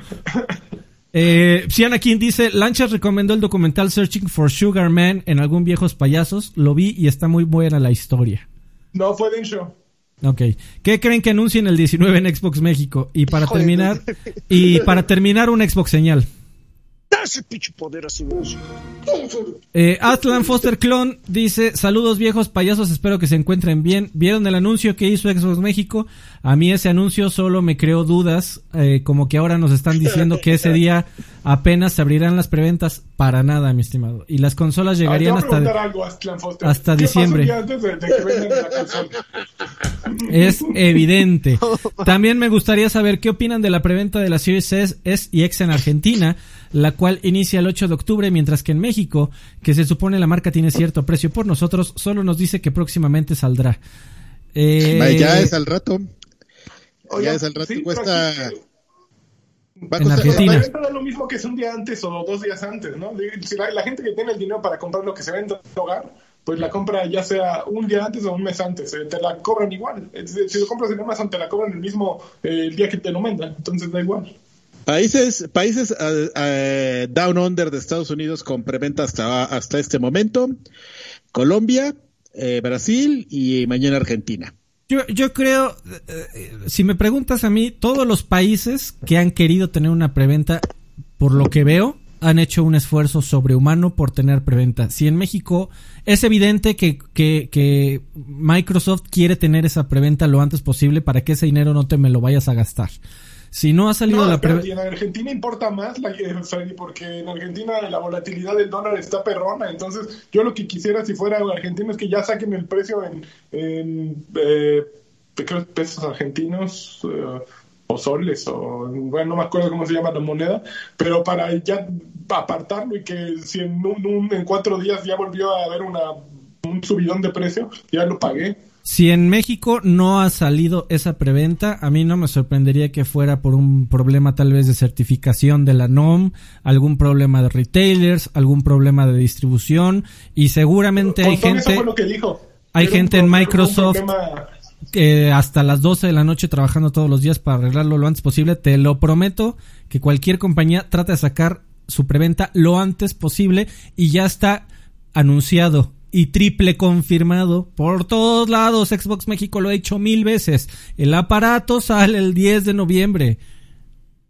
Eh, Sianakin dice, Lanchas recomendó el documental Searching for Sugar Man en algún viejos payasos, lo vi y está muy buena la historia. No, fue de show. Ok. ¿Qué creen que anuncien el 19 en Xbox México? Y para Joder. terminar, y para terminar un Xbox señal. ¡Da ese pinche poder así! Eh, Atlan Foster Clone dice, saludos viejos payasos, espero que se encuentren bien. ¿Vieron el anuncio que hizo Xbox México? A mí ese anuncio solo me creó dudas, eh, como que ahora nos están diciendo que ese día apenas se abrirán las preventas para nada, mi estimado. Y las consolas llegarían hasta... algo, Aztlán Foster. hasta ¿Qué pasó diciembre. un día antes de, de que vendan la consola? Es evidente. También me gustaría saber qué opinan de la preventa de la Series S, S y X en Argentina, la cual inicia el 8 de octubre, mientras que en México, que se supone la marca tiene cierto precio por nosotros, solo nos dice que próximamente saldrá. Eh, Ya es al rato. Ya es al rato. sí, cuesta. aquí- va a En costar- Argentina. La venta da lo mismo que es un día antes o dos días antes, ¿no? Si la, la gente que tiene el dinero para comprar lo que se vende en el hogar, pues la compra ya sea un día antes o un mes antes, eh, te la cobran igual. Si lo compras en Amazon, te la cobran el mismo eh, el día que te lo mandan, entonces da igual. Países, países eh, eh, down under de Estados Unidos con preventa hasta, hasta este momento. Colombia, eh, Brasil y mañana Argentina. Yo, yo creo, si me preguntas a mí, todos los países que han querido tener una preventa, por lo que veo, han hecho un esfuerzo sobrehumano por tener preventa. Si en México es evidente que, que, que Microsoft quiere tener esa preventa lo antes posible para que ese dinero no te me lo vayas a gastar. Si no ha salido No, la en Argentina importa más, la, eh, Freddy, porque en Argentina la volatilidad del dólar está perrona. Entonces, yo lo que quisiera si fuera argentino es que ya saquen el precio en, en eh, pesos argentinos eh, o soles, o bueno, no me acuerdo cómo se llama la moneda, pero para ya apartarlo y que si en, un, un- en cuatro días ya volvió a haber una, un subidón de precio, ya lo pagué. Si en México no ha salido esa preventa, a mí no me sorprendería que fuera por un problema tal vez de certificación de la NOM, algún problema de retailers, algún problema de distribución y seguramente hay eso gente fue lo que dijo. hay Era gente en Microsoft que hasta las 12 de la noche trabajando todos los días para arreglarlo lo antes posible. Te lo prometo que cualquier compañía trata de sacar su preventa lo antes posible y ya está anunciado y triple confirmado por todos lados. Xbox México lo ha hecho mil veces. El aparato sale el 10 de noviembre.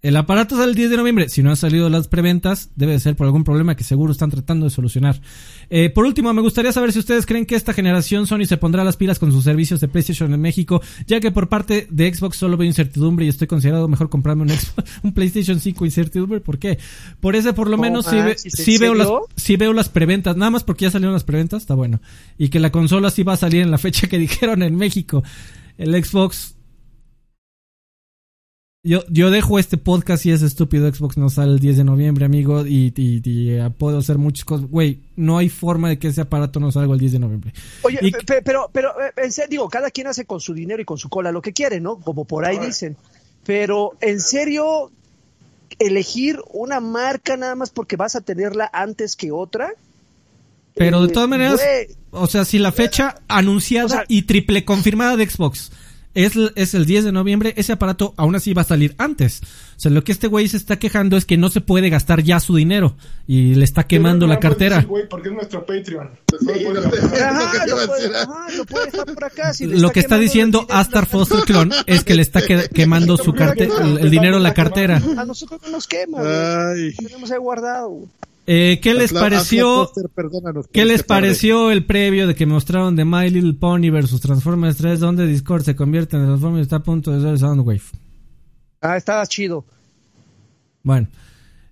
El aparato sale el 10 de noviembre. Si no han salido las preventas, debe de ser por algún problema que seguro están tratando de solucionar. Eh, por último, me gustaría saber si ustedes creen que esta generación Sony se pondrá las pilas con sus servicios de PlayStation en México, ya que por parte de Xbox solo veo incertidumbre y estoy considerado mejor comprarme un, Xbox- [laughs] un PlayStation 5 incertidumbre. ¿Por qué? Por ese, por lo No menos, sí, ve- manches, ¿en sí veo las, sí veo las preventas. Nada más porque ya salieron las preventas, está bueno. Y que la consola sí va a salir en la fecha que [laughs] dijeron en México. El Xbox yo, yo dejo este podcast y ese estúpido Xbox no sale el 10 de noviembre, amigo, y, y- y, eh, puedo hacer muchas cosas. Güey, no hay forma de que ese aparato no salga el 10 de noviembre. Oye, Y- pero, pero, eh, en serio, digo, cada quien hace con su dinero y con su cola lo que quiere, ¿no? Como por ahí dicen. Pero, en serio, elegir una marca nada más porque vas a tenerla antes que otra. Pero de Eh, todas maneras, o sea, si la fecha anunciada O sea- y triple confirmada de Xbox es, es el 10 de noviembre, ese aparato aún así va a salir antes. O sea, lo que este güey se está quejando es que no se puede gastar ya su dinero y le está quemando la cartera. güey, porque es nuestro Patreon. Lo que a está diciendo Astar Foster Clone [laughs] es que le está que- quemando su carte el, el dinero en la cartera. A nosotros no nos quema, güey. Ay. Tenemos ahí guardado. Eh, ¿Qué les pareció? Foster, perdónanos ¿Qué les este tarde. pareció el previo de que mostraron de My Little Pony versus Transformers 3 donde Discord se convierte en Transformers y está a punto de ser Soundwave? Ah, estaba chido. Bueno.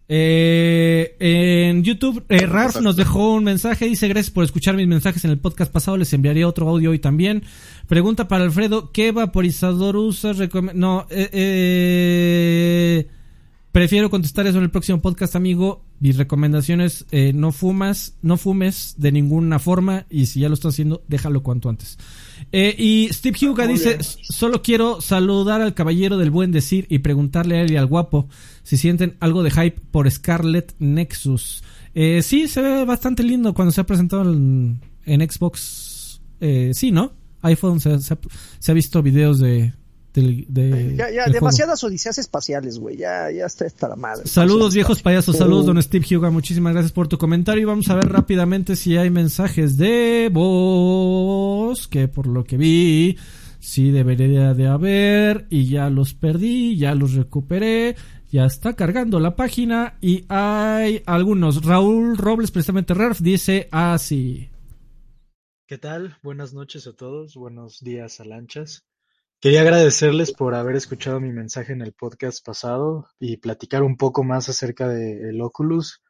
Eh, en YouTube, eh, Ralph nos dejó un mensaje. Dice: Gracias por escuchar mis mensajes en el podcast pasado. Les enviaré otro audio hoy también. Pregunta para Alfredo: ¿Qué vaporizador usas? No, eh, eh, prefiero contestar eso en el próximo podcast, amigo. Mis recomendaciones: eh, no fumas, no fumes de ninguna forma. Y si ya lo estás haciendo, déjalo cuanto antes. Eh, y Steve Huga Muy dice: bien. Solo quiero saludar al caballero del buen decir y preguntarle a él y al guapo si sienten algo de hype por Scarlet Nexus. Eh, sí, se ve bastante lindo cuando se ha presentado en, en Xbox. Sí, ¿no? iPhone se, se ha- se ha visto videos de, del, de, Ya, ya, del demasiadas odiseas espaciales, güey. Ya, ya está esta la madre. Saludos viejos payasos, saludos Oh. don Steve Huga, muchísimas gracias por tu comentario y vamos a ver rápidamente si hay mensajes de voz, que por lo que vi, sí debería de haber y ya los perdí, ya los recuperé, ya está cargando la página y hay algunos. Raúl Robles, precisamente Ralph, dice así. ¿Qué tal? Buenas noches a todos, buenos días a lanchas. Quería agradecerles por haber escuchado mi mensaje en el podcast pasado y platicar un poco más acerca del Oculus.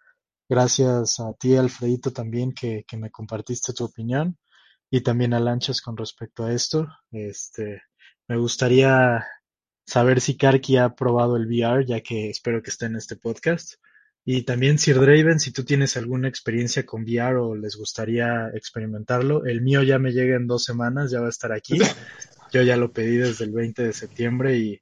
Gracias a ti, Alfredito, también que, que me compartiste tu opinión y también a lanchas con respecto a esto. Este, me gustaría saber si Karki ha probado el VR, ya que espero que esté en este podcast. Y también, Sir Draven, si tú tienes alguna experiencia con VR o les gustaría experimentarlo, el mío ya me llega en dos semanas, ya va a estar aquí. Yo ya lo pedí desde el 20 de septiembre y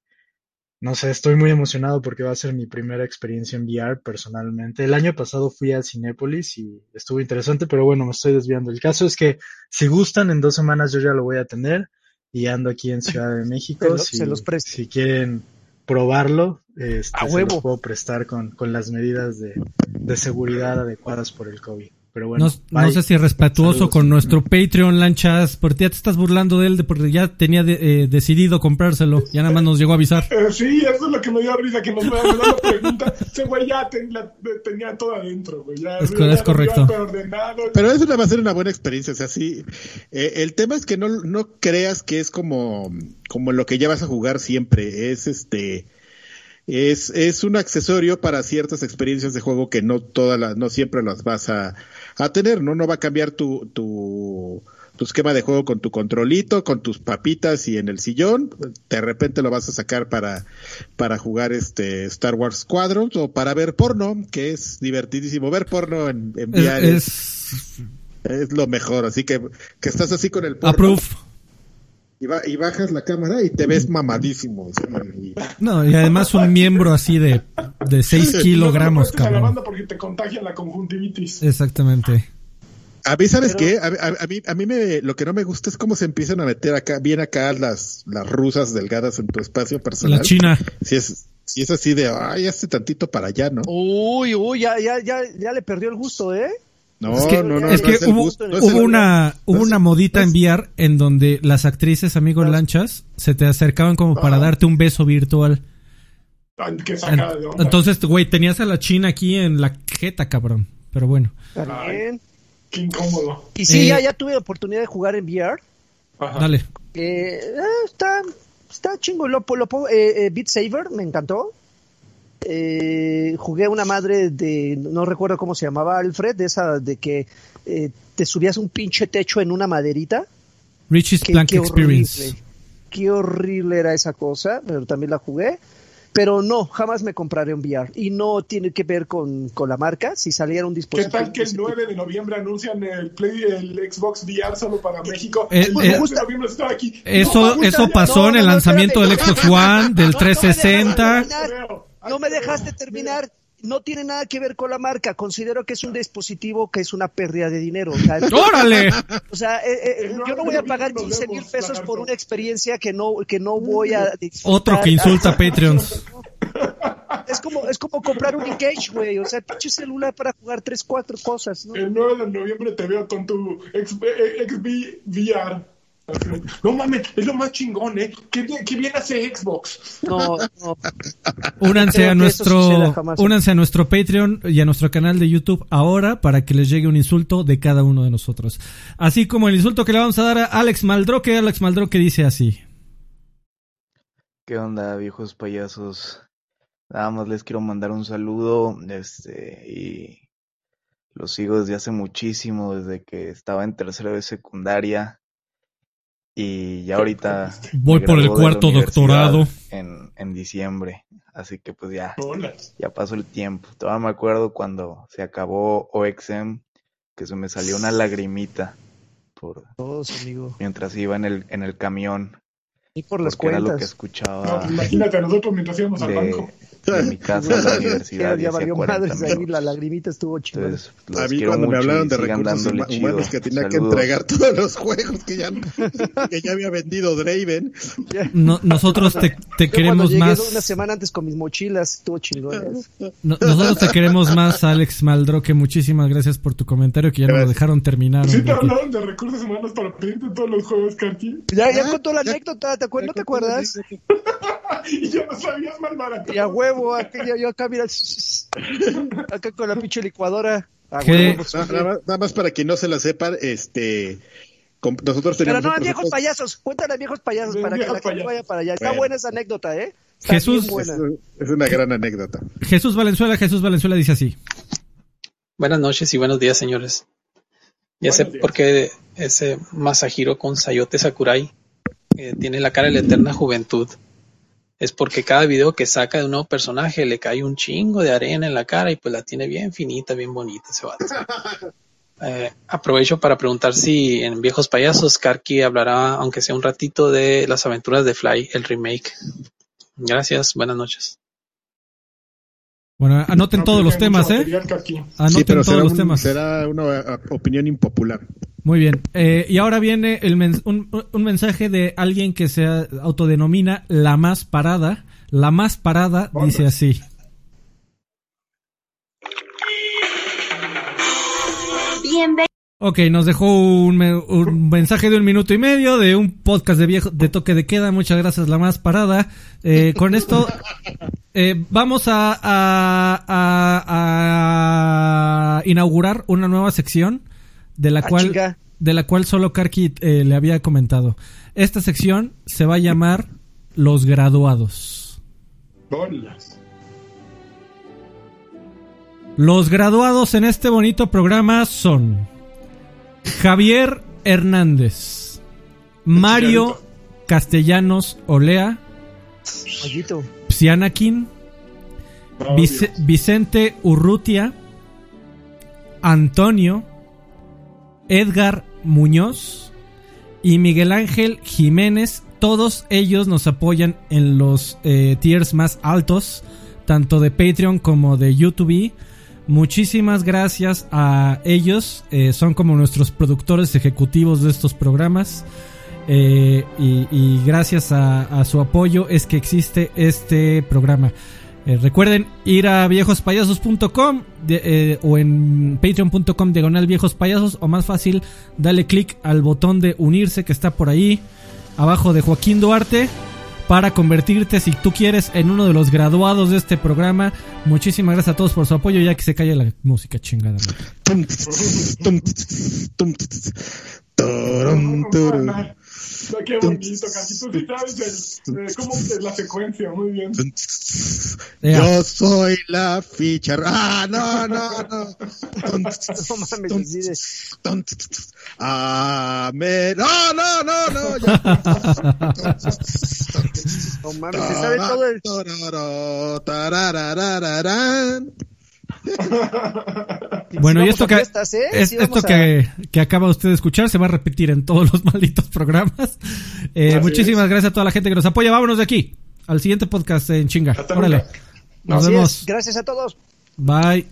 no sé, estoy muy emocionado porque va a ser mi primera experiencia en VR personalmente. El año pasado fui a Cinépolis y estuvo interesante, pero bueno, me estoy desviando. El caso es que si gustan, en dos semanas yo ya lo voy a tener y ando aquí en Ciudad de [laughs] México. Lo- si, se los presto. si quieren probarlo, este, A se huevo. los puedo prestar con, con las medidas de, de seguridad adecuadas por el COVID. Pero bueno, No, no sé si respetuoso Saludos. con nuestro Patreon, Lanchas, porque ya te estás burlando de él, porque ya tenía de- eh, decidido comprárselo, ya nada más nos llegó a avisar. [laughs] Eh, sí, eso es lo que me dio risa, que nos me la pregunta. Ese güey ya ten- la- tenía todo adentro, güey. Ya, Es ya es correcto. había preordenado. Pero eso va a ser una buena experiencia, o sea, sí. eh, el tema es que no, no creas que es como, como lo que ya vas a jugar siempre. Es este, es, es un accesorio para ciertas experiencias de juego que no todas las, no siempre las vas a, a tener, ¿no? No va a cambiar tu, tu, tu esquema de juego con tu controlito, con tus papitas y en el sillón. De repente lo vas a sacar para, para jugar este Star Wars Squadrons o para ver porno, que es divertidísimo. Ver porno en, en Es, VR es, es es lo mejor, así que, que estás así con el porno approve. Y, ba- y bajas la cámara y te ves mamadísimo. y- No, y además un miembro así de, de 6 No [laughs] kilogramos, a la cabrón. banda porque te contagian la conjuntivitis. Exactamente. A mí, ¿sabes Pero- qué? A, a- a mí, a mí me, lo que no me gusta es cómo se empiezan a meter acá, bien acá las, las rusas delgadas en tu espacio personal. La China. Si es, si es así de, ay, hace tantito para allá, ¿no? Uy, uy, ya, ya, ya, ya le perdió el gusto, ¿eh? No, Es que, no, no, es no que hubo, gusto, no es hubo el- una, hubo una modita no en VR en donde las actrices, amigos lanchas, se te acercaban como para darte un beso virtual. De onda. entonces, güey, tenías a la China aquí en la jeta, cabrón. Pero bueno. Ay. Qué incómodo. Y sí, Eh, ya, ya tuve la oportunidad de jugar en VR. Ajá. Dale. Eh, ah, está, está chingo. Lo, lo, pongo- eh, eh, Beat Saber, me encantó. Eh, jugué una madre de, no recuerdo cómo se llamaba, Alfred, de esa de que eh, te subías un pinche techo en una maderita. Richie's Qué, Plank qué Experience. horrible. Qué horrible era esa cosa, pero también la jugué. Pero no, jamás me compraré un VR. Y no tiene que ver con, con la marca. Si saliera un ¿Qué dispositivo. tal que el 9 de noviembre anuncian el Play, el Xbox VR solo para México? Eh, el eh, 9 de noviembre está aquí. Eso, No, eso pasó no, en el no, no, lanzamiento del. Xbox One, del No, no me dejas 360. No me dejaste terminar. No tiene nada que ver con la marca. Considero que es un dispositivo que es una pérdida de dinero. O sea, [laughs] ¡Órale! [laughs] o sea, eh, eh, yo no voy a pagar 15 mil pesos por una experiencia que no, que no voy a disfrutar. Otro que insulta a [laughs] Patreons. Es como, es como comprar un Engage, güey. O sea, pinche celular para jugar tres, cuatro cosas, ¿no? El 9 de noviembre te veo con tu X- eh, XB VR. No mames, es lo más chingón, ¿eh? ¿Qué bien, qué bien hace Xbox? No, no. Únanse a nuestro, únanse a nuestro Patreon y a nuestro canal de YouTube ahora para que les llegue un insulto de cada uno de nosotros. Así como el insulto que le vamos a dar a Alex Maldroque. Alex Maldroque dice así. ¿Qué onda, viejos payasos? Nada más les quiero mandar un saludo, este, y los sigo desde hace muchísimo, desde que estaba en tercero de secundaria, y ya ahorita Voy me por el cuarto doctorado. En, en diciembre, así que pues ya, Hola. ya pasó el tiempo. Todavía me acuerdo cuando se acabó OXM, que se me salió una lagrimita por, Todos, amigo. mientras iba en el, en el camión, Y por las porque era lo que cuentas. escuchaba. No, pues imagínate a nosotros mientras íbamos al banco. De [laughs] mi casa a la universidad. ya valió 40 madres ahí, la lagrimita estuvo los A mí cuando me hablaron de recursos dándole huma- chido. humanos que tenía que Saludos. entregar todos los juegos que ya, que ya había vendido Draven. No- nosotros te, te queremos llegué más. una semana antes con mis mochilas, estuvo chingón. ¿eh? No- nosotros te queremos más, Alex Maldroque. Muchísimas gracias por tu comentario que ya no lo dejaron terminar. ¿Sí te hablaron de recursos humanos para pedirte todos los juegos, Karki? Ya, ya Ah, contó la ya- anécdota, ¿te acuerdas? ¿No te acuerdas? [laughs] y ya no sabías mal barato. Y a huevo, acá, yo, yo acá, mira, [laughs] acá con la pinche licuadora. A ¿Qué? huevo, pues, Nada, nada más, nada más para quien no se la sepa, este, nosotros Pero tenemos no, un viejos presupuesto- payasos, cuéntale a viejos payasos De para que la gente vaya para allá. Está Bueno. buena esa anécdota, ¿eh? Está Jesús- buena. Es, es una gran anécdota. Jesús Valenzuela, Jesús Valenzuela dice así. Buenas noches y buenos días, señores. Ya sé días. por qué ese Masahiro con Sayote Sakurai eh, tiene la cara de la eterna juventud. Es porque cada video que saca de un nuevo personaje le cae un chingo de arena en la cara y pues la tiene bien finita, bien bonita ese vato. [laughs] Eh, aprovecho para preguntar si en Viejos Payasos Karki hablará, aunque sea un ratito, de las aventuras de Fly, el remake. Gracias, buenas noches. Bueno, anoten No, todos los temas, ¿eh? Anoten sí, pero todos será, los un- temas. será una eh, opinión impopular. Muy bien. Eh, y ahora viene el mens- un, un mensaje de alguien que se autodenomina la más parada. La más parada dice así. Bienvenido. Ok, nos dejó un, un mensaje de un minuto y medio de un podcast de viejo de toque de queda. Muchas gracias, la más parada. Eh, con esto eh, vamos a, a, a- a inaugurar una nueva sección de la Ah, cual de la cual solo Karki eh, le había comentado. Esta sección se va a llamar Los Graduados. Bolas. Los graduados en este bonito programa son Javier Hernández, Mario Castellanos Olea. Psianakin, Oh. Vicente Urrutia, Antonio, Edgar Muñoz y Miguel Ángel Jiménez. Todos ellos nos apoyan en los eh, tiers más altos, tanto de Patreon como de YouTube. Muchísimas gracias a ellos. eh, son como nuestros productores ejecutivos de estos programas. Eh, y, gracias a, su apoyo es que existe este programa. Eh, recuerden ir a viejospayasos.com o en patreon.com diagonal viejospayasos o más fácil, dale click al botón de unirse que está por ahí abajo de Joaquín Duarte para convertirte si tú quieres en uno de los graduados de este programa. Muchísimas gracias a todos por su apoyo ya que se calle la música chingada. No, [laughs] qué bonito, Karki. Tú sí sabes el, eh, cómo es la secuencia, muy bien. Yo soy la ficha. Ah, no, no, no. [laughs] No mames, tss. Amén. No, no, no, no. ya. No mames, se sabe todo el... [laughs] Bueno, y esto que, fiestas, ¿eh? es- Sí, esto a- que, que acaba usted de escuchar se va a repetir en todos los [laughs] malditos programas. Eh, muchísimas gracias a toda la gente que nos apoya. Vámonos de aquí al siguiente podcast en chinga. Hasta Órale. nunca. Nos Así vemos. es. Gracias a todos. Bye.